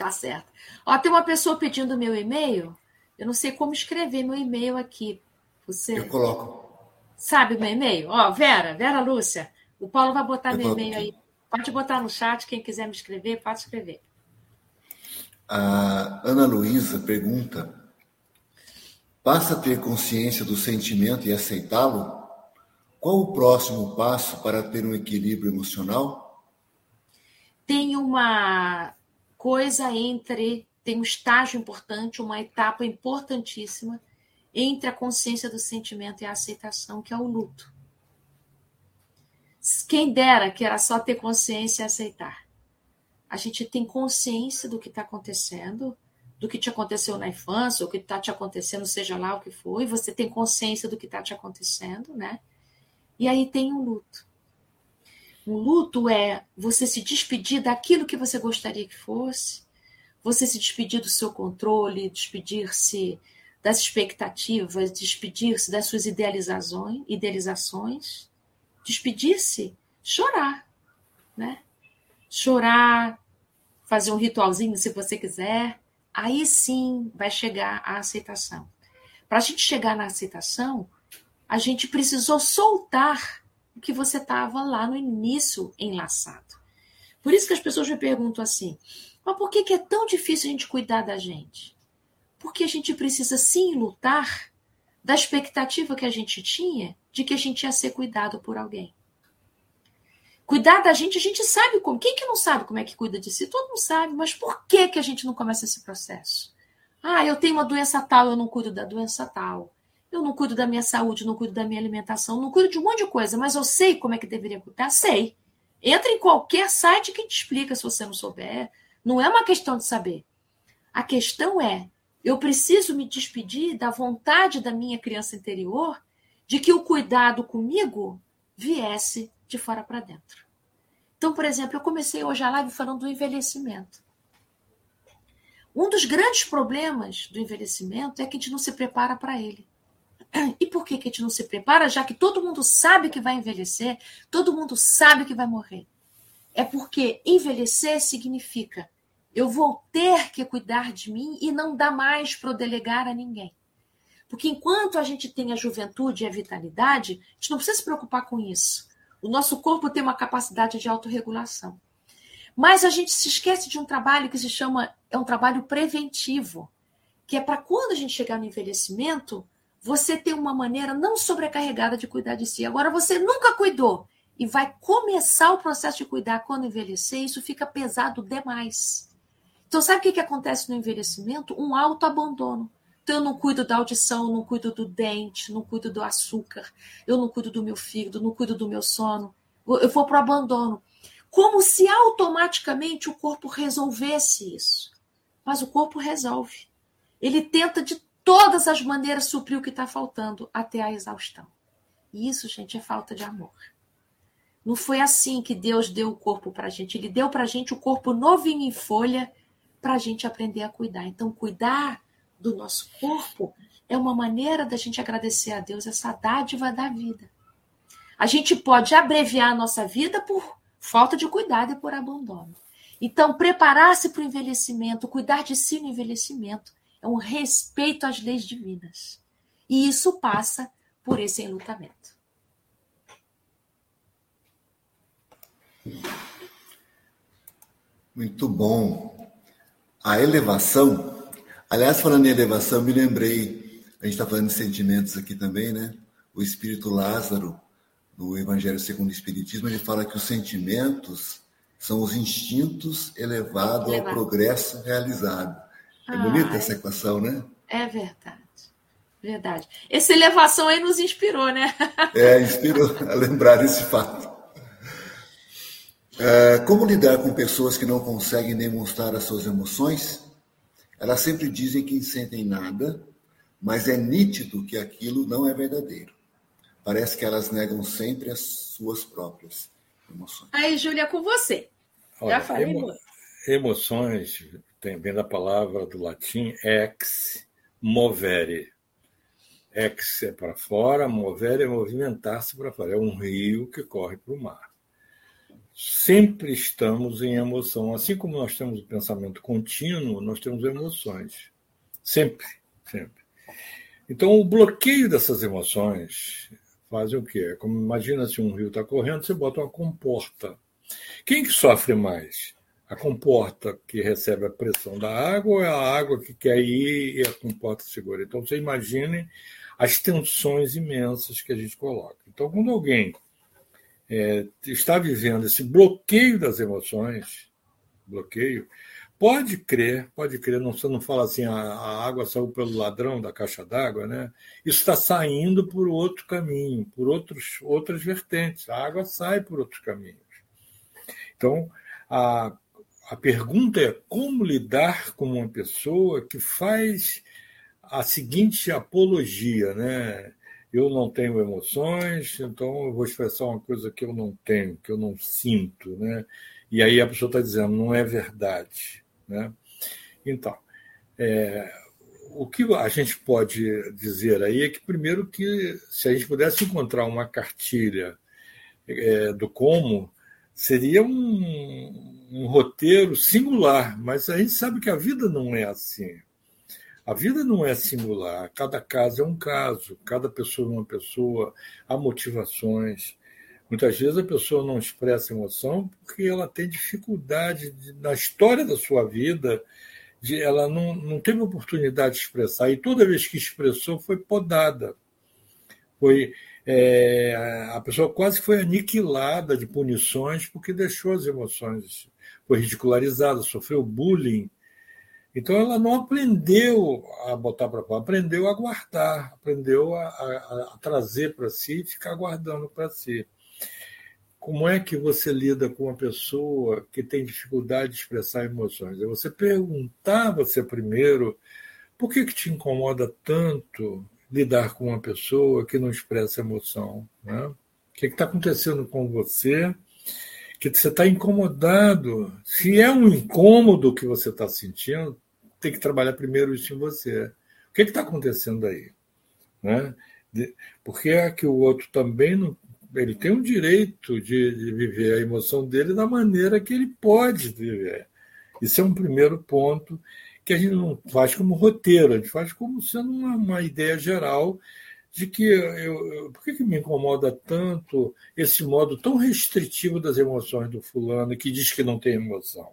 Tá certo. Ó, tem uma pessoa pedindo meu e-mail. Eu não sei como escrever meu e-mail aqui. Você
Eu coloco.
sabe o meu e-mail? Ó, Vera, Vera Lúcia. O Paulo vai botar Eu meu e-mail aí. Pode botar no chat, quem quiser me escrever, pode escrever.
A Ana Luísa pergunta: passa a ter consciência do sentimento e aceitá-lo? Qual o próximo passo para ter um equilíbrio emocional?
Tem uma coisa entre, tem um estágio importante, uma etapa importantíssima entre a consciência do sentimento e a aceitação, que é o luto. Quem dera que era só ter consciência e aceitar. A gente tem consciência do que está acontecendo, do que te aconteceu na infância, o que está te acontecendo, seja lá o que for, e você tem consciência do que está te acontecendo, né? E aí tem o um luto. O luto é você se despedir daquilo que você gostaria que fosse, você se despedir do seu controle, despedir-se das expectativas, despedir-se das suas idealizações, idealizações, despedir-se, chorar, né? Chorar, fazer um ritualzinho se você quiser, aí sim vai chegar a aceitação. Para a gente chegar na aceitação, a gente precisou soltar que você estava lá no início enlaçado. Por isso que as pessoas me perguntam assim: mas por que, que é tão difícil a gente cuidar da gente? Porque a gente precisa sim lutar da expectativa que a gente tinha de que a gente ia ser cuidado por alguém. Cuidar da gente, a gente sabe como. Quem que não sabe como é que cuida de si? Todo mundo sabe, mas por que, que a gente não começa esse processo? Ah, eu tenho uma doença tal, eu não cuido da doença tal. Eu não cuido da minha saúde, não cuido da minha alimentação, não cuido de um monte de coisa, mas eu sei como é que deveria cuidar? Sei. Entra em qualquer site que te explica se você não souber. Não é uma questão de saber. A questão é: eu preciso me despedir da vontade da minha criança interior de que o cuidado comigo viesse de fora para dentro. Então, por exemplo, eu comecei hoje a live falando do envelhecimento. Um dos grandes problemas do envelhecimento é que a gente não se prepara para ele. E por que, que a gente não se prepara, já que todo mundo sabe que vai envelhecer, todo mundo sabe que vai morrer? É porque envelhecer significa eu vou ter que cuidar de mim e não dá mais para eu delegar a ninguém. Porque enquanto a gente tem a juventude e a vitalidade, a gente não precisa se preocupar com isso. O nosso corpo tem uma capacidade de autorregulação. Mas a gente se esquece de um trabalho que se chama é um trabalho preventivo, que é para quando a gente chegar no envelhecimento, você ter uma maneira não sobrecarregada de cuidar de si. Agora, você nunca cuidou e vai começar o processo de cuidar quando envelhecer, isso fica pesado demais. Então, sabe o que, que acontece no envelhecimento? Um autoabandono. Então, eu não cuido da audição, não cuido do dente, não cuido do açúcar, eu não cuido do meu fígado, não cuido do meu sono. Eu vou para o abandono. Como se automaticamente o corpo resolvesse isso. Mas o corpo resolve. Ele tenta de todas as maneiras suprir o que está faltando até a exaustão. E isso, gente, é falta de amor. Não foi assim que Deus deu o corpo para a gente. Ele deu para a gente o corpo novinho em folha para a gente aprender a cuidar. Então, cuidar do nosso corpo é uma maneira da gente agradecer a Deus essa dádiva da vida. A gente pode abreviar a nossa vida por falta de cuidado e por abandono. Então, preparar-se para o envelhecimento, cuidar de si no envelhecimento, é um respeito às leis divinas. E isso passa por esse enlutamento.
Muito bom. A elevação, aliás, falando em elevação, me lembrei, a gente está falando de sentimentos aqui também, né? O espírito Lázaro, no Evangelho segundo o Espiritismo, ele fala que os sentimentos são os instintos elevados Elevado. ao progresso realizado. É bonita essa equação, né?
É verdade. Verdade. Essa elevação aí nos inspirou, né?
É, inspirou a lembrar esse fato. É, como lidar com pessoas que não conseguem demonstrar as suas emoções? Elas sempre dizem que não sentem nada, mas é nítido que aquilo não é verdadeiro. Parece que elas negam sempre as suas próprias emoções.
Aí, Júlia, com você.
Olha, Já falei emo Emoções tem, vem da palavra do latim ex movere. Ex é para fora, mover é movimentar-se para fora. É um rio que corre para o mar. Sempre estamos em emoção. Assim como nós temos o pensamento contínuo, nós temos emoções. Sempre, sempre. Então, o bloqueio dessas emoções faz o quê? Como imagina se um rio está correndo, você bota uma comporta. Quem que sofre mais? A comporta que recebe a pressão da água ou é a água que quer ir e a comporta segura? Então, você imagine as tensões imensas que a gente coloca. Então, quando alguém é, está vivendo esse bloqueio das emoções, bloqueio, pode crer, pode crer, não, você não fala assim, a, a água saiu pelo ladrão da caixa d'água, né? Isso está saindo por outro caminho, por outros, outras vertentes. A água sai por outros caminhos. Então, a, a pergunta é como lidar com uma pessoa que faz a seguinte apologia, né? Eu não tenho emoções, então eu vou expressar uma coisa que eu não tenho, que eu não sinto, né? E aí a pessoa está dizendo, não é verdade, né? Então, é, o que a gente pode dizer aí é que, primeiro, que se a gente pudesse encontrar uma cartilha é, do como, seria um, um roteiro singular, mas a gente sabe que a vida não é assim. A vida não é singular, cada caso é um caso, cada pessoa é uma pessoa, há motivações. Muitas vezes a pessoa não expressa emoção porque ela tem dificuldade de, na história da sua vida, de, ela não, não teve oportunidade de expressar, e toda vez que expressou foi podada. Foi, é, a pessoa quase foi aniquilada de punições porque deixou as emoções, foi ridicularizada, sofreu bullying então ela não aprendeu a botar para fora, aprendeu a guardar, aprendeu a, a, a trazer para si e ficar guardando para si. Como é que você lida com uma pessoa que tem dificuldade de expressar emoções? É você perguntar você primeiro por que, que te incomoda tanto lidar com uma pessoa que não expressa emoção? Né? O que está acontecendo com você? Que você está incomodado. Se é um incômodo que você está sentindo, tem que trabalhar primeiro isso em você. O que está acontecendo aí? Né? Porque é que o outro também não, ele tem o direito de, de, viver a emoção dele da maneira que ele pode viver. Isso é um primeiro ponto que a gente não faz como roteiro, a gente faz como sendo uma, uma ideia geral de que eu, por que, que me incomoda tanto esse modo tão restritivo das emoções do fulano que diz que não tem emoção?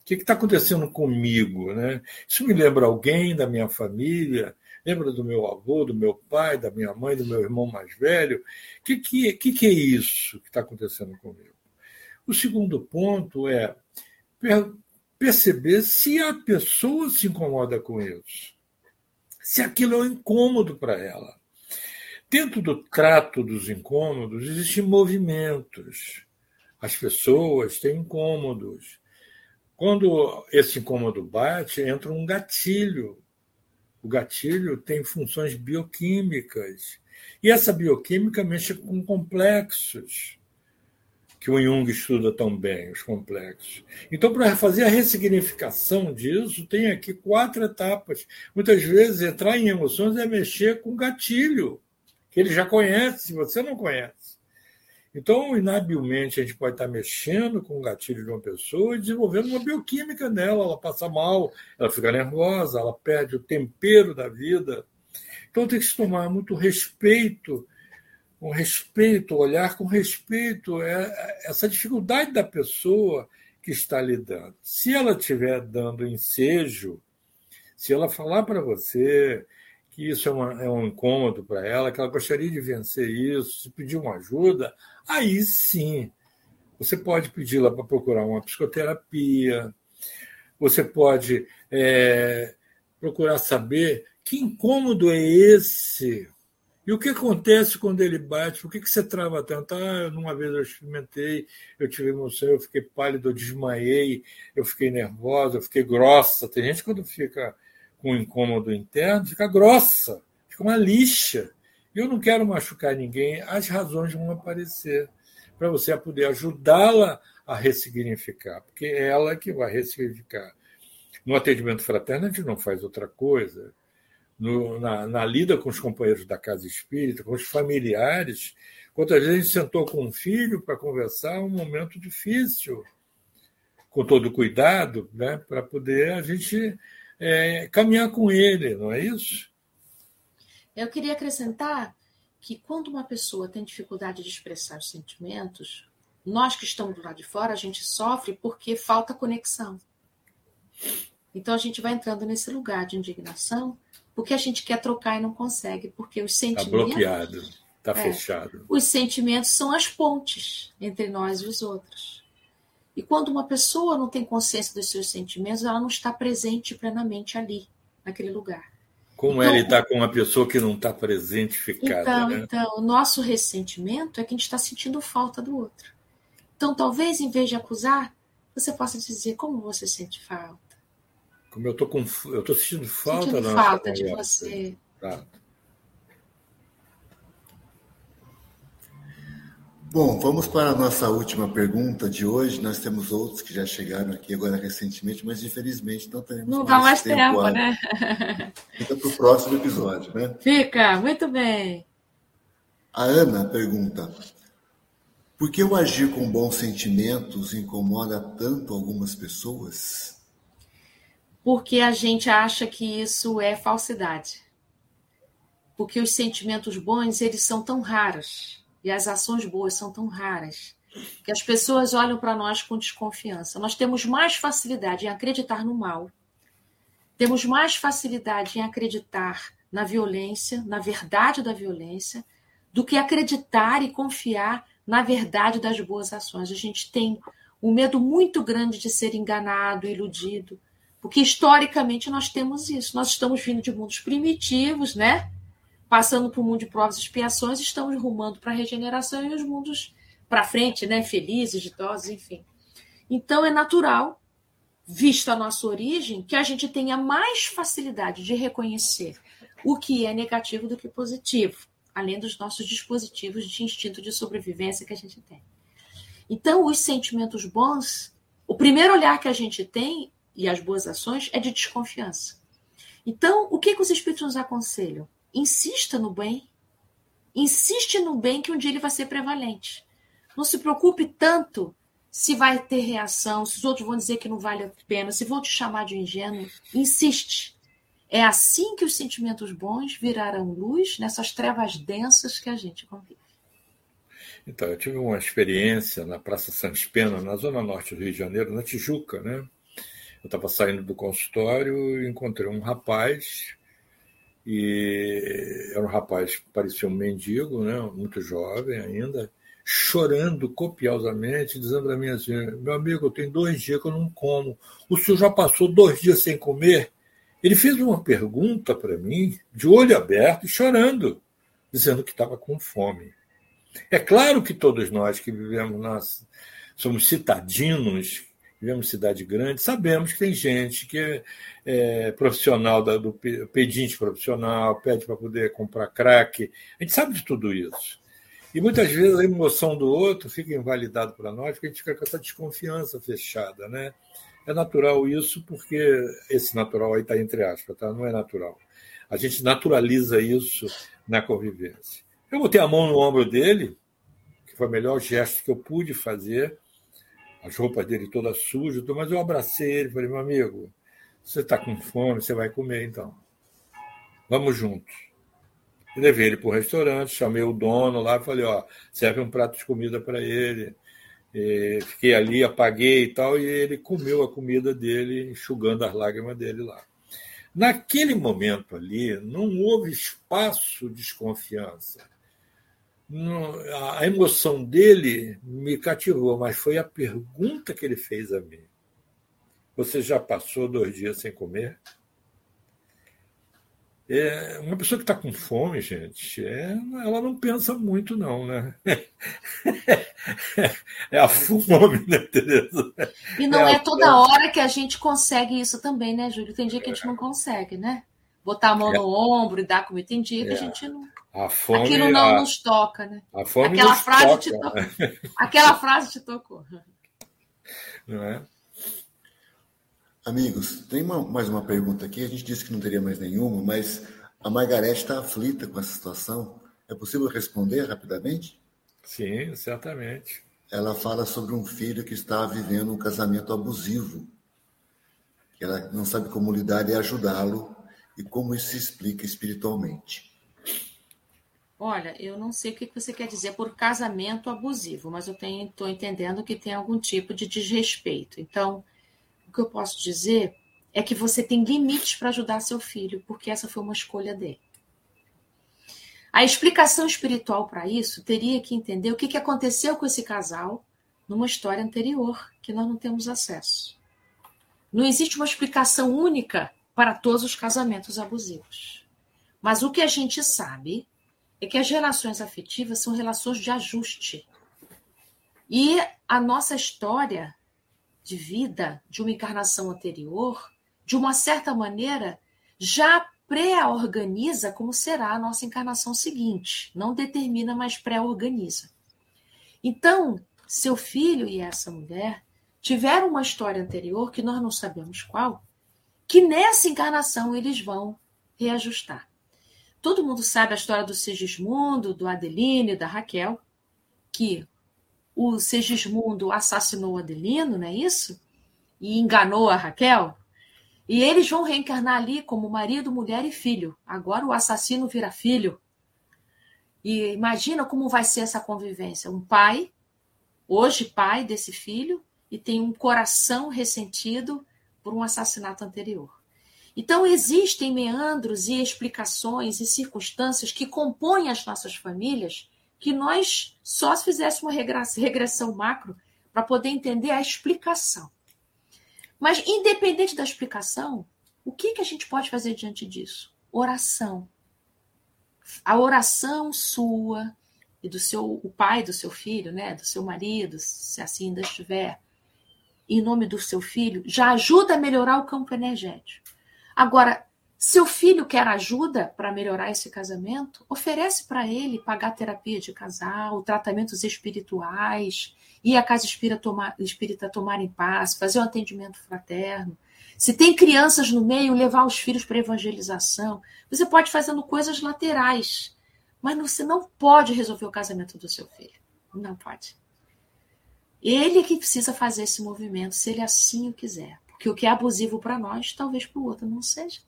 O que está acontecendo comigo? Né? Isso me lembra alguém da minha família, lembra do meu avô, do meu pai, da minha mãe, do meu irmão mais velho? O que, que, que, que é isso que está acontecendo comigo? O segundo ponto é perceber se a pessoa se incomoda com isso, se aquilo é um incômodo para ela. Dentro do trato dos incômodos existem movimentos. As pessoas têm incômodos. Quando esse incômodo bate, entra um gatilho. O gatilho tem funções bioquímicas. E essa bioquímica mexe com complexos, que o Jung estuda tão bem, os complexos. Então, para fazer a ressignificação disso, tem aqui quatro etapas. Muitas vezes, entrar em emoções é mexer com gatilho, que ele já conhece, se você não conhece. Então, inabilmente, a gente pode estar mexendo com o gatilho de uma pessoa e desenvolvendo uma bioquímica nela. Ela passa mal, ela fica nervosa, ela perde o tempero da vida. Então, tem que se tomar muito respeito, com respeito, olhar com respeito essa dificuldade da pessoa que está lidando. Se ela estiver dando ensejo, se ela falar para você que isso é, uma, é um incômodo para ela, que ela gostaria de vencer isso, se pedir uma ajuda, aí sim você pode pedi-la para procurar uma psicoterapia, você pode é, procurar saber que incômodo é esse e o que acontece quando ele bate? Por que, que você trava tanto? Ah, uma vez eu experimentei, eu tive emoção, eu fiquei pálido, eu desmaiei, eu fiquei nervosa, eu fiquei grossa. Tem gente quando fica com incômodo interno, fica grossa, fica uma lixa. Eu não quero machucar ninguém, as razões vão aparecer para você poder ajudá-la a ressignificar, porque é ela que vai ressignificar. No atendimento fraterno, a gente não faz outra coisa. no, na, na, lida com os companheiros da casa espírita, com os familiares. Quantas vezes a gente sentou com um filho para conversar um momento difícil, com todo cuidado, né, para poder a gente é, caminhar com ele, não é isso?
Eu queria acrescentar que quando uma pessoa tem dificuldade de expressar os sentimentos, nós que estamos do lado de fora, a gente sofre porque falta conexão. Então a gente vai entrando nesse lugar de indignação porque a gente quer trocar e não consegue, porque os tá sentimentos.
Está bloqueado, está é, fechado.
Os sentimentos são as pontes entre nós e os outros. E quando uma pessoa não tem consciência dos seus sentimentos, ela não está presente plenamente ali, naquele lugar.
Como então, é lidar com uma pessoa que não está presente, ficada?
Então,
né?
então, o nosso ressentimento é que a gente está sentindo falta do outro. Então, talvez, em vez de acusar, você possa dizer como você sente falta.
Como eu estou com, eu tô sentindo falta
sentindo falta de você. Tá.
Bom, vamos para a nossa última pergunta de hoje. Nós temos outros que já chegaram aqui agora recentemente, mas infelizmente não teremos
não mais dá mais tempo, tempo né?
Fica para o próximo episódio, né?
Fica, muito bem.
A Ana pergunta: por que o agir com bons sentimentos incomoda tanto algumas pessoas?
porque a gente acha que isso é falsidade. Porque os sentimentos bons, eles são tão raros, e as ações boas são tão raras, que as pessoas olham para nós com desconfiança. Nós temos mais facilidade em acreditar no mal, temos mais facilidade em acreditar na violência, na verdade da violência, do que acreditar e confiar na verdade das boas ações. A gente tem um medo muito grande de ser enganado, iludido, porque historicamente nós temos isso. Nós estamos vindo de mundos primitivos, né? Passando por um mundo de provas e expiações, estamos rumando para a regeneração e os mundos para frente, né? Felizes, ditosos, enfim. Então é natural, vista a nossa origem, que a gente tenha mais facilidade de reconhecer o que é negativo do que positivo, além dos nossos dispositivos de instinto de sobrevivência que a gente tem. Então, os sentimentos bons, o primeiro olhar que a gente tem e as boas ações é de desconfiança. Então, o que, que os espíritos nos aconselham? Insista no bem. Insiste no bem que um dia ele vai ser prevalente. Não se preocupe tanto se vai ter reação, se os outros vão dizer que não vale a pena, se vão te chamar de ingênuo. Insiste. É assim que os sentimentos bons virarão luz nessas trevas densas que a gente convive.
Então, eu tive uma experiência na Praça Santos Pena, na zona norte do Rio de Janeiro, na Tijuca, né? Eu estava saindo do consultório e encontrei um rapaz, e era um rapaz que parecia um mendigo, né, muito jovem ainda, chorando copiosamente, dizendo para mim assim: meu amigo, tenho dois dias que eu não como. O senhor já passou dois dias sem comer? Ele fez uma pergunta para mim, de olho aberto e chorando, dizendo que estava com fome. É claro que todos nós que vivemos, nós somos citadinos vivemos cidade grande, sabemos que tem gente que é, é profissional da, do pedinte profissional, pede para poder comprar crack. A gente sabe de tudo isso. E muitas vezes a emoção do outro fica invalidada para nós, porque a gente fica com essa desconfiança fechada, né? É natural isso, porque esse natural aí está entre aspas, tá? Não é natural. A gente naturaliza isso na convivência. Eu botei a mão no ombro dele, que foi o melhor gesto que eu pude fazer, as roupas dele todas sujas, mas eu abracei ele falei, meu amigo, você está com fome, você vai comer então. Vamos juntos. Levei ele para o restaurante, chamei o dono lá, falei, ó, serve um prato de comida para ele. E fiquei ali, apaguei e tal, e ele comeu a comida dele, enxugando as lágrimas dele lá. Naquele momento ali, não houve espaço de desconfiança a emoção dele me cativou, mas foi a pergunta que ele fez a mim. Você já passou dois dias sem comer? É, uma pessoa que está com fome, gente, é, ela não pensa muito, não, né? É a fome, né, Tereza?
E não é, é toda hora que a gente consegue isso também, né, Júlio? Tem dia que a gente não consegue, né? Botar a mão é. no ombro e dar comida. Tem dia que a é. gente não.
A fome,
Aquilo não a, nos toca, né?
A fome
Aquela frase
toca.
te tocou. Aquela frase te tocou.
Não é?
Amigos, tem uma, mais uma pergunta aqui. A gente disse que não teria mais nenhuma, mas A Margarete está aflita com essa situação. É possível responder rapidamente?
Sim, certamente.
Ela fala sobre um filho que está vivendo um casamento abusivo. Que ela não sabe como lidar e ajudá-lo e como isso se explica espiritualmente.
Olha, eu não sei o que você quer dizer por casamento abusivo, mas eu estou entendendo que tem algum tipo de desrespeito. Então, o que eu posso dizer é que você tem limites para ajudar seu filho, porque essa foi uma escolha dele. A explicação espiritual para isso teria que entender o que, que aconteceu com esse casal numa história anterior, que nós não temos acesso. Não existe uma explicação única para todos os casamentos abusivos. Mas o que a gente sabe é que as relações afetivas são relações de ajuste. E a nossa história de vida, de uma encarnação anterior, de uma certa maneira, já pré-organiza como será a nossa encarnação seguinte. Não determina, mas pré-organiza. Então, seu filho e essa mulher tiveram uma história anterior, que nós não sabemos qual, que nessa encarnação eles vão reajustar. Todo mundo sabe a história do Segismundo, do Adelino, da Raquel, que o Segismundo assassinou Adelino, não é isso? E enganou a Raquel. E eles vão reencarnar ali como marido, mulher e filho. Agora o assassino vira filho. E imagina como vai ser essa convivência. Um pai, hoje pai desse filho, e tem um coração ressentido por um assassinato anterior. Então, existem meandros e explicações e circunstâncias que compõem as nossas famílias que nós só se fizéssemos uma regressão macro para poder entender a explicação. Mas, independente da explicação, o que, que a gente pode fazer diante disso? Oração. A oração sua e do seu o pai do seu filho, né, do seu marido, se assim ainda estiver, em nome do seu filho, já ajuda a melhorar o campo energético. Agora, seu filho quer ajuda para melhorar esse casamento? Oferece para ele pagar terapia de casal, tratamentos espirituais, ir à casa espírita tomar, espírita tomar em paz, fazer um atendimento fraterno. Se tem crianças no meio, levar os filhos para evangelização. Você pode fazendo coisas laterais, mas você não pode resolver o casamento do seu filho. Não pode. Ele é que precisa fazer esse movimento, se ele assim o quiser. Porque o que é abusivo para nós, talvez para o outro não seja.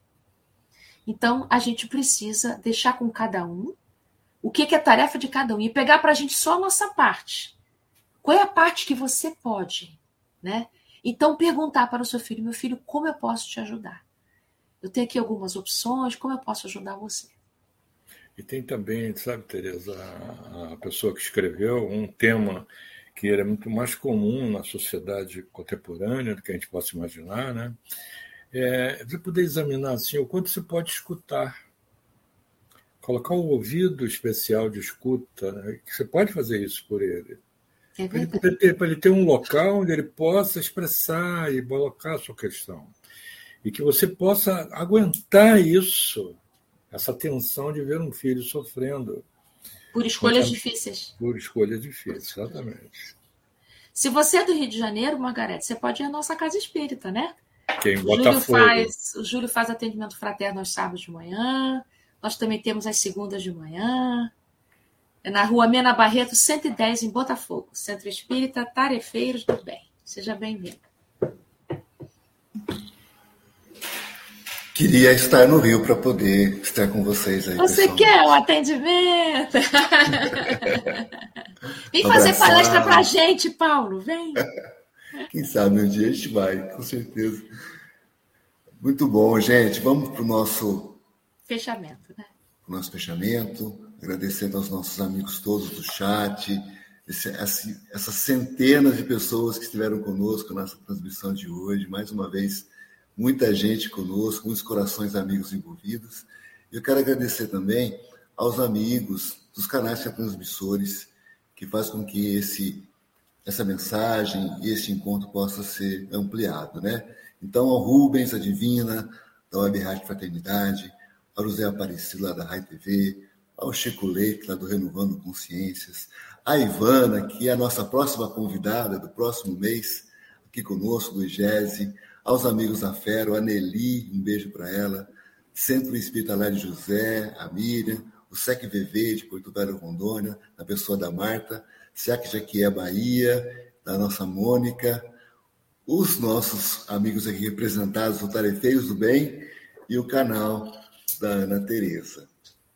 Então, a gente precisa deixar com cada um o que é tarefa de cada um e pegar para a gente só a nossa parte. Qual é a parte que você pode, né? Então, perguntar para o seu filho, meu filho, como eu posso te ajudar? Eu tenho aqui algumas opções, como eu posso ajudar você?
E tem também, sabe, Tereza, a pessoa que escreveu um tema que era muito mais comum na sociedade contemporânea do que a gente possa imaginar, né? É, de poder examinar assim o quanto você pode escutar, colocar um ouvido especial de escuta, né? que você pode fazer isso por ele. É para, ele ter, para ele ter um local onde ele possa expressar e colocar a sua questão. E que você possa aguentar isso, essa tensão de ver um filho sofrendo
por escolhas difíceis.
Por escolhas difíceis, exatamente.
Se você é do Rio de Janeiro, Margarete, você pode ir à nossa casa espírita, né?
Quem Botafogo.
Faz, o Júlio faz atendimento fraterno aos sábados de manhã. Nós também temos as segundas de manhã. É na rua Mena Barreto, 110, em Botafogo. Centro Espírita Tarefeiros do Bem. Seja bem-vindo.
Queria estar no Rio para poder estar com vocês aí.
Você quer o um atendimento? Vem fazer palestra para a gente, Paulo. Vem.
Quem sabe um dia a gente vai, com certeza. Muito bom, gente. Vamos para o nosso
fechamento, né?
Nosso fechamento. Agradecendo aos nossos amigos todos do chat, esse, essas centenas de pessoas que estiveram conosco nessa transmissão de hoje. Mais uma vez muita gente conosco, muitos corações amigos envolvidos. Eu quero agradecer também aos amigos dos canais transmissores que faz com que esse essa mensagem e esse encontro possa ser ampliado, né? Então, ao Rubens, a Divina, da Web Rádio Fraternidade, ao José Aparecido, lá da Rai TV, ao Chico Leite, lá do Renovando Consciências, a Ivana, que é a nossa próxima convidada do próximo mês, aqui conosco, do IGESE, aos amigos da Fero, a Nelly, um beijo para ela, Centro Espírita Lá de José, a Miriam, o SEC VV de Porto Velho Rondônia, na pessoa da Marta, SEC Jaquié Bahia, da nossa Mônica, os nossos amigos aqui representados, o Tarefeiros do Bem e o canal da Ana Tereza.